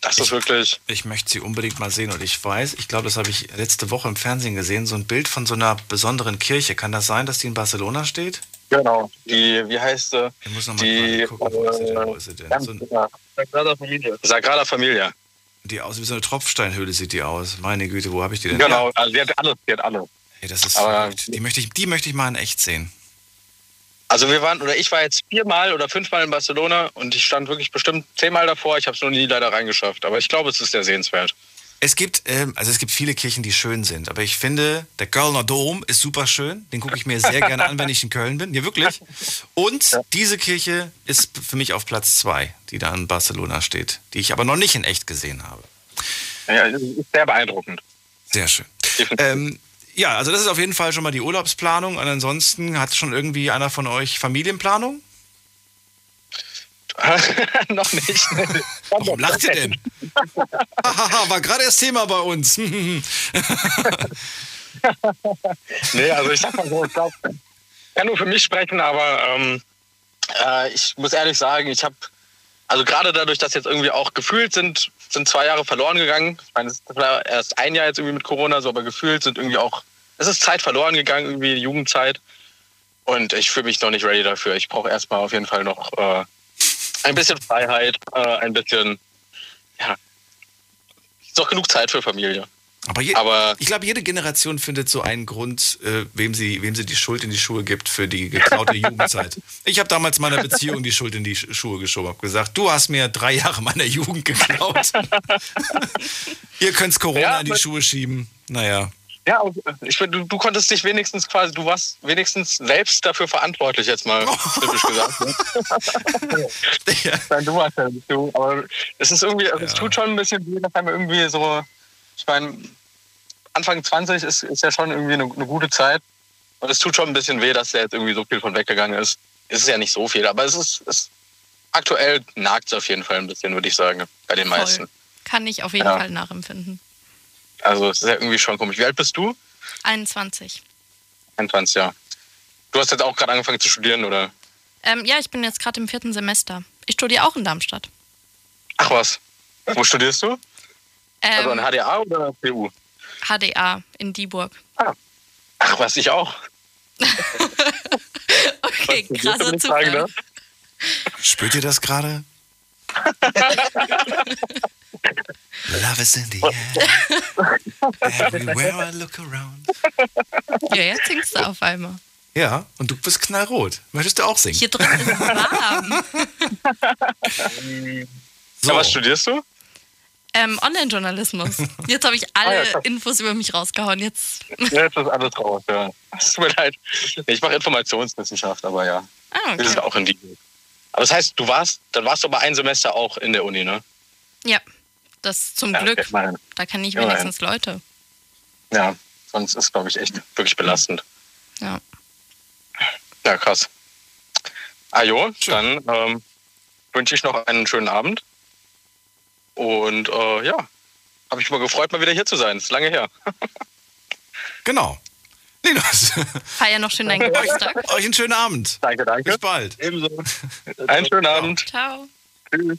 das ist wirklich. Ich möchte sie unbedingt mal sehen und ich weiß, ich glaube, das habe ich letzte Woche im Fernsehen gesehen, so ein Bild von so einer besonderen Kirche. Kann das sein, dass die in Barcelona steht? Genau. Die, wie heißt sie? Ich muss noch mal Die gerade gucken, wo ist sie denn? Wo ist sie denn? So ja, Sagrada Familia. Sagrada Familia. die aus wie so eine Tropfsteinhöhle sieht die aus. Meine Güte, wo habe ich die denn? Genau, also die hat alles, die hat alles. Ey, das ist Aber- verrückt. Die möchte, ich, die möchte ich mal in echt sehen. Also wir waren, oder ich war jetzt viermal oder fünfmal in Barcelona und ich stand wirklich bestimmt zehnmal davor. Ich habe es noch nie leider reingeschafft. Aber ich glaube, es ist sehr sehenswert. Es gibt, ähm, also es gibt viele Kirchen, die schön sind, aber ich finde, der Kölner Dom ist super schön. Den gucke ich mir sehr gerne an, wenn ich in Köln bin. Ja, wirklich. Und diese Kirche ist für mich auf Platz zwei, die da in Barcelona steht, die ich aber noch nicht in echt gesehen habe. Ja, ist sehr beeindruckend. Sehr schön. Ähm, ja, also das ist auf jeden Fall schon mal die Urlaubsplanung. Und ansonsten hat schon irgendwie einer von euch Familienplanung? noch nicht. Warum lacht ihr denn? War gerade erst Thema bei uns. nee, also ich sag mal so, ich glaube, kann nur für mich sprechen, aber ähm, äh, ich muss ehrlich sagen, ich habe, also gerade dadurch, dass jetzt irgendwie auch gefühlt sind, sind zwei Jahre verloren gegangen. Ich meine, es war erst ein Jahr jetzt irgendwie mit Corona, so, aber gefühlt sind irgendwie auch, es ist Zeit verloren gegangen, irgendwie Jugendzeit. Und ich fühle mich noch nicht ready dafür. Ich brauche erstmal auf jeden Fall noch äh, ein bisschen Freiheit, äh, ein bisschen, ja, ist doch genug Zeit für Familie. Aber, je, Aber- ich glaube, jede Generation findet so einen Grund, äh, wem, sie, wem sie die Schuld in die Schuhe gibt für die geklaute Jugendzeit. Ich habe damals meiner Beziehung die Schuld in die Sch- Schuhe geschoben. habe gesagt, du hast mir drei Jahre meiner Jugend geklaut. Ihr könnt's Corona Ja, in die Schuhe schieben. Naja. Ja, und ich finde, du, du konntest dich wenigstens quasi, du warst wenigstens selbst dafür verantwortlich, jetzt mal typisch gesagt. Ne? Nein, du warst ja nicht du. Aber es ist irgendwie, also es tut schon ein bisschen weh, dass einem irgendwie so, ich meine, Anfang 20 ist, ist ja schon irgendwie eine, eine gute Zeit. Und es tut schon ein bisschen weh, dass da jetzt irgendwie so viel von weggegangen ist. Es ist ja nicht so viel, aber es ist, es, aktuell nagt es auf jeden Fall ein bisschen, würde ich sagen, bei den meisten. Voll. Kann ich auf jeden Ja. Fall nachempfinden. Also es ist ja irgendwie schon komisch. Wie alt bist du? 21. 21, ja. Du hast jetzt auch gerade angefangen zu studieren, oder? Ähm, ja, ich bin jetzt gerade im vierten Semester. Ich studiere auch in Darmstadt. Ach was. Wo studierst du? also an Ähm, HDA oder PU? HDA in Dieburg. Ach was, ich auch. Okay, krasser ich fragen Zufall. Spürt ihr das gerade? Love is in the air. Everywhere I look around. Ja, jetzt singst du auf einmal. Ja, und du bist knallrot. Möchtest du auch singen? Hier drin ist es warm. So. was studierst du? Ähm, Online-Journalismus. Jetzt habe ich alle Ah, ja. Infos über mich rausgehauen. Jetzt. Ja, jetzt ist alles raus, ja. Es tut mir leid. Ich mache Informationswissenschaft, aber ja. Ah, okay. sind auch in die. Aber das heißt, du warst, dann warst du aber ein Semester auch in der Uni, ne? Ja, das zum Ja, Glück. okay. Da kenne ich wenigstens Leute. Ja, sonst ist, glaube ich, echt wirklich belastend. Ja. Ja, krass. Ah jo, dann ähm, wünsche ich noch einen schönen Abend. Und äh, ja, habe mich mal gefreut, mal wieder hier zu sein. Ist lange her. Genau. Linus, Feier noch schön deinen Geburtstag. euch einen schönen Abend. Danke, danke. Bis bald. Ebenso. Einen schönen Abend. Ciao. Tschüss.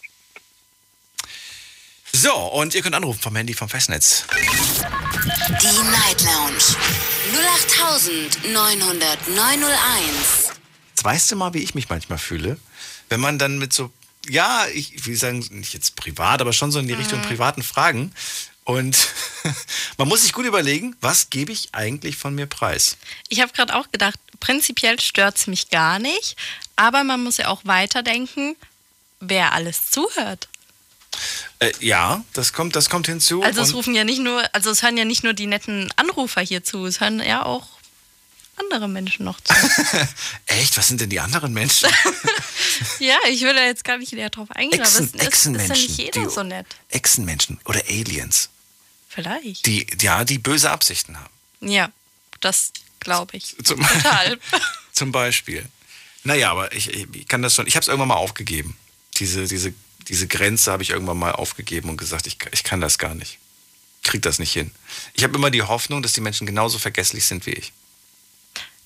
So, und ihr könnt anrufen vom Handy vom Festnetz. Die Night Lounge 0890901. Jetzt weißt du mal, wie ich mich manchmal fühle, wenn man dann mit so, ja, ich will sagen, nicht jetzt privat, aber schon so in die Richtung privaten Fragen. Und man muss sich gut überlegen, was gebe ich eigentlich von mir preis? Ich habe gerade auch gedacht, prinzipiell stört es mich gar nicht, aber man muss ja auch weiterdenken, wer alles zuhört. Äh, ja, das kommt, das kommt hinzu. Also es rufen ja nicht nur, also es hören ja nicht nur die netten Anrufer hier zu, es hören ja auch andere Menschen noch zu. Echt, was sind denn die anderen Menschen? ja, ich will da jetzt gar nicht näher drauf eingehen, Echsen- aber es ist, ist ja nicht jeder so nett. Echsenmenschen oder Aliens, Vielleicht. die ja die böse Absichten haben. Ja, das glaube ich. Zum, Total. zum Beispiel. Naja, aber ich, ich kann das schon. Ich habe es irgendwann mal aufgegeben. Diese, diese diese Grenze habe ich irgendwann mal aufgegeben und gesagt, ich, ich kann das gar nicht. Ich krieg das nicht hin. Ich habe immer die Hoffnung, dass die Menschen genauso vergesslich sind wie ich.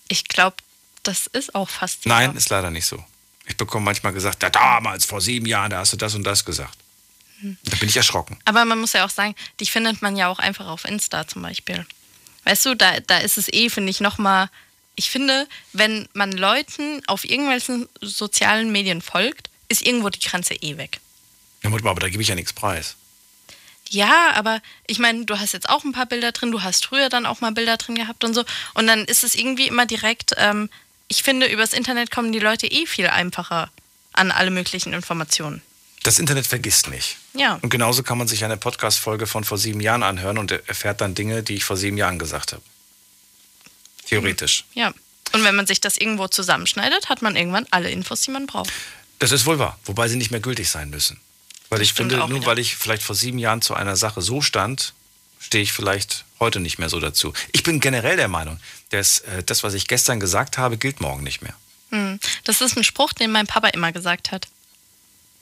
Ich glaube, das ist auch fast. Nein, ist leider nicht so. Ich bekomme manchmal gesagt, ja, damals, vor sieben Jahren, da hast du das und das gesagt. Da bin ich erschrocken. Aber man muss ja auch sagen, die findet man ja auch einfach auf Insta zum Beispiel. Weißt du, da, da ist es eh, finde ich, nochmal. Ich finde, wenn man Leuten auf irgendwelchen sozialen Medien folgt, ist irgendwo die Grenze eh weg. Ja, aber da gebe ich ja nichts preis. Ja, aber ich meine, du hast jetzt auch ein paar Bilder drin, du hast früher dann auch mal Bilder drin gehabt und so. Und dann ist es irgendwie immer direkt, ähm, ich finde, übers Internet kommen die Leute eh viel einfacher an alle möglichen Informationen. Das Internet vergisst nicht. Ja. Und genauso kann man sich eine Podcast-Folge von vor sieben Jahren anhören und erfährt dann Dinge, die ich vor sieben Jahren gesagt habe. Theoretisch. Ja. Und wenn man sich das irgendwo zusammenschneidet, hat man irgendwann alle Infos, die man braucht. Das ist wohl wahr, wobei sie nicht mehr gültig sein müssen. Weil ich stimmt finde, nur wieder. weil ich vielleicht vor sieben Jahren zu einer Sache so stand, stehe ich vielleicht heute nicht mehr so dazu. Ich bin generell der Meinung, dass äh, das, was ich gestern gesagt habe, gilt morgen nicht mehr. Hm. Das ist ein Spruch, den mein Papa immer gesagt hat.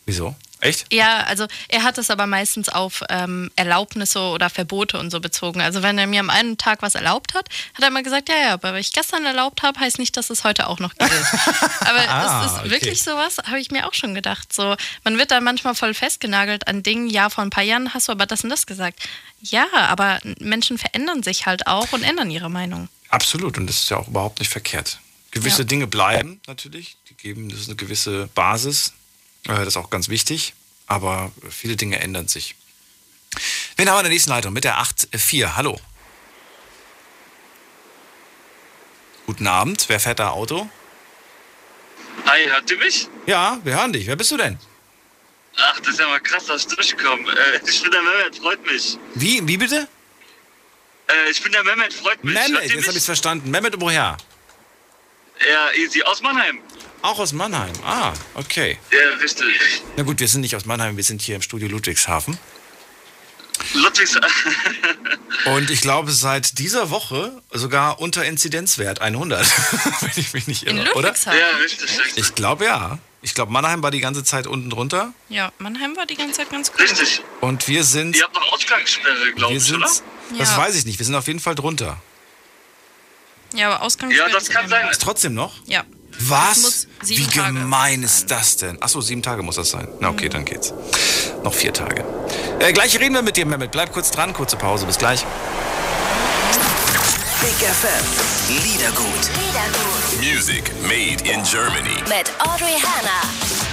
Wieso? Echt? Ja, also er hat es aber meistens auf ähm, Erlaubnisse oder Verbote und so bezogen. Also wenn er mir am einen Tag was erlaubt hat, hat er immer gesagt, ja, ja, aber was ich gestern erlaubt habe, heißt nicht, dass es heute auch noch gilt. aber Ah, es ist okay. wirklich sowas, habe ich mir auch schon gedacht. So, man wird da manchmal voll festgenagelt an Dingen, ja, vor ein paar Jahren hast du aber das und das gesagt. Ja, aber Menschen verändern sich halt auch und ändern ihre Meinung. Absolut, und das ist ja auch überhaupt nicht verkehrt. Gewisse Ja. Dinge bleiben natürlich, die geben, das ist eine gewisse Basis, das ist auch ganz wichtig, aber viele Dinge ändern sich. Wen haben wir in der nächsten Leitung mit der 8.4? Hallo. Guten Abend, wer fährt da Auto? Hi, hört ihr mich? Ja, wir hören dich. Wer bist du denn? Ach, das ist ja mal krass, dass ich durchkomme. Äh, ich bin der Mehmet, freut mich. Wie, wie bitte? Äh, ich bin der Mehmet, freut mich. Mehmet, jetzt habe ich es verstanden. Mehmet, woher? Ja, easy. Aus Mannheim. Auch aus Mannheim. Ah, okay. Ja, richtig. Na gut, wir sind nicht aus Mannheim, wir sind hier im Studio Ludwigshafen. Ludwigs. Und ich glaube, seit dieser Woche sogar unter Inzidenzwert 100, wenn ich mich nicht In irre, oder? Ludwigshafen? Ja, richtig, richtig. Ich glaube ja. Ich glaube, Mannheim war die ganze Zeit unten drunter. Ja, Mannheim war die ganze Zeit ganz gut. Richtig. Und wir sind. Ihr habt noch Ausgangssperre, glaube ich, oder? das Ja. weiß ich nicht. Wir sind auf jeden Fall drunter. Ja, aber Ausgangssperre Ja, das kann sein. Ist trotzdem noch? Ja. Was? Wie Tage gemein ist das denn? Achso, sieben Tage muss das sein. Na okay, dann geht's. Noch vier Tage. Äh, gleich reden wir mit dir, Mehmet. Bleib kurz dran, kurze Pause. Bis gleich. Big FM. Liedergut. Music made in Germany. Mit Audrey Hanna.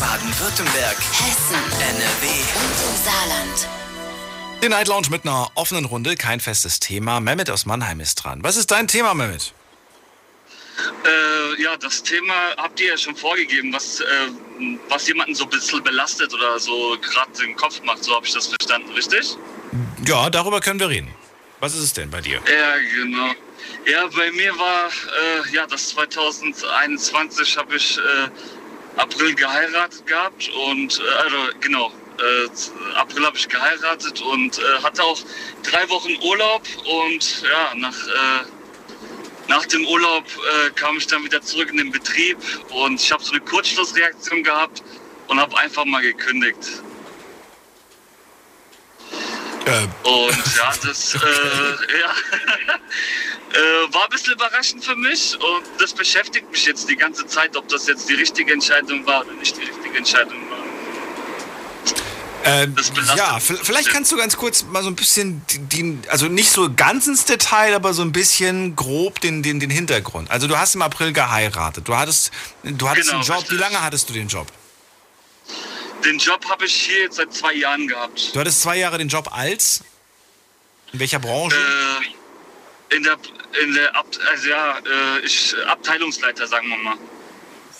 Baden-Württemberg. Hessen NRW. und im Saarland. Die Night Lounge mit einer offenen Runde, kein festes Thema. Mehmet aus Mannheim ist dran. Was ist dein Thema, Mehmet? Äh, ja, das Thema habt ihr ja schon vorgegeben, was, äh, was jemanden so ein bisschen belastet oder so gerade den Kopf macht. So habe ich das verstanden, richtig? Ja, darüber können wir reden. Was ist es denn bei dir? Ja, genau. Ja, bei mir war, äh, ja, das 2021 habe ich äh, April geheiratet gehabt und, äh, also genau, äh, April habe ich geheiratet und äh, hatte auch drei Wochen Urlaub und ja, nach, nach dem Urlaub äh, kam ich dann wieder zurück in den Betrieb und ich habe so eine Kurzschlussreaktion gehabt und habe einfach mal gekündigt. Äh, Und ja, das äh, ja, äh, war ein bisschen überraschend für mich und das beschäftigt mich jetzt die ganze Zeit, ob das jetzt die richtige Entscheidung war oder nicht die richtige Entscheidung war. Ähm, ja, vielleicht kannst du ganz kurz mal so ein bisschen, die, also nicht so ganz ins Detail, aber so ein bisschen grob den, den, den Hintergrund. Also du hast im April geheiratet, du hattest, du hattest Genau, einen Job. richtig. Wie lange hattest du den Job? Den Job habe ich hier jetzt seit zwei Jahren gehabt. Du hattest zwei Jahre den Job als? In welcher Branche? Äh, in der, in der Ab also ja, äh, ich, Abteilungsleiter, sagen wir mal.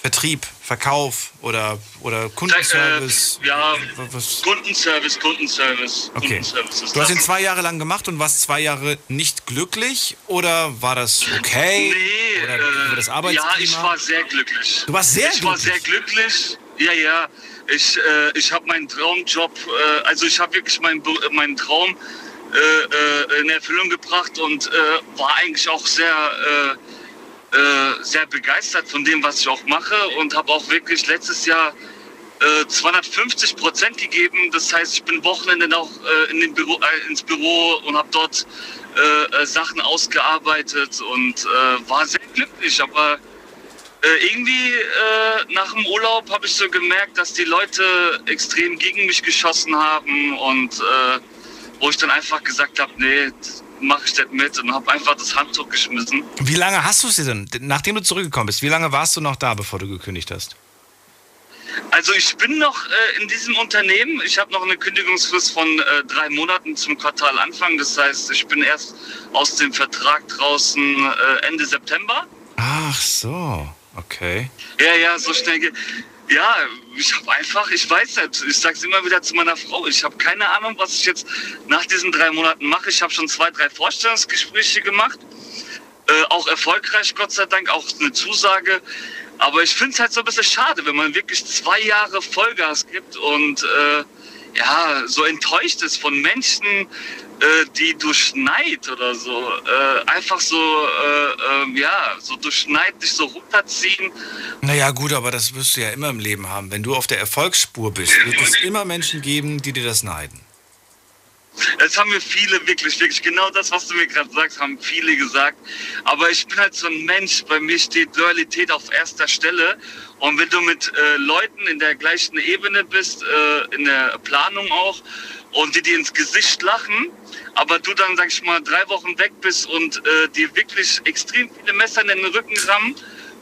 Vertrieb, Verkauf oder, oder Kundenservice? Äh, ja, Was- Kundenservice, Kundenservice. Okay. Kundenservice Du hast ihn zwei Jahre lang gemacht und warst zwei Jahre nicht glücklich oder war das okay? Nee, oder äh, das ja, Arbeitsklima? ich war sehr glücklich. Du warst sehr Ich war glücklich? sehr glücklich. Ja, ja. Ich, äh, ich habe meinen Traumjob, äh, also ich habe wirklich meinen, äh, meinen Traum äh, äh, in Erfüllung gebracht und äh, war eigentlich auch sehr, sehr begeistert von dem, was ich auch mache und habe auch wirklich letztes Jahr äh, 250 Prozent gegeben. Das heißt, ich bin Wochenende auch in Büro, ins Büro und habe dort Sachen ausgearbeitet und war sehr glücklich. Aber äh, irgendwie äh, nach dem Urlaub habe ich so gemerkt, dass die Leute extrem gegen mich geschossen haben und äh, wo ich dann einfach gesagt habe, nee, mache ich nicht mit und habe einfach das Handtuch geschmissen. Wie lange hast du es denn, nachdem du zurückgekommen bist, wie lange warst du noch da, bevor du gekündigt hast? Also ich bin noch äh, in diesem Unternehmen. Ich habe noch eine Kündigungsfrist von äh, drei Monaten zum Quartalanfang. Das heißt, ich bin erst aus dem Vertrag draußen äh, Ende September. Ach so, okay. Ja, ja, so schnell. Ge ja, ich habe einfach, ich weiß nicht, ich sag's immer wieder zu meiner Frau, ich habe keine Ahnung, was ich jetzt nach diesen drei Monaten mache. Ich habe schon zwei, drei Vorstellungsgespräche gemacht. Äh, auch erfolgreich, Gott sei Dank, auch eine Zusage. Aber ich finde es halt so ein bisschen schade, wenn man wirklich zwei Jahre Vollgas gibt und äh, ja, so enttäuscht ist von Menschen, äh, die durch Neid oder so äh, einfach so, äh, ähm, ja, so durch Neid dich so runterziehen. Naja, gut, aber das wirst du ja immer im Leben haben. Wenn du auf der Erfolgsspur bist, wird es immer Menschen geben, die dir das neiden. Das haben mir viele wirklich, wirklich genau das, was du mir gerade sagst, haben viele gesagt. Aber ich bin halt so ein Mensch, bei mir steht Loyalität auf erster Stelle. Und wenn du mit äh, Leuten in der gleichen Ebene bist, äh, in der Planung auch, und die dir ins Gesicht lachen, aber du dann, sag ich mal, drei Wochen weg bist und äh, dir wirklich extrem viele Messer in den Rücken rammen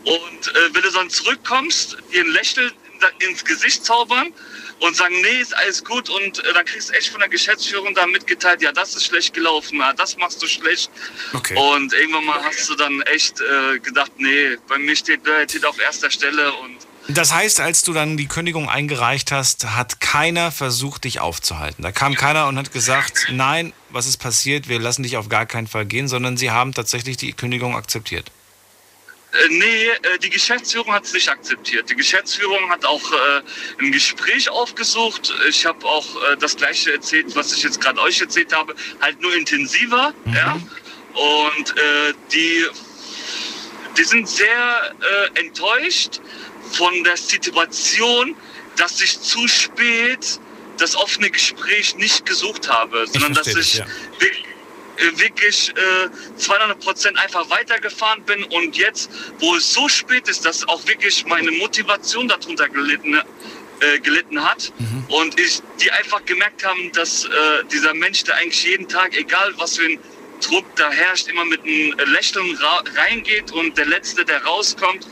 und äh, wenn du dann zurückkommst, dir ein Lächeln in- ins Gesicht zaubern und sagen, nee, ist alles gut und äh, dann kriegst du echt von der Geschäftsführung da mitgeteilt, ja, das ist schlecht gelaufen, ah, das machst du schlecht. Okay. Und irgendwann mal hast du dann echt äh, gedacht, nee, bei mir steht Loyalität auf erster Stelle und Das heißt, als du dann die Kündigung eingereicht hast, hat keiner versucht, dich aufzuhalten. Da kam keiner und hat gesagt, nein, was ist passiert, wir lassen dich auf gar keinen Fall gehen, sondern sie haben tatsächlich die Kündigung akzeptiert. Äh, nee, äh, die Geschäftsführung hat es nicht akzeptiert. Die Geschäftsführung hat auch äh, ein Gespräch aufgesucht. Ich habe auch äh, das gleiche erzählt, was ich jetzt gerade euch erzählt habe, halt nur intensiver. Ja? Und die, die sind sehr enttäuscht von der Situation, dass ich zu spät das offene Gespräch nicht gesucht habe, sondern dass verstehe ich ja. wirklich äh, wirklich äh, 200 Prozent einfach weitergefahren bin und jetzt, wo es so spät ist, dass auch wirklich meine Motivation darunter gelitten, äh, gelitten hat und ich, die einfach gemerkt haben, dass äh, dieser Mensch, der eigentlich jeden Tag, egal was für ein Druck da herrscht, immer mit einem Lächeln reingeht und der Letzte, der rauskommt.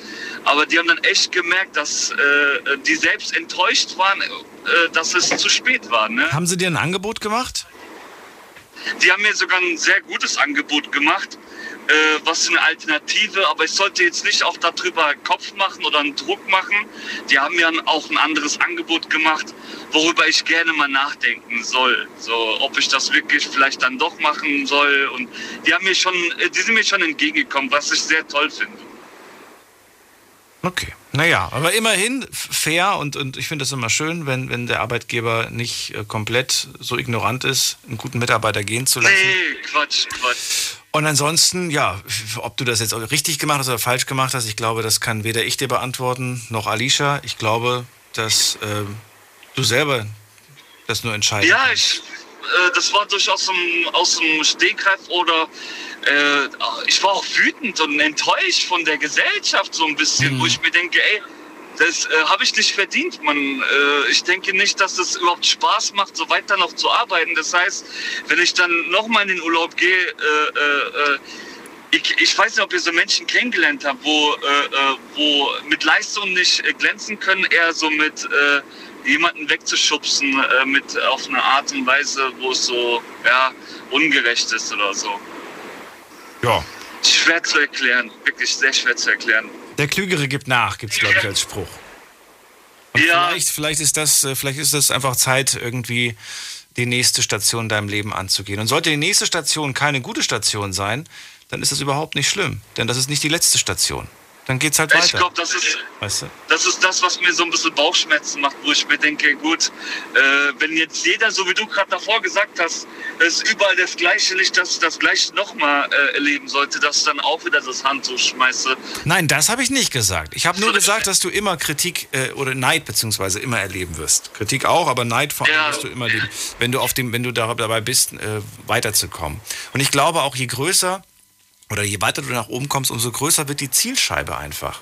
Aber die haben dann echt gemerkt, dass äh, die selbst enttäuscht waren, äh, dass es zu spät war. Ne? Haben sie dir ein Angebot gemacht? Die haben mir sogar ein sehr gutes Angebot gemacht, äh, was eine Alternative, aber ich sollte jetzt nicht auch darüber Kopf machen oder einen Druck machen. Die haben mir auch ein anderes Angebot gemacht, worüber ich gerne mal nachdenken soll. So, ob ich das wirklich vielleicht dann doch machen soll. Und die haben mir schon, äh, die sind mir schon entgegengekommen, was ich sehr toll finde. Okay. Naja, aber immerhin fair und, und ich finde es immer schön, wenn, wenn der Arbeitgeber nicht äh, komplett so ignorant ist, einen guten Mitarbeiter gehen zu lassen. Nee, Quatsch, Quatsch. Und ansonsten, ja, ob du das jetzt richtig gemacht hast oder falsch gemacht hast, ich glaube, das kann weder ich dir beantworten noch Alicia. Ich glaube, dass ähm, du selber das nur entscheiden Ja, ich, äh, das war durchaus aus dem, aus dem Stegreif oder äh, ich war auch wütend und enttäuscht von der Gesellschaft so ein bisschen, wo ich mir denke, ey, das äh, habe ich nicht verdient, man. Äh, ich denke nicht, dass es überhaupt Spaß macht, so weiter noch zu arbeiten. Das heißt, wenn ich dann nochmal in den Urlaub gehe, äh, äh, äh, ich, ich weiß nicht, ob ihr so Menschen kennengelernt habt, wo, äh, äh, wo mit Leistung nicht äh, glänzen können, eher so mit äh, jemanden wegzuschubsen, äh, mit auf eine Art und Weise, wo es so ja, ungerecht ist oder so. Ja. Schwer zu erklären, wirklich sehr schwer zu erklären. Der Klügere gibt nach, gibt es, glaube ich, als Spruch. Und Ja. vielleicht, vielleicht, ist das, äh, vielleicht ist das einfach Zeit, irgendwie die nächste Station in deinem Leben anzugehen. Und sollte die nächste Station keine gute Station sein, dann ist das überhaupt nicht schlimm. Denn das ist nicht die letzte Station. Dann geht's halt Ich weiter. glaube, das ist, Weißt du? das ist das, was mir so ein bisschen Bauchschmerzen macht, wo ich mir denke, gut, äh, wenn jetzt jeder, so wie du gerade davor gesagt hast, es überall das Gleiche nicht, dass ich das Gleiche nochmal äh, erleben sollte, dass ich dann auch wieder das Handtuch schmeiße. Nein, das habe ich nicht gesagt. Ich habe nur gesagt, dass du immer Kritik äh, oder Neid beziehungsweise immer erleben wirst. Kritik auch, aber Neid vor allem wirst du immer erleben, wenn du auf dem, wenn du da- dabei bist, äh, weiterzukommen. Und ich glaube auch, je größer oder je weiter du nach oben kommst, umso größer wird die Zielscheibe einfach.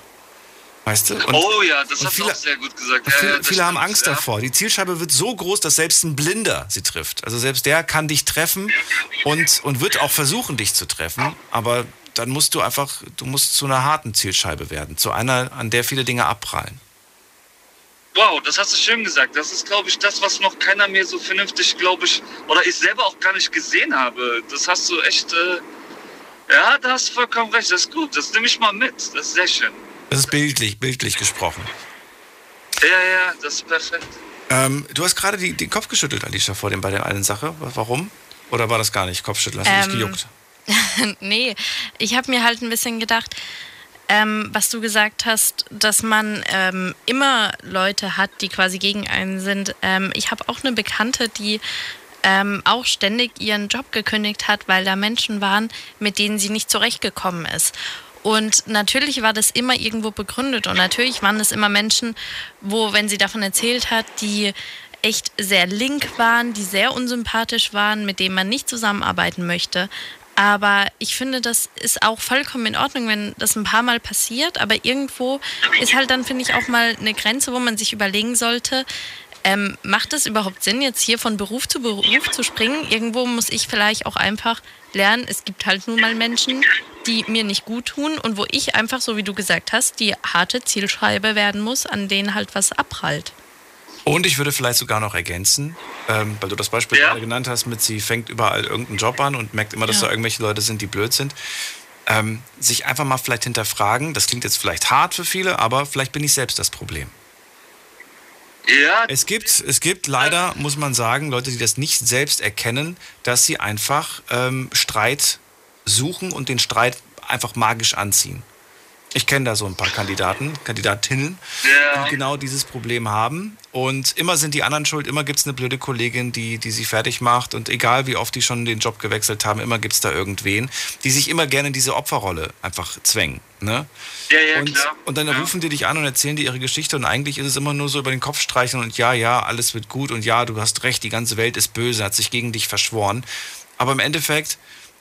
Weißt du? Und- oh ja, das hast du auch sehr gut gesagt. Ja, viele ja, viele haben Angst ja. davor. Die Zielscheibe wird so groß, dass selbst ein Blinder sie trifft. Also selbst der kann dich treffen und, und wird auch versuchen, dich zu treffen. Aber dann musst du einfach, du musst zu einer harten Zielscheibe werden. Zu einer, an der viele Dinge abprallen. Wow, das hast du schön gesagt. Das ist, glaube ich, das, was noch keiner mir so vernünftig, glaube ich, oder ich selber auch gar nicht gesehen habe. Das hast du echt, äh, ja, da hast du vollkommen recht. Das ist gut. Das nehme ich mal mit. Das ist sehr schön. Das ist bildlich, bildlich gesprochen. Ja, ja, das ist perfekt. Ähm, du hast gerade die, den Kopf geschüttelt, Alicia, vor dem bei der einen Sache. Warum? Oder war das gar nicht Kopfschütteln? Hast du Ähm, nicht gejuckt? nee, ich habe mir halt ein bisschen gedacht, ähm, was du gesagt hast, dass man ähm, immer Leute hat, die quasi gegen einen sind. Ähm, ich habe auch eine Bekannte, die ähm, auch ständig ihren Job gekündigt hat, weil da Menschen waren, mit denen sie nicht zurechtgekommen ist. Und natürlich war das immer irgendwo begründet und natürlich waren es immer Menschen, wo, wenn sie davon erzählt hat, die echt sehr link waren, die sehr unsympathisch waren, mit denen man nicht zusammenarbeiten möchte. Aber ich finde, das ist auch vollkommen in Ordnung, wenn das ein paar Mal passiert. Aber irgendwo ist halt dann, finde ich, auch mal eine Grenze, wo man sich überlegen sollte, ähm, macht es überhaupt Sinn, jetzt hier von Beruf zu Beruf zu springen? Irgendwo muss ich vielleicht auch einfach lernen, es gibt halt nun mal Menschen, die mir nicht gut tun und wo ich einfach, so wie du gesagt hast, die harte Zielscheibe werden muss, an denen halt was abprallt. Und ich würde vielleicht sogar noch ergänzen, ähm, weil du das Beispiel gerade genannt hast, mit sie fängt überall irgendeinen Job an und merkt immer, dass Ja. da irgendwelche Leute sind, die blöd sind. Ähm, sich einfach mal vielleicht hinterfragen, das klingt jetzt vielleicht hart für viele, aber vielleicht bin ich selbst das Problem. Ja. Es gibt, es gibt leider, muss man sagen, Leute, die das nicht selbst erkennen, dass sie einfach ähm, Streit suchen und den Streit einfach magisch anziehen. Ich kenne da so ein paar Kandidaten, Kandidatinnen, die genau dieses Problem haben. Und immer sind die anderen schuld, immer gibt es eine blöde Kollegin, die, die sie fertig macht. Und egal wie oft die schon den Job gewechselt haben, immer gibt es da irgendwen, die sich immer gerne in diese Opferrolle einfach zwängen. Ne? Ja, ja, und, klar. und dann rufen die dich an und erzählen dir ihre Geschichte und eigentlich ist es immer nur so über den Kopf streichen und ja, ja, alles wird gut und ja, du hast recht, die ganze Welt ist böse, hat sich gegen dich verschworen. Aber im Endeffekt,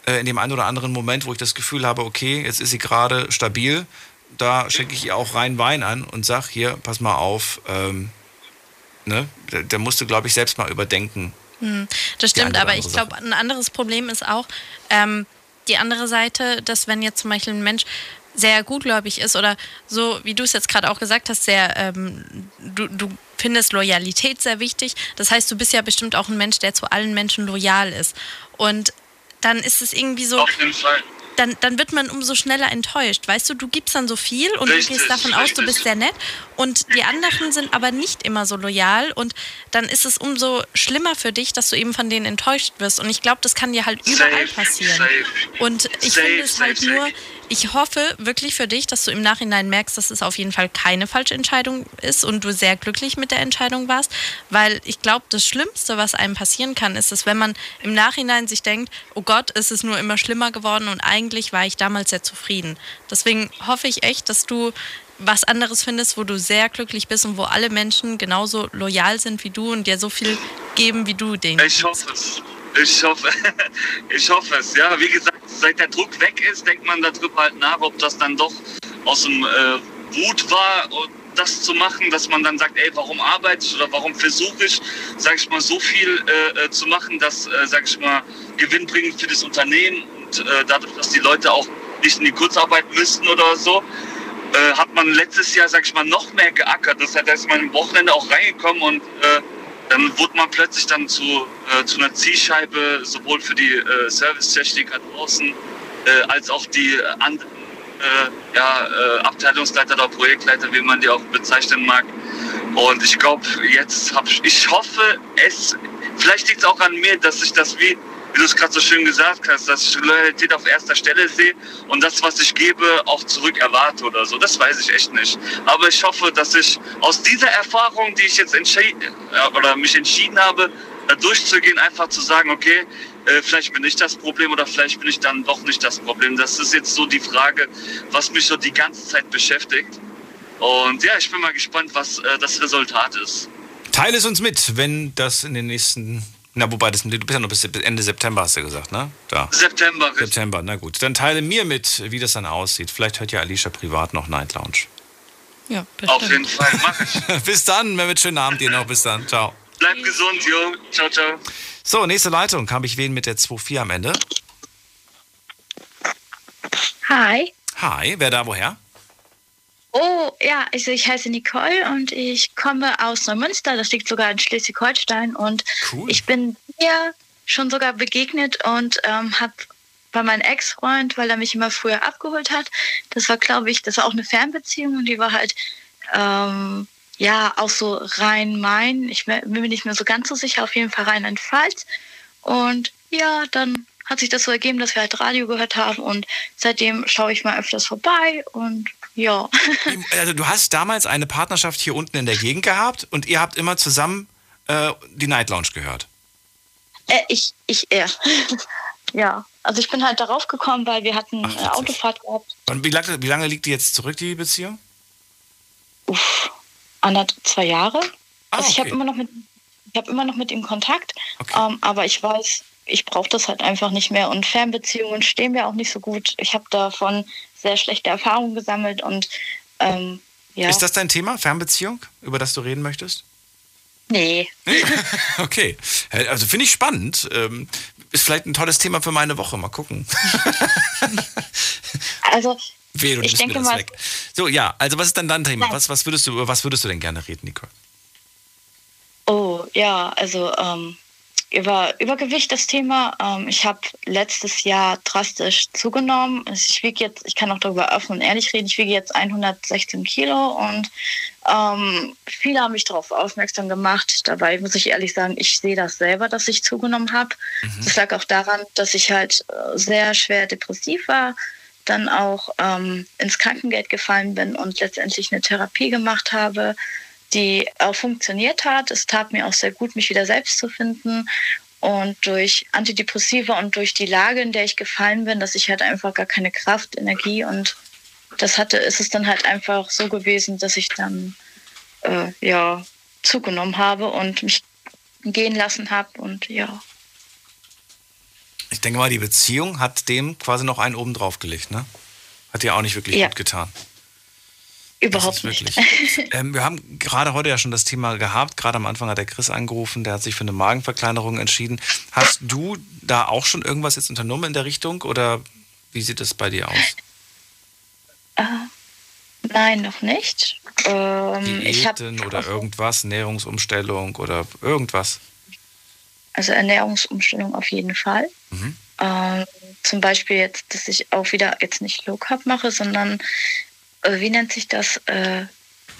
äh, in dem einen oder anderen Moment, wo ich das Gefühl habe, okay, jetzt ist sie gerade stabil, da schenke ich ihr auch rein Wein an und sag hier, pass mal auf, ähm, ne, da, da musst du, glaube ich, selbst mal überdenken. Hm, das stimmt, aber ich glaube, ein anderes Problem ist auch ähm, die andere Seite, dass wenn jetzt zum Beispiel ein Mensch sehr gutgläubig ist oder so, wie du es jetzt gerade auch gesagt hast, sehr, ähm, du, du findest Loyalität sehr wichtig. Das heißt, du bist ja bestimmt auch ein Mensch, der zu allen Menschen loyal ist. Und dann ist es irgendwie so, Auf jeden Fall. dann, dann wird man umso schneller enttäuscht. Weißt du, du gibst dann so viel und Richtig, du gehst davon aus, du richtig. bist sehr nett und die anderen sind aber nicht immer so loyal und dann ist es umso schlimmer für dich, dass du eben von denen enttäuscht wirst. Und ich glaube, das kann dir halt überall Safe, passieren. safe. Und ich Safe, finde es halt nur. Ich hoffe wirklich für dich, dass du im Nachhinein merkst, dass es auf jeden Fall keine falsche Entscheidung ist und du sehr glücklich mit der Entscheidung warst, weil ich glaube, das Schlimmste, was einem passieren kann, ist es, wenn man im Nachhinein sich denkt, oh Gott, ist es nur immer schlimmer geworden und eigentlich war ich damals sehr zufrieden. Deswegen hoffe ich echt, dass du was anderes findest, wo du sehr glücklich bist und wo alle Menschen genauso loyal sind wie du und dir so viel geben, wie du denen. Ich hoffe es. Ich hoffe, ich hoffe es. Ja, wie gesagt, seit der Druck weg ist, denkt man darüber halt nach, ob das dann doch aus dem äh, Wut war, und das zu machen, dass man dann sagt, ey, warum arbeite ich oder warum versuche ich, sag ich mal, so viel äh, äh, zu machen, dass, äh, sag ich mal, gewinnbringend für das Unternehmen und äh, dadurch, dass die Leute auch nicht in die Kurzarbeit müssten oder so, äh, hat man letztes Jahr, sag ich mal, noch mehr geackert. Das heißt, da ist man am Wochenende auch reingekommen und äh, dann wurde man plötzlich dann zu, äh, zu einer Zielscheibe, sowohl für die äh, Servicetechniker draußen äh, als auch die an, äh, ja, äh, Abteilungsleiter oder Projektleiter, wie man die auch bezeichnen mag. Und ich glaube, jetzt habe ich, ich hoffe, es, vielleicht liegt es auch an mir, dass ich das wie, wie du es gerade so schön gesagt hast, dass ich Loyalität auf erster Stelle sehe und das, was ich gebe, auch zurück erwarte oder so. Das weiß ich echt nicht. Aber ich hoffe, dass ich aus dieser Erfahrung, die ich jetzt entschieden oder mich entschieden habe, da durchzugehen, einfach zu sagen, okay, äh, vielleicht bin ich das Problem oder vielleicht bin ich dann doch nicht das Problem. Das ist jetzt so die Frage, was mich so die ganze Zeit beschäftigt. Und ja, ich bin mal gespannt, was äh, das Resultat ist. Teile es uns mit, wenn das in den nächsten. Na, wobei, das, du bist ja noch bis Ende September, hast du gesagt, ne? Da. September. September, na gut. Dann teile mir mit, wie das dann aussieht. Vielleicht hört ja Alicia privat noch Night Lounge. Ja, Auf jeden Fall, mach ich. bis dann, Mehmet, schönen Abend dir noch. Bis dann. Ciao. Bleib gesund, jo. Ciao, ciao. So, nächste Leitung. Habe ich wen mit der 2-4 am Ende? Hi. Hi, wer da woher? Oh, ja, also ich heiße Nicole und ich komme aus Neumünster, das liegt sogar in Schleswig-Holstein und cool. ich bin dir schon sogar begegnet und ähm, habe bei meinem Ex-Freund, weil er mich immer früher abgeholt hat, das war, glaube ich, das war auch eine Fernbeziehung und die war halt, ähm, ja, auch so Rhein-Main, ich bin mir nicht mehr so ganz so sicher, auf jeden Fall Rheinland-Pfalz. Und ja, dann hat sich das so ergeben, dass wir halt Radio gehört haben und seitdem schaue ich mal öfters vorbei und ja. Also du hast damals eine Partnerschaft hier unten in der Gegend gehabt und ihr habt immer zusammen äh, die Night Lounge gehört. Äh, ich, ich, er. ja, also ich bin halt darauf gekommen, weil wir hatten eine Autofahrt gehabt. Und wie lange, wie lange liegt die jetzt zurück, die Beziehung? Uff, anderth zwei Jahre. Ah, also ich habe okay. immer noch mit, ich habe immer noch mit ihm Kontakt, ähm, aber ich weiß, ich brauche das halt einfach nicht mehr und Fernbeziehungen stehen mir auch nicht so gut. Ich habe davon sehr schlechte Erfahrungen gesammelt und ähm, ja. Ist das dein Thema, Fernbeziehung, über das du reden möchtest? Nee. Okay, also finde ich spannend. Ähm, ist vielleicht ein tolles Thema für meine Woche. Mal gucken. Also Wehe, du ich denke mir das mal, weg. So, ja, also was ist dann dein Thema? Was, was, würdest du, über was würdest du denn gerne reden, Nicole? Oh, ja, also ähm, über Übergewicht das Thema. Ähm, ich habe letztes Jahr drastisch zugenommen. Also ich wiege jetzt, ich kann auch darüber offen und ehrlich reden, ich wiege jetzt 116 Kilo und ähm, viele haben mich darauf aufmerksam gemacht. Dabei muss ich ehrlich sagen, ich sehe das selber, dass ich zugenommen habe. Das lag auch daran, dass ich halt äh, sehr schwer depressiv war, dann auch ähm, ins Krankengeld gefallen bin und letztendlich eine Therapie gemacht habe, die auch funktioniert hat. Es tat mir auch sehr gut, mich wieder selbst zu finden. Und durch Antidepressiva und durch die Lage, in der ich gefallen bin, dass ich halt einfach gar keine Kraft, Energie und das hatte, ist es dann halt einfach so gewesen, dass ich dann äh, ja zugenommen habe und mich gehen lassen habe und ja. Ich denke mal, die Beziehung hat dem quasi noch einen oben drauf gelegt, ne? Hat dir auch nicht wirklich Ja. gut getan. Überhaupt nicht. ähm, wir haben gerade heute ja schon das Thema gehabt. Gerade am Anfang hat der Chris angerufen, der hat sich für eine Magenverkleinerung entschieden. Hast du da auch schon irgendwas jetzt unternommen in der Richtung oder wie sieht es bei dir aus? Äh, nein, noch nicht. Ähm, Diäten oder irgendwas, Ernährungsumstellung oder irgendwas? also Ernährungsumstellung auf jeden Fall. Mhm. Ähm, zum Beispiel jetzt, dass ich auch wieder jetzt nicht Low Carb mache, sondern wie nennt sich das? Äh,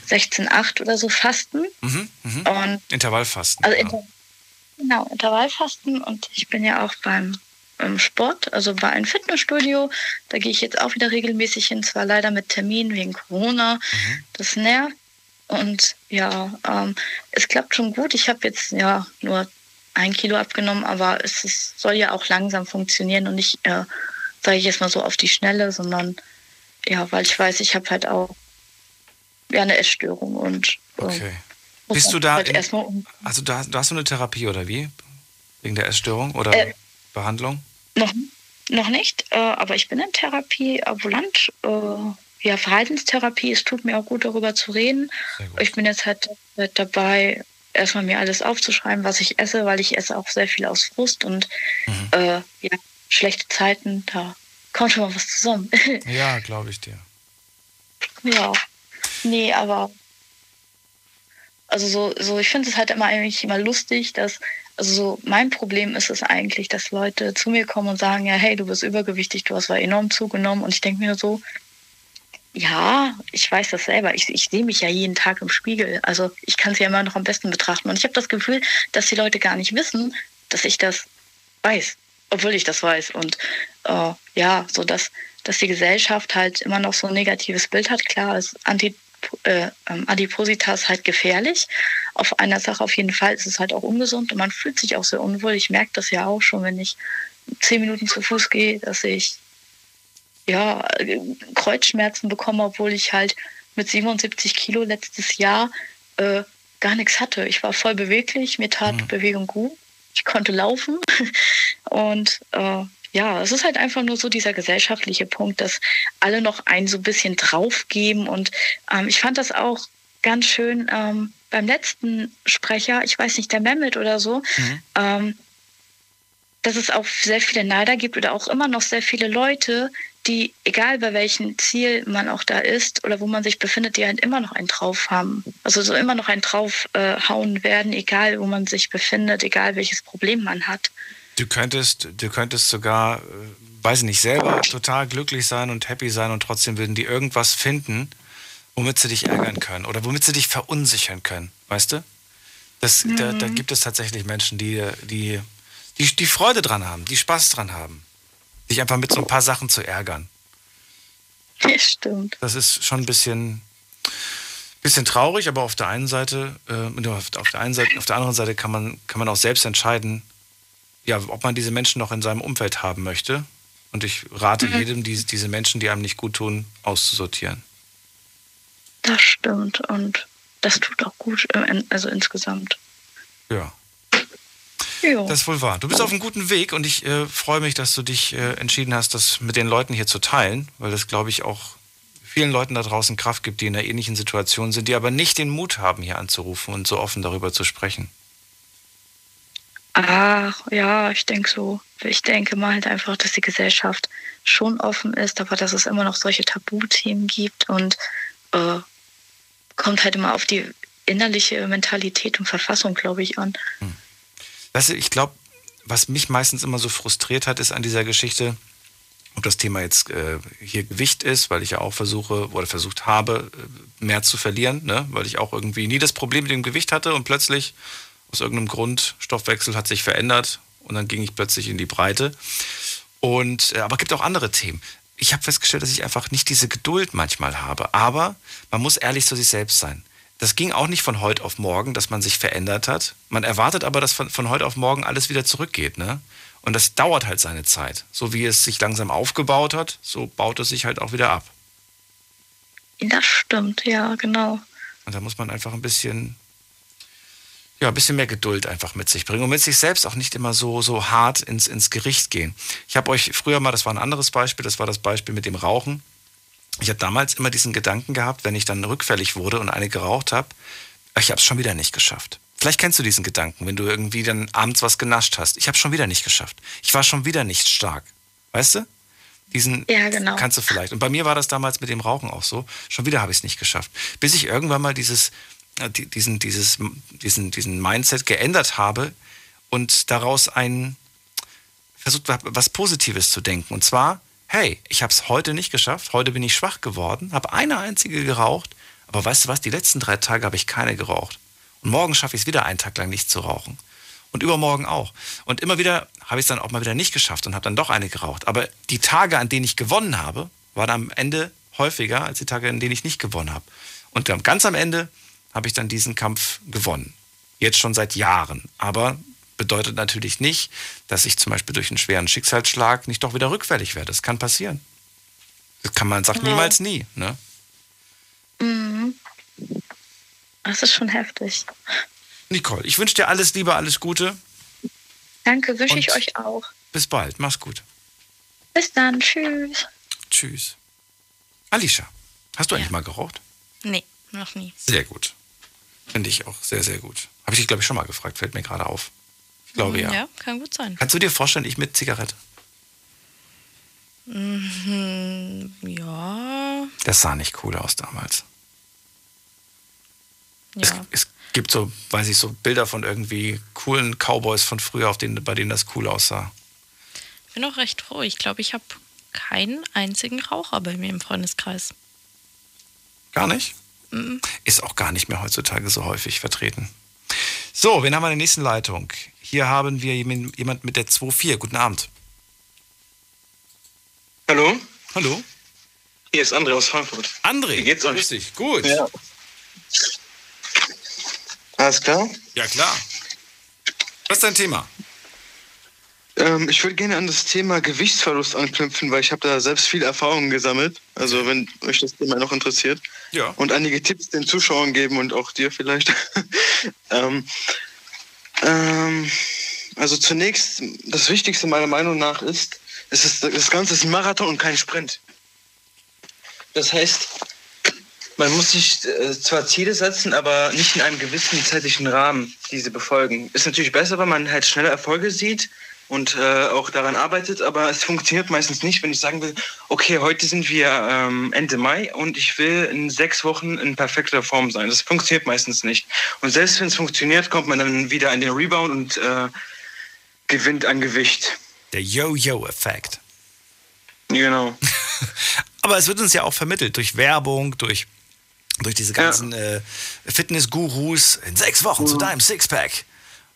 16,8 oder so Fasten. Mhm, mhm. Und Intervallfasten. also ja. Inter genau, Intervallfasten und ich bin ja auch beim Sport, also bei einem Fitnessstudio. Da gehe ich jetzt auch wieder regelmäßig hin, zwar leider mit Termin wegen Corona. Das nervt. Und ja, ähm, es klappt schon gut. Ich habe jetzt ja nur ein Kilo abgenommen, aber es ist, soll ja auch langsam funktionieren und nicht, äh, sage ich jetzt mal so auf die Schnelle, sondern ja, weil ich weiß, ich habe halt auch ja, eine Essstörung und Okay. muss Bist du da, halt in, erstmal um also da, da hast du eine Therapie oder wie? Wegen der Essstörung oder Äh. Behandlung? Noch, noch nicht, äh, aber ich bin in Therapie ambulant. Äh, ja, Verhaltenstherapie. Es tut mir auch gut, darüber zu reden. Ich bin jetzt halt äh, dabei, erstmal mir alles aufzuschreiben, was ich esse, weil ich esse auch sehr viel aus Frust und äh, ja, schlechte Zeiten, da kommt schon mal was zusammen. Ja, glaube ich dir. ja. Nee, aber also so, so ich finde es halt immer eigentlich immer lustig, dass Also so mein Problem ist es eigentlich, dass Leute zu mir kommen und sagen, ja, hey, du bist übergewichtig, du hast war enorm zugenommen. Und ich denke mir so, ja, ich weiß das selber. Ich, ich sehe mich ja jeden Tag im Spiegel. Also ich kann es ja immer noch am besten betrachten. Und ich habe das Gefühl, dass die Leute gar nicht wissen, dass ich das weiß, obwohl ich das weiß. Und äh, ja, so dass, dass die Gesellschaft halt immer noch so ein negatives Bild hat. Klar, ist Anti, äh, ähm, Adipositas halt gefährlich. Auf einer Sache auf jeden Fall ist es halt auch ungesund und man fühlt sich auch sehr unwohl. Ich merke das ja auch schon, wenn ich zehn Minuten zu Fuß gehe, dass ich ja, Kreuzschmerzen bekomme, obwohl ich halt mit 77 Kilo letztes Jahr äh, gar nichts hatte. Ich war voll beweglich, mir tat mhm. Bewegung gut, ich konnte laufen und äh, ja, es ist halt einfach nur so dieser gesellschaftliche Punkt, dass alle noch einen so ein bisschen draufgeben und ähm, ich fand das auch ganz schön ähm, beim letzten Sprecher, ich weiß nicht, der Mehmet oder so, mhm. ähm, dass es auch sehr viele Neider gibt oder auch immer noch sehr viele Leute, die, egal bei welchem Ziel man auch da ist oder wo man sich befindet, die halt immer noch einen drauf haben. Also so immer noch einen drauf äh, hauen werden, egal wo man sich befindet, egal welches Problem man hat. Du könntest, du könntest sogar, äh, weiß ich nicht, selber total glücklich sein und happy sein und trotzdem würden die irgendwas finden, womit sie dich ärgern können oder womit sie dich verunsichern können, weißt du? Das, mhm. da, da gibt es tatsächlich Menschen, die, die, die, die Freude dran haben, die Spaß dran haben dich einfach mit so ein paar Sachen zu ärgern. Ja, stimmt. Das ist schon ein bisschen, bisschen traurig, aber auf der einen Seite, äh, auf der einen Seite, auf der anderen Seite kann man, kann man auch selbst entscheiden, ja, ob man diese Menschen noch in seinem Umfeld haben möchte. Und ich rate mhm. jedem, die, diese Menschen, die einem nicht gut tun, auszusortieren. Das stimmt und das tut auch gut, also insgesamt. Ja. Ja. Das ist wohl wahr. Du bist auf einem guten Weg und ich äh, freue mich, dass du dich äh, entschieden hast, das mit den Leuten hier zu teilen, weil das, glaube ich, auch vielen Leuten da draußen Kraft gibt, die in einer ähnlichen Situation sind, die aber nicht den Mut haben, hier anzurufen und so offen darüber zu sprechen. Ach, ja, ich denke so. Ich denke mal halt einfach, dass die Gesellschaft schon offen ist, aber dass es immer noch solche Tabuthemen gibt und äh, kommt halt immer auf die innerliche Mentalität und Verfassung, glaube ich, an. Hm. Weißt du, ich glaube, was mich meistens immer so frustriert hat, ist an dieser Geschichte, ob das Thema jetzt äh, hier Gewicht ist, weil ich ja auch versuche oder versucht habe, äh, mehr zu verlieren, ne? weil ich auch irgendwie nie das Problem mit dem Gewicht hatte und plötzlich aus irgendeinem Grund, Stoffwechsel hat sich verändert und dann ging ich plötzlich in die Breite. Und, äh, aber es gibt auch andere Themen. Ich habe festgestellt, dass ich einfach nicht diese Geduld manchmal habe. Aber man muss ehrlich zu sich selbst sein das ging auch nicht von heute auf morgen, dass man sich verändert hat. Man erwartet aber, dass von, von heute auf morgen alles wieder zurückgeht. Ne? Und das dauert halt seine Zeit. So wie es sich langsam aufgebaut hat, so baut es sich halt auch wieder ab. Das stimmt, ja, genau. Und da muss man einfach ein bisschen, ja, ein bisschen mehr Geduld einfach mit sich bringen und mit sich selbst auch nicht immer so, so hart ins, ins Gericht gehen. Ich habe euch früher mal, das war ein anderes Beispiel, das war das Beispiel mit dem Rauchen ich habe damals immer diesen Gedanken gehabt, wenn ich dann rückfällig wurde und eine geraucht habe, ich habe es schon wieder nicht geschafft. Vielleicht kennst du diesen Gedanken, wenn du irgendwie dann abends was genascht hast. Ich habe schon wieder nicht geschafft. Ich war schon wieder nicht stark. Weißt du? Diesen ja, genau. kannst du vielleicht. Und bei mir war das damals mit dem Rauchen auch so. Schon wieder habe ich es nicht geschafft. Bis ich irgendwann mal dieses, diesen, dieses, diesen, diesen Mindset geändert habe und daraus ein versucht was Positives zu denken. Und zwar, hey, ich habe es heute nicht geschafft, heute bin ich schwach geworden, habe eine einzige geraucht, aber weißt du was, die letzten drei Tage habe ich keine geraucht. Und morgen schaffe ich es wieder einen Tag lang nicht zu rauchen. Und übermorgen auch. Und immer wieder habe ich es dann auch mal wieder nicht geschafft und habe dann doch eine geraucht. Aber die Tage, an denen ich gewonnen habe, waren am Ende häufiger als die Tage, an denen ich nicht gewonnen habe. Und ganz am Ende habe ich dann diesen Kampf gewonnen. Jetzt schon seit Jahren. Aber bedeutet natürlich nicht, dass ich zum Beispiel durch einen schweren Schicksalsschlag nicht doch wieder rückfällig werde. Das kann passieren. Das kann man sagt ja. niemals nie. Ne? Mhm. Das ist schon heftig. Nicole, ich wünsche dir alles Liebe, alles Gute. Danke, wünsche ich euch auch. Bis bald, mach's gut. Bis dann, tschüss. Tschüss. Alicia, hast du ja. eigentlich mal geraucht? Nee, noch nie. Sehr gut. Finde ich auch sehr, sehr gut. Habe ich dich, glaube ich, schon mal gefragt, fällt mir gerade auf glaube ja. Ja, kann gut sein. Kannst du dir vorstellen, ich mit Zigarette? Mhm, ja. Das sah nicht cool aus damals. Ja. Es, es, Gibt so, weiß ich, so Bilder von irgendwie coolen Cowboys von früher, auf denen, bei denen das cool aussah. Ich bin auch recht froh. Ich glaube, ich habe keinen einzigen Raucher bei mir im Freundeskreis. Gar nicht? Mhm. Ist auch gar nicht mehr heutzutage so häufig vertreten. So, wen haben wir in der nächsten Leitung? Hier haben wir jemand mit der 2.4. Guten Abend. Hallo? Hallo? Hier ist André aus Frankfurt. André, Wie geht's euch? dich. Gut. Ja. Alles klar? Ja, klar. Was ist dein Thema? Ähm, ich würde gerne an das Thema Gewichtsverlust anknüpfen, weil ich habe da selbst viel Erfahrung gesammelt. Also wenn euch das Thema noch interessiert. Ja. Und einige Tipps den Zuschauern geben und auch dir vielleicht. ähm, ähm, also zunächst, das Wichtigste meiner Meinung nach ist, es ist das Ganze ist ein Marathon und kein Sprint. Das heißt, man muss sich äh, zwar Ziele setzen, aber nicht in einem gewissen zeitlichen Rahmen diese befolgen. Ist natürlich besser, wenn man halt schnelle Erfolge sieht und äh, auch daran arbeitet, aber es funktioniert meistens nicht, wenn ich sagen will, okay, heute sind wir ähm, Ende Mai und ich will in sechs Wochen in perfekter Form sein. Das funktioniert meistens nicht. Und selbst wenn es funktioniert, kommt man dann wieder in den Rebound und äh, gewinnt an Gewicht. Der Yo-Yo-Effekt. Genau. Aber es wird uns ja auch vermittelt durch Werbung, durch, durch diese ganzen äh, Fitness-Gurus. In sechs Wochen zu deinem Sixpack.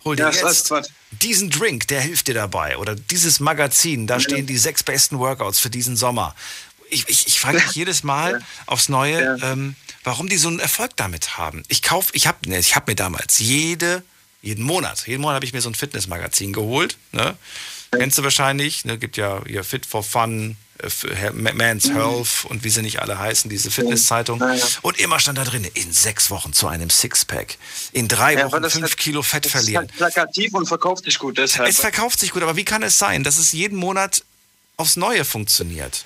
Hol dir Ja, jetzt diesen Drink, der hilft dir dabei. Oder dieses Magazin, da stehen die sechs besten Workouts für diesen Sommer. Ich, ich, ich frage mich jedes Mal aufs Neue, ähm, warum die so einen Erfolg damit haben. Ich kauf, ich habe ne, ich hab mir damals jede, jeden Monat, jeden Monat habe ich mir so ein Fitnessmagazin geholt. Ne? Kennst du wahrscheinlich, ne? gibt ja hier Fit for Fun, Man's Mhm. Health und wie sie nicht alle heißen, diese Fitnesszeitung. Und immer stand da drin, in sechs Wochen zu einem Sixpack. In drei Ja, Wochen das fünf halt- Kilo Fett Das ist verlieren. halt plakativ und verkauft sich gut. Deshalb. Es verkauft sich gut, aber wie kann es sein, dass es jeden Monat aufs Neue funktioniert?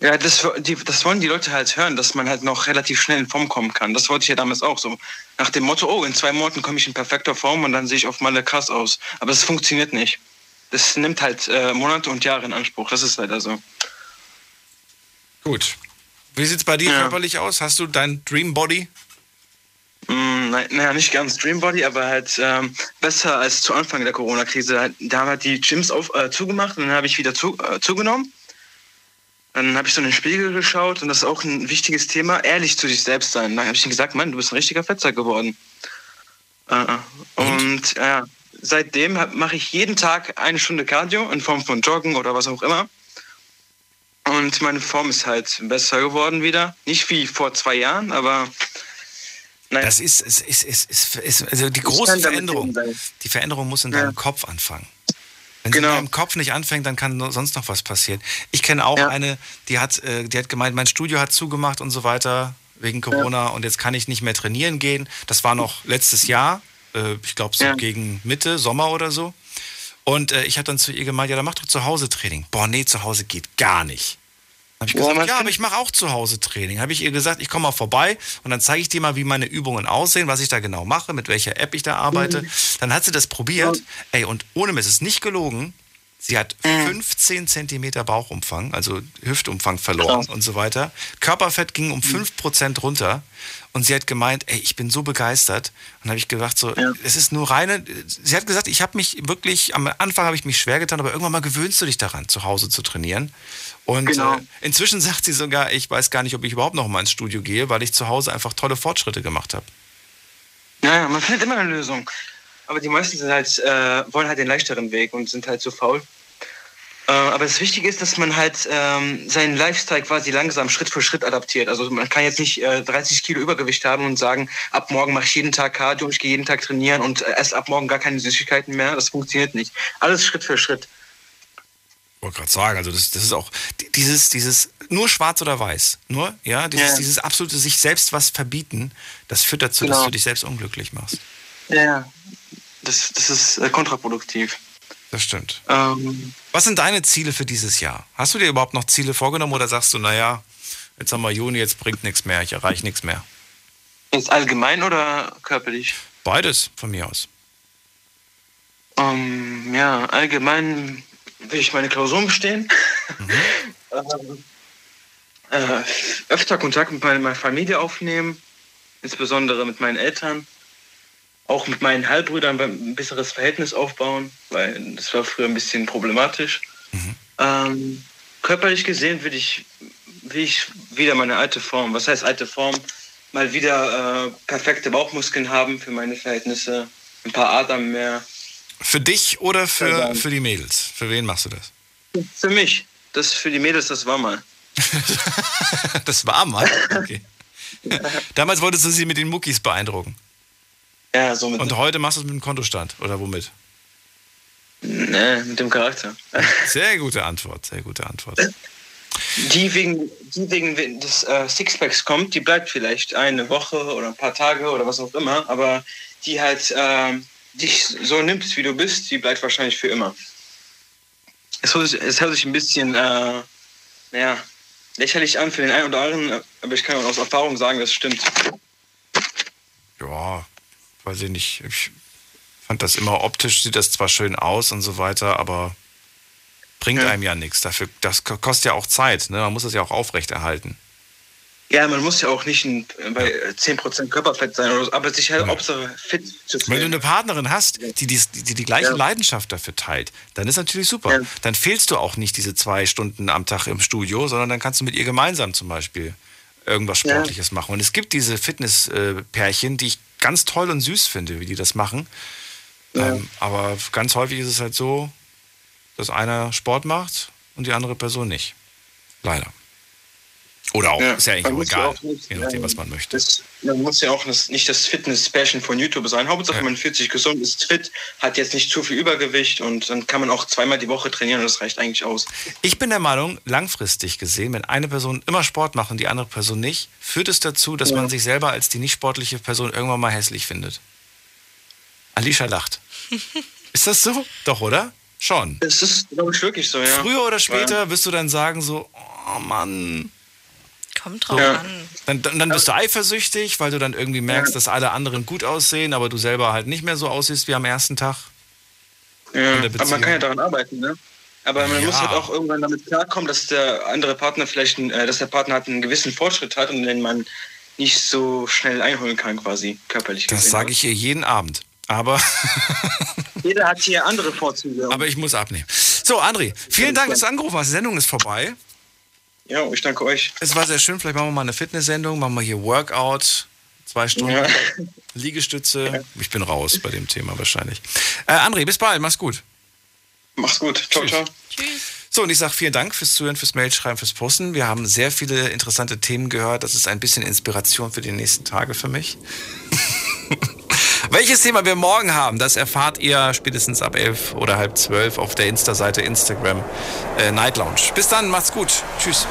Ja, das, die, das wollen die Leute halt hören, dass man halt noch relativ schnell in Form kommen kann. Das wollte ich ja damals auch so. Nach dem Motto, oh, in zwei Monaten komme ich in perfekter Form und dann sehe ich auf Malle krass aus. Aber es funktioniert nicht. Das nimmt halt äh, Monate und Jahre in Anspruch. Das ist leider so. Gut. Wie sieht's bei dir körperlich aus? Hast du dein Dream Body? Mm, nein, naja, nicht ganz Dreambody, aber halt ähm, besser als zu Anfang der Corona-Krise. Da haben halt die Gyms auf, äh, zugemacht und dann habe ich wieder zu, äh, zugenommen. Dann habe ich so in den Spiegel geschaut und das ist auch ein wichtiges Thema, ehrlich zu sich selbst sein. Dann habe ich ihm gesagt, Mann, du bist ein richtiger Fetzer geworden. Äh, äh. und ja, seitdem mache ich jeden Tag eine Stunde Cardio in Form von Joggen oder was auch immer. Und meine Form ist halt besser geworden wieder. Nicht wie vor zwei Jahren, aber Das ist, ist, ist, ist, ist, ist also die große Veränderung. Die Veränderung muss in deinem Kopf anfangen. Wenn sie Genau. in deinem Kopf nicht anfängt, dann kann sonst noch was passieren. Ich kenne auch eine, die hat, äh, die hat gemeint, mein Studio hat zugemacht und so weiter wegen Corona und jetzt kann ich nicht mehr trainieren gehen. Das war noch letztes Jahr, äh, ich glaube so Ja. gegen Mitte, Sommer oder so. Und äh, ich habe dann zu ihr gemeint, ja, dann mach doch zu Hause Training. Boah, nee, zu Hause geht gar nicht. Dann habe ich Ja, gesagt, man ja, aber ich mache auch zu Hause Training. Habe ich ihr gesagt, ich komme mal vorbei und dann zeige ich dir mal, wie meine Übungen aussehen, was ich da genau mache, mit welcher App ich da arbeite. Mhm. Dann hat sie das probiert. Ey, und ohne Mist, es ist nicht gelogen. Sie hat Mhm. 15 Zentimeter Bauchumfang, also Hüftumfang verloren und so weiter. Körperfett ging Mhm. um 5% runter. Und sie hat gemeint, ey, ich bin so begeistert. Und habe ich gedacht, so, es ist nur reine. Sie hat gesagt, ich habe mich wirklich, am Anfang habe ich mich schwer getan, aber irgendwann mal gewöhnst du dich daran, zu Hause zu trainieren. Und Genau. äh, inzwischen sagt sie sogar, ich weiß gar nicht, ob ich überhaupt noch mal ins Studio gehe, weil ich zu Hause einfach tolle Fortschritte gemacht habe. Ja, ja, man findet immer eine Lösung. Aber die meisten sind halt, äh, wollen halt den leichteren Weg und sind halt zu faul. Äh, aber das Wichtige ist, dass man halt ähm, seinen Lifestyle quasi langsam Schritt für Schritt adaptiert. Also man kann jetzt nicht äh, 30 Kilo Übergewicht haben und sagen, ab morgen mache ich jeden Tag Cardio ich gehe jeden Tag trainieren und äh, erst ab morgen gar keine Süßigkeiten mehr. Das funktioniert nicht. Alles Schritt für Schritt. Ich wollte gerade sagen, also das, das ist auch die- dieses, dieses nur schwarz oder weiß. Nur, ja, dieses, Ja. dieses absolute sich selbst was verbieten, das führt dazu, dass Genau. du dich selbst unglücklich machst. Ja. Das, das ist äh, kontraproduktiv. Das stimmt. Ähm, Was sind deine Ziele für dieses Jahr? Hast du dir überhaupt noch Ziele vorgenommen oder sagst du, naja, jetzt haben wir Juni, jetzt bringt nichts mehr, ich erreiche nichts mehr? jetzt allgemein oder körperlich? Beides von mir aus. Ähm, ja, allgemein will ich meine Klausuren bestehen. ähm, äh, öfter Kontakt mit meiner Familie aufnehmen, insbesondere mit meinen Eltern. Auch mit meinen Halbbrüdern ein besseres Verhältnis aufbauen, weil das war früher ein bisschen problematisch. Ähm, körperlich gesehen will ich, will ich wieder meine alte Form. Was heißt alte Form? Mal wieder äh, perfekte Bauchmuskeln haben für meine Verhältnisse, ein paar Adern mehr. Für dich oder für, für die Mädels? Für wen machst du das? Für mich. Das für die Mädels, das war mal. das war mal? Okay. Damals wolltest du sie mit den Muckis beeindrucken. Ja, so mit Und heute machst du es mit dem Kontostand, oder womit? Nee, mit dem Charakter. Sehr gute Antwort, sehr gute Antwort. Die wegen, die wegen des äh, Sixpacks kommt, die bleibt vielleicht eine Woche oder ein paar Tage oder was auch immer, aber die halt äh, dich so nimmt, wie du bist, die bleibt wahrscheinlich für immer. Es hört sich, es hört sich ein bisschen, äh, naja, lächerlich an für den einen oder anderen, aber ich kann auch aus Erfahrung sagen, das stimmt. Ja, weiß ich nicht. Ich fand das immer optisch, sieht das zwar schön aus und so weiter, aber bringt einem ja nichts. Dafür, das ko- kostet ja auch Zeit, ne? Man muss das ja auch aufrechterhalten. Ja, man muss ja auch nicht ein, bei äh, 10% Körperfett sein, oder so, aber sich halt Hauptsache fit zu Wenn du fühlen. eine Partnerin hast, die die, die, die gleiche Ja. Leidenschaft dafür teilt, dann ist natürlich super. Dann fehlst du auch nicht diese zwei Stunden am Tag im Studio, sondern dann kannst du mit ihr gemeinsam zum Beispiel irgendwas Ja. Sportliches machen. Und es gibt diese Fitness-Pärchen, die ich ganz toll und süß finde, wie die das machen. Ähm, aber ganz häufig ist es halt so, dass einer Sport macht und die andere Person nicht. Leider. Oder auch, Ja, ist ja eigentlich auch ja egal, auch nicht, je nachdem, was man möchte. Das, man muss ja auch das, nicht das Fitness-Passion von YouTube sein. Hauptsache, man fühlt sich gesund, ist fit, hat jetzt nicht zu viel Übergewicht und dann kann man auch zweimal die Woche trainieren und das reicht eigentlich aus. Ich bin der Meinung, langfristig gesehen, wenn eine Person immer Sport macht und die andere Person nicht, führt es dazu, dass man sich selber als die nicht sportliche Person irgendwann mal hässlich findet. Alicia lacht. Ist das so? Doch, oder? Schon. Es ist, glaube ich, wirklich so, ja. Früher oder später wirst du dann sagen so, oh Mann. Kommt drauf Ja. an. Dann, dann dann bist du eifersüchtig, weil du dann irgendwie merkst, dass alle anderen gut aussehen, aber du selber halt nicht mehr so aussiehst wie am ersten Tag. Ja, aber man kann ja daran arbeiten, ne? Aber man Ja. muss halt auch irgendwann damit klarkommen, dass der andere Partner vielleicht, äh, dass der Partner halt einen gewissen Fortschritt hat und den man nicht so schnell einholen kann, quasi körperlich Das gesehen. sage ich ihr jeden Abend. Aber, Jeder hat hier andere Vorzüge. aber ich muss abnehmen. So, André, vielen Dank, dass du angerufen hast. Die Sendung ist vorbei. Ja, ich danke euch. Es war sehr schön. Vielleicht machen wir mal eine Fitnesssendung, machen wir hier Workout. Zwei Stunden. Ja. Liegestütze. Ich bin raus bei dem Thema wahrscheinlich. Äh, André, bis bald. Mach's gut. Mach's gut. Ciao, ciao. So, und ich sage vielen Dank fürs Zuhören, fürs Mailschreiben, fürs Posten. Wir haben sehr viele interessante Themen gehört. Das ist ein bisschen Inspiration für die nächsten Tage für mich. Welches Thema wir morgen haben, das erfahrt ihr spätestens ab 11 oder halb 12 auf der Insta-Seite Instagram äh, Night Lounge. Bis dann, macht's gut. Tschüss.